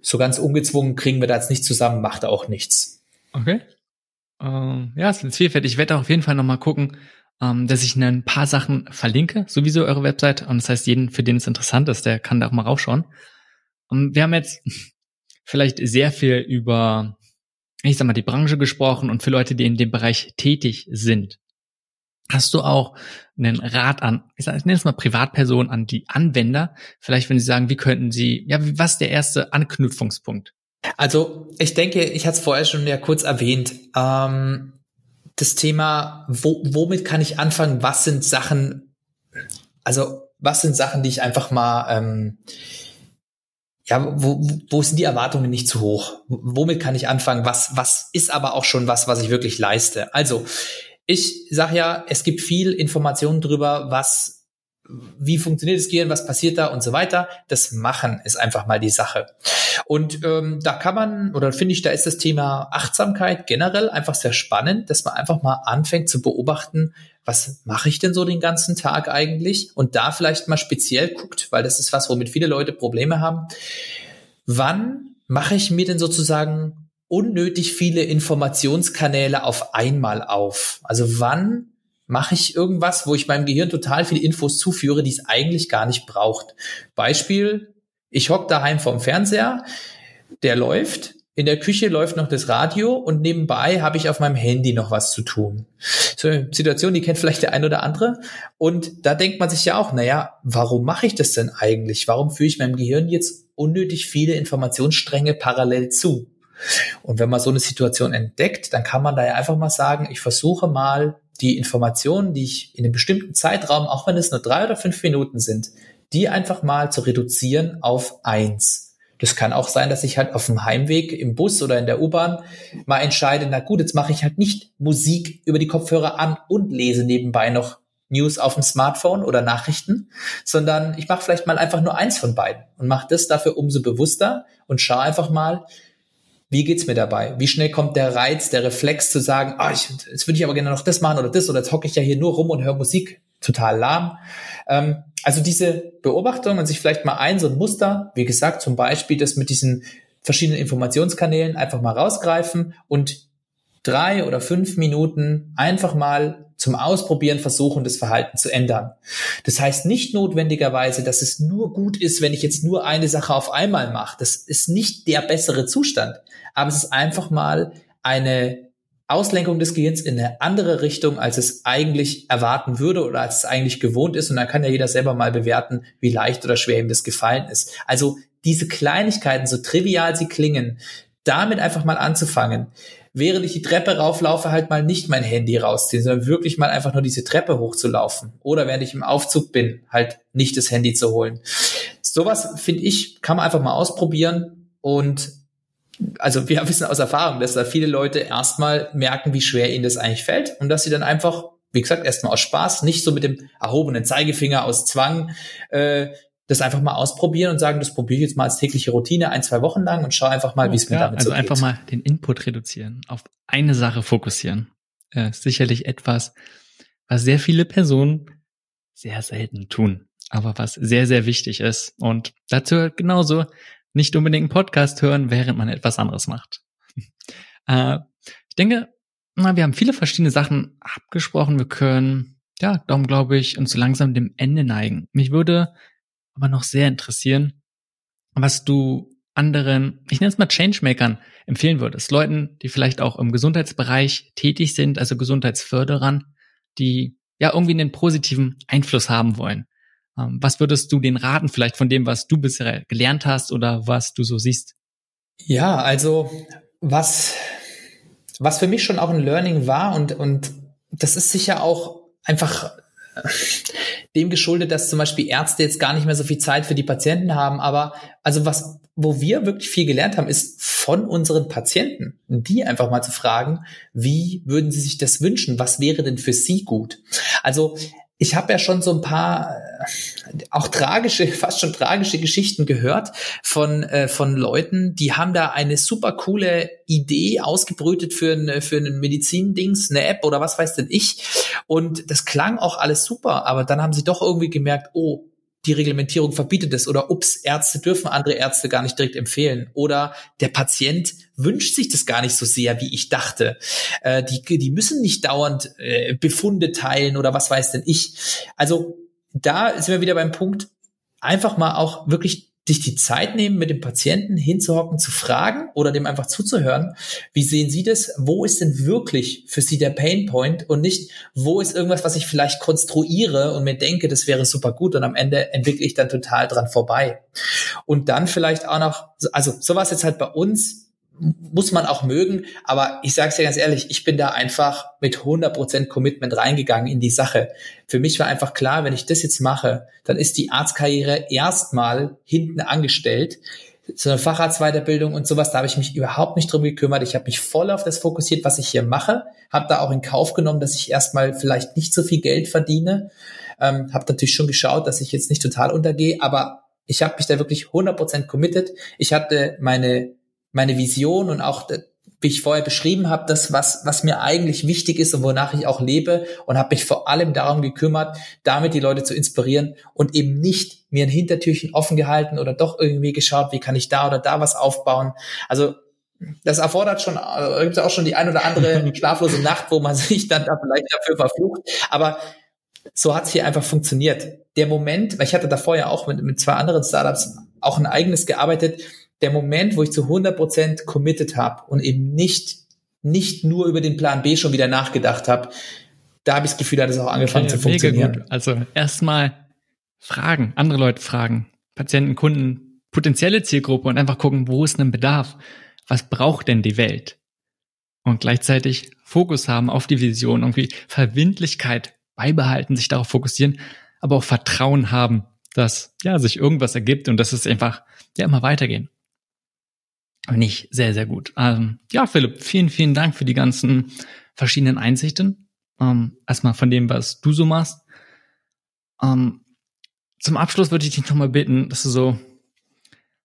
so ganz ungezwungen kriegen wir da jetzt nicht zusammen, macht auch nichts. Okay. äh, ja, es ist vielfältig. Ich werde auf jeden Fall nochmal gucken, ähm, dass ich ein paar Sachen verlinke, sowieso eure Website. Und das heißt, jeden, für den es interessant ist, der kann da auch mal raufschauen. Und wir haben jetzt vielleicht sehr viel über, ich sag mal, die Branche gesprochen und für Leute, die in dem Bereich tätig sind. Hast du auch einen Rat an, ich, sag, ich nenne es mal Privatpersonen, an die Anwender? Vielleicht, wenn sie sagen, wie könnten sie, ja, was ist der erste Anknüpfungspunkt? Also ich denke, ich hatte es vorher schon ja kurz erwähnt. Ähm, das Thema, wo, womit kann ich anfangen? Was sind Sachen, also was sind Sachen, die ich einfach mal, ähm, ja, wo, wo sind die Erwartungen nicht zu hoch? Womit kann ich anfangen? Was, was ist aber auch schon was, was ich wirklich leiste? Also ich sage ja, es gibt viel Informationen drüber, was wie funktioniert das Gehirn, was passiert da und so weiter. Das Machen ist einfach mal die Sache. Und ähm, da kann man, oder finde ich, da ist das Thema Achtsamkeit generell einfach sehr spannend, dass man einfach mal anfängt zu beobachten, was mache ich denn so den ganzen Tag eigentlich? Und da vielleicht mal speziell guckt, weil das ist was, womit viele Leute Probleme haben. Wann mache ich mir denn sozusagen unnötig viele Informationskanäle auf einmal auf? Also wann mache ich irgendwas, wo ich meinem Gehirn total viele Infos zuführe, die es eigentlich gar nicht braucht. Beispiel, ich hock daheim vom Fernseher, der läuft, in der Küche läuft noch das Radio und nebenbei habe ich auf meinem Handy noch was zu tun. So eine Situation, die kennt vielleicht der ein oder andere. Und da denkt man sich ja auch, naja, warum mache ich das denn eigentlich? Warum führe ich meinem Gehirn jetzt unnötig viele Informationsstränge parallel zu? Und wenn man so eine Situation entdeckt, dann kann man da ja einfach mal sagen, ich versuche mal die Informationen, die ich in einem bestimmten Zeitraum, auch wenn es nur drei oder fünf Minuten sind, die einfach mal zu reduzieren auf eins. Das kann auch sein, dass ich halt auf dem Heimweg im Bus oder in der U-Bahn mal entscheide, na gut, jetzt mache ich halt nicht Musik über die Kopfhörer an und lese nebenbei noch News auf dem Smartphone oder Nachrichten, sondern ich mache vielleicht mal einfach nur eins von beiden und mache das dafür umso bewusster und schaue einfach mal, wie geht's mir dabei? Wie schnell kommt der Reiz, der Reflex zu sagen, ah, ich, jetzt würde ich aber gerne noch das machen oder das oder jetzt hocke ich ja hier nur rum und höre Musik total lahm. Ähm, also diese Beobachtung und sich vielleicht mal ein, so ein Muster, wie gesagt, zum Beispiel das mit diesen verschiedenen Informationskanälen einfach mal rausgreifen und drei oder fünf Minuten einfach mal zum Ausprobieren versuchen, das Verhalten zu ändern. Das heißt nicht notwendigerweise, dass es nur gut ist, wenn ich jetzt nur eine Sache auf einmal mache. Das ist nicht der bessere Zustand, aber es ist einfach mal eine Auslenkung des Gehirns in eine andere Richtung, als es eigentlich erwarten würde oder als es eigentlich gewohnt ist. Und dann kann ja jeder selber mal bewerten, wie leicht oder schwer ihm das gefallen ist. Also diese Kleinigkeiten, so trivial sie klingen, damit einfach mal anzufangen, während ich die Treppe rauflaufe, halt mal nicht mein Handy rausziehen, sondern wirklich mal einfach nur diese Treppe hochzulaufen. Oder während ich im Aufzug bin, halt nicht das Handy zu holen. Sowas, finde ich, kann man einfach mal ausprobieren und also wir wissen aus Erfahrung, dass da viele Leute erstmal merken, wie schwer ihnen das eigentlich fällt und dass sie dann einfach, wie gesagt, erstmal aus Spaß, nicht so mit dem erhobenen Zeigefinger aus Zwang, äh, das einfach mal ausprobieren und sagen, das probiere ich jetzt mal als tägliche Routine ein, zwei Wochen lang und schaue einfach mal, wie es mir ja, damit also so geht. Also einfach mal den Input reduzieren, auf eine Sache fokussieren. Äh, sicherlich etwas, was sehr viele Personen sehr selten tun, aber was sehr, sehr wichtig ist. Und dazu genauso nicht unbedingt einen Podcast hören, während man etwas anderes macht. äh, ich denke, na, wir haben viele verschiedene Sachen abgesprochen. Wir können, ja, darum glaube ich, uns so langsam dem Ende neigen. Mich würde aber noch sehr interessieren, was du anderen, ich nenne es mal Changemakern, empfehlen würdest. Leuten, die vielleicht auch im Gesundheitsbereich tätig sind, also Gesundheitsförderern, die ja irgendwie einen positiven Einfluss haben wollen. Ähm, was würdest du denen raten, vielleicht von dem, was du bisher gelernt hast oder was du so siehst? Ja, also was, was für mich schon auch ein Learning war und, und das ist sicher auch einfach dem geschuldet, dass zum Beispiel Ärzte jetzt gar nicht mehr so viel Zeit für die Patienten haben. Aber also was, wo wir wirklich viel gelernt haben, ist von unseren Patienten, die einfach mal zu fragen, wie würden sie sich das wünschen? Was wäre denn für sie gut? Also ich habe ja schon so ein paar auch tragische, fast schon tragische Geschichten gehört von äh, von Leuten, die haben da eine super coole Idee ausgebrütet für ein für einen Medizindings, eine App oder was weiß denn ich. Und das klang auch alles super, aber dann haben sie doch irgendwie gemerkt, oh, die Reglementierung verbietet es oder ups, Ärzte dürfen andere Ärzte gar nicht direkt empfehlen oder der Patient wünscht sich das gar nicht so sehr, wie ich dachte. Äh, die, die müssen nicht dauernd äh, Befunde teilen oder was weiß denn ich. Also da sind wir wieder beim Punkt, einfach mal auch wirklich sich die Zeit nehmen, mit dem Patienten hinzuhocken, zu fragen oder dem einfach zuzuhören. Wie sehen Sie das? Wo ist denn wirklich für Sie der Painpoint und nicht, wo ist irgendwas, was ich vielleicht konstruiere und mir denke, das wäre super gut und am Ende entwickle ich dann total dran vorbei. Und dann vielleicht auch noch, also sowas jetzt halt bei uns muss man auch mögen, aber ich sage es dir ganz ehrlich, ich bin da einfach mit 100% Commitment reingegangen in die Sache. Für mich war einfach klar, wenn ich das jetzt mache, dann ist die Arztkarriere erstmal hinten angestellt. So eine Facharztweiterbildung und sowas, da habe ich mich überhaupt nicht drum gekümmert. Ich habe mich voll auf das fokussiert, was ich hier mache, habe da auch in Kauf genommen, dass ich erstmal vielleicht nicht so viel Geld verdiene. Ähm, habe natürlich schon geschaut, dass ich jetzt nicht total untergehe, aber ich habe mich da wirklich 100% committed. Ich hatte meine meine Vision und auch wie ich vorher beschrieben habe, das, was, was mir eigentlich wichtig ist und wonach ich auch lebe und habe mich vor allem darum gekümmert, damit die Leute zu inspirieren und eben nicht mir ein Hintertürchen offen gehalten oder doch irgendwie geschaut, wie kann ich da oder da was aufbauen. Also das erfordert schon, äh, gibt auch schon die ein oder andere schlaflose Nacht, wo man sich dann da vielleicht dafür verflucht. Aber so hat es hier einfach funktioniert. Der Moment, weil ich hatte davor ja auch mit, mit zwei anderen Startups auch ein eigenes gearbeitet, der Moment, wo ich zu 100% committed habe und eben nicht, nicht nur über den Plan B schon wieder nachgedacht habe, da habe ich das Gefühl, da hat es auch angefangen okay, zu funktionieren. Mega gut. Also erstmal fragen, andere Leute fragen, Patienten, Kunden, potenzielle Zielgruppe und einfach gucken, wo ist ein Bedarf? Was braucht denn die Welt? Und gleichzeitig Fokus haben auf die Vision, irgendwie Verbindlichkeit beibehalten, sich darauf fokussieren, aber auch Vertrauen haben, dass ja sich irgendwas ergibt und dass es einfach ja immer weitergehen. Ich sehr, sehr gut. Ähm, ja, Philipp, vielen, vielen Dank für die ganzen verschiedenen Einsichten. Ähm, erstmal von dem, was du so machst. Ähm, zum Abschluss würde ich dich nochmal bitten, dass du so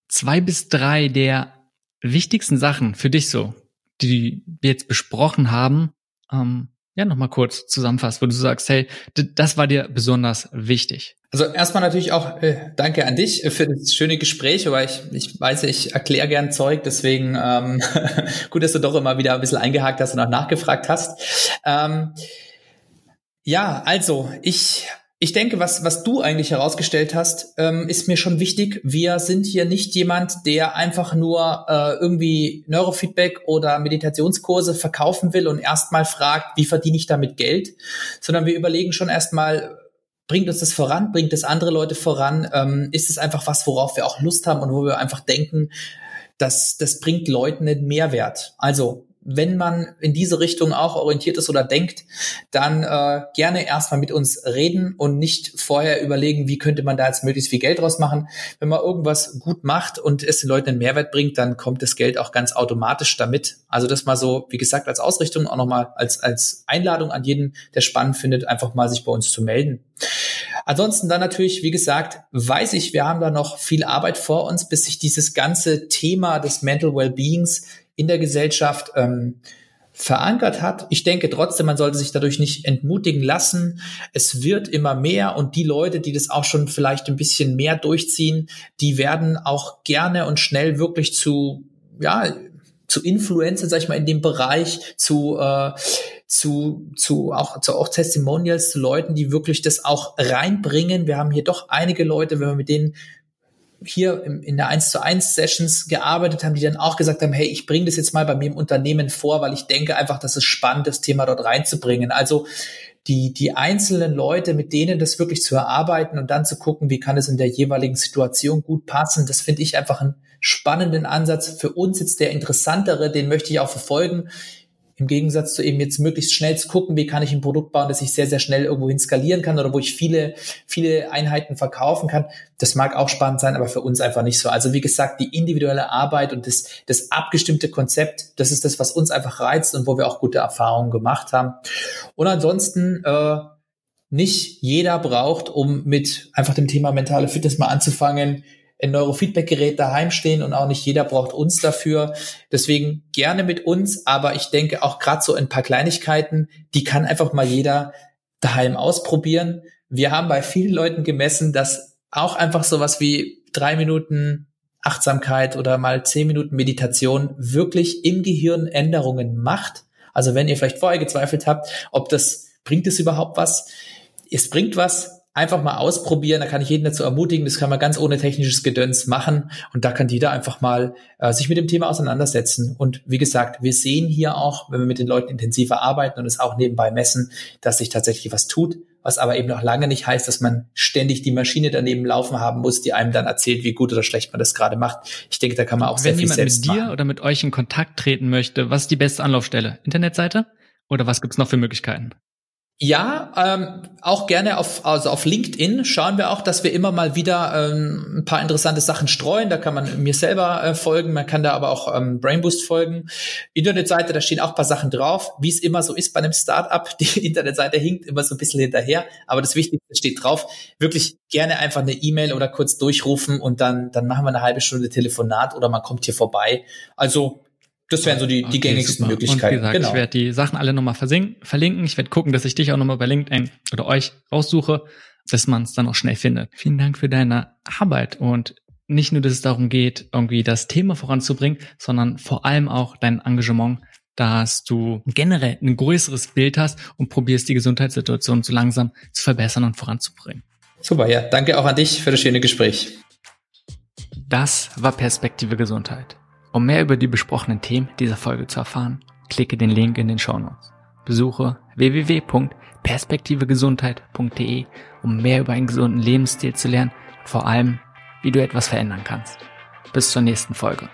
zwei bis drei der wichtigsten Sachen für dich so, die wir jetzt besprochen haben, ähm, ja, nochmal kurz zusammenfasst, wo du sagst, hey, das war dir besonders wichtig. Also erstmal natürlich auch äh, danke an dich für das schöne Gespräch, aber ich, ich weiß, ich erkläre gern Zeug, deswegen ähm, gut, dass du doch immer wieder ein bisschen eingehakt hast und auch nachgefragt hast. Ähm, ja, also ich ich denke, was, was du eigentlich herausgestellt hast, ähm, ist mir schon wichtig. Wir sind hier nicht jemand, der einfach nur äh, irgendwie Neurofeedback oder Meditationskurse verkaufen will und erstmal fragt, wie verdiene ich damit Geld, sondern wir überlegen schon erstmal, bringt uns das voran, bringt es andere Leute voran, ähm, ist es einfach was, worauf wir auch Lust haben und wo wir einfach denken, dass das bringt Leuten einen Mehrwert. Also wenn man in diese Richtung auch orientiert ist oder denkt, dann äh, gerne erstmal mit uns reden und nicht vorher überlegen, wie könnte man da jetzt möglichst viel Geld draus machen. Wenn man irgendwas gut macht und es den Leuten einen Mehrwert bringt, dann kommt das Geld auch ganz automatisch damit. Also das mal so, wie gesagt, als Ausrichtung, auch nochmal als, als Einladung an jeden, der spannend findet, einfach mal sich bei uns zu melden. Ansonsten dann natürlich, wie gesagt, weiß ich, wir haben da noch viel Arbeit vor uns, bis sich dieses ganze Thema des Mental Wellbeings in der Gesellschaft ähm, verankert hat. Ich denke trotzdem, man sollte sich dadurch nicht entmutigen lassen. Es wird immer mehr und die Leute, die das auch schon vielleicht ein bisschen mehr durchziehen, die werden auch gerne und schnell wirklich zu, ja, zu Influencer, sag ich mal, in dem Bereich, zu, äh, zu, zu auch, zu auch Testimonials, zu Leuten, die wirklich das auch reinbringen. Wir haben hier doch einige Leute, wenn wir mit denen hier in der 1 zu 1 Sessions gearbeitet haben, die dann auch gesagt haben, hey, ich bringe das jetzt mal bei mir im Unternehmen vor, weil ich denke einfach, dass es spannend, das Thema dort reinzubringen. Also die, die einzelnen Leute, mit denen das wirklich zu erarbeiten und dann zu gucken, wie kann es in der jeweiligen Situation gut passen, das finde ich einfach einen spannenden Ansatz. Für uns jetzt der interessantere, den möchte ich auch verfolgen. Im Gegensatz zu eben jetzt möglichst schnell zu gucken, wie kann ich ein Produkt bauen, das ich sehr, sehr schnell irgendwo skalieren kann oder wo ich viele, viele Einheiten verkaufen kann. Das mag auch spannend sein, aber für uns einfach nicht so. Also wie gesagt, die individuelle Arbeit und das, das abgestimmte Konzept, das ist das, was uns einfach reizt und wo wir auch gute Erfahrungen gemacht haben. Und ansonsten, äh, nicht jeder braucht, um mit einfach dem Thema mentale Fitness mal anzufangen, ein Neurofeedback-Gerät daheim stehen und auch nicht jeder braucht uns dafür. Deswegen gerne mit uns, aber ich denke auch gerade so ein paar Kleinigkeiten, die kann einfach mal jeder daheim ausprobieren. Wir haben bei vielen Leuten gemessen, dass auch einfach sowas wie drei Minuten Achtsamkeit oder mal zehn Minuten Meditation wirklich im Gehirn Änderungen macht. Also wenn ihr vielleicht vorher gezweifelt habt, ob das bringt es überhaupt was? Es bringt was, einfach mal ausprobieren. Da kann ich jeden dazu ermutigen. Das kann man ganz ohne technisches Gedöns machen. Und da kann jeder einfach mal äh, sich mit dem Thema auseinandersetzen. Und wie gesagt, wir sehen hier auch, wenn wir mit den Leuten intensiver arbeiten und es auch nebenbei messen, dass sich tatsächlich was tut. Was aber eben noch lange nicht heißt, dass man ständig die Maschine daneben laufen haben muss, die einem dann erzählt, wie gut oder schlecht man das gerade macht. Ich denke, da kann man auch wenn sehr viel selbst Wenn jemand mit dir oder mit euch in Kontakt treten möchte, was ist die beste Anlaufstelle? Internetseite? Oder was gibt's noch für Möglichkeiten? Ja, ähm, auch gerne auf, also auf LinkedIn schauen wir auch, dass wir immer mal wieder ähm, ein paar interessante Sachen streuen. Da kann man mir selber äh, folgen, man kann da aber auch ähm, Brainboost folgen. Internetseite, da stehen auch ein paar Sachen drauf, wie es immer so ist bei einem Startup. Die Internetseite hinkt immer so ein bisschen hinterher, aber das Wichtigste steht drauf. Wirklich gerne einfach eine E-Mail oder kurz durchrufen und dann, dann machen wir eine halbe Stunde Telefonat oder man kommt hier vorbei. Also das wären so die, die okay, gängigsten super. Möglichkeiten. Und gesagt, genau. ich werde die Sachen alle nochmal verlinken. Ich werde gucken, dass ich dich auch nochmal bei LinkedIn oder euch raussuche, dass man es dann auch schnell findet. Vielen Dank für deine Arbeit und nicht nur, dass es darum geht, irgendwie das Thema voranzubringen, sondern vor allem auch dein Engagement, dass du generell ein größeres Bild hast und probierst, die Gesundheitssituation so langsam zu verbessern und voranzubringen. Super, ja. Danke auch an dich für das schöne Gespräch. Das war Perspektive Gesundheit. Um mehr über die besprochenen Themen dieser Folge zu erfahren, klicke den Link in den Show Notes. Besuche www.perspektivegesundheit.de, um mehr über einen gesunden Lebensstil zu lernen und vor allem, wie du etwas verändern kannst. Bis zur nächsten Folge.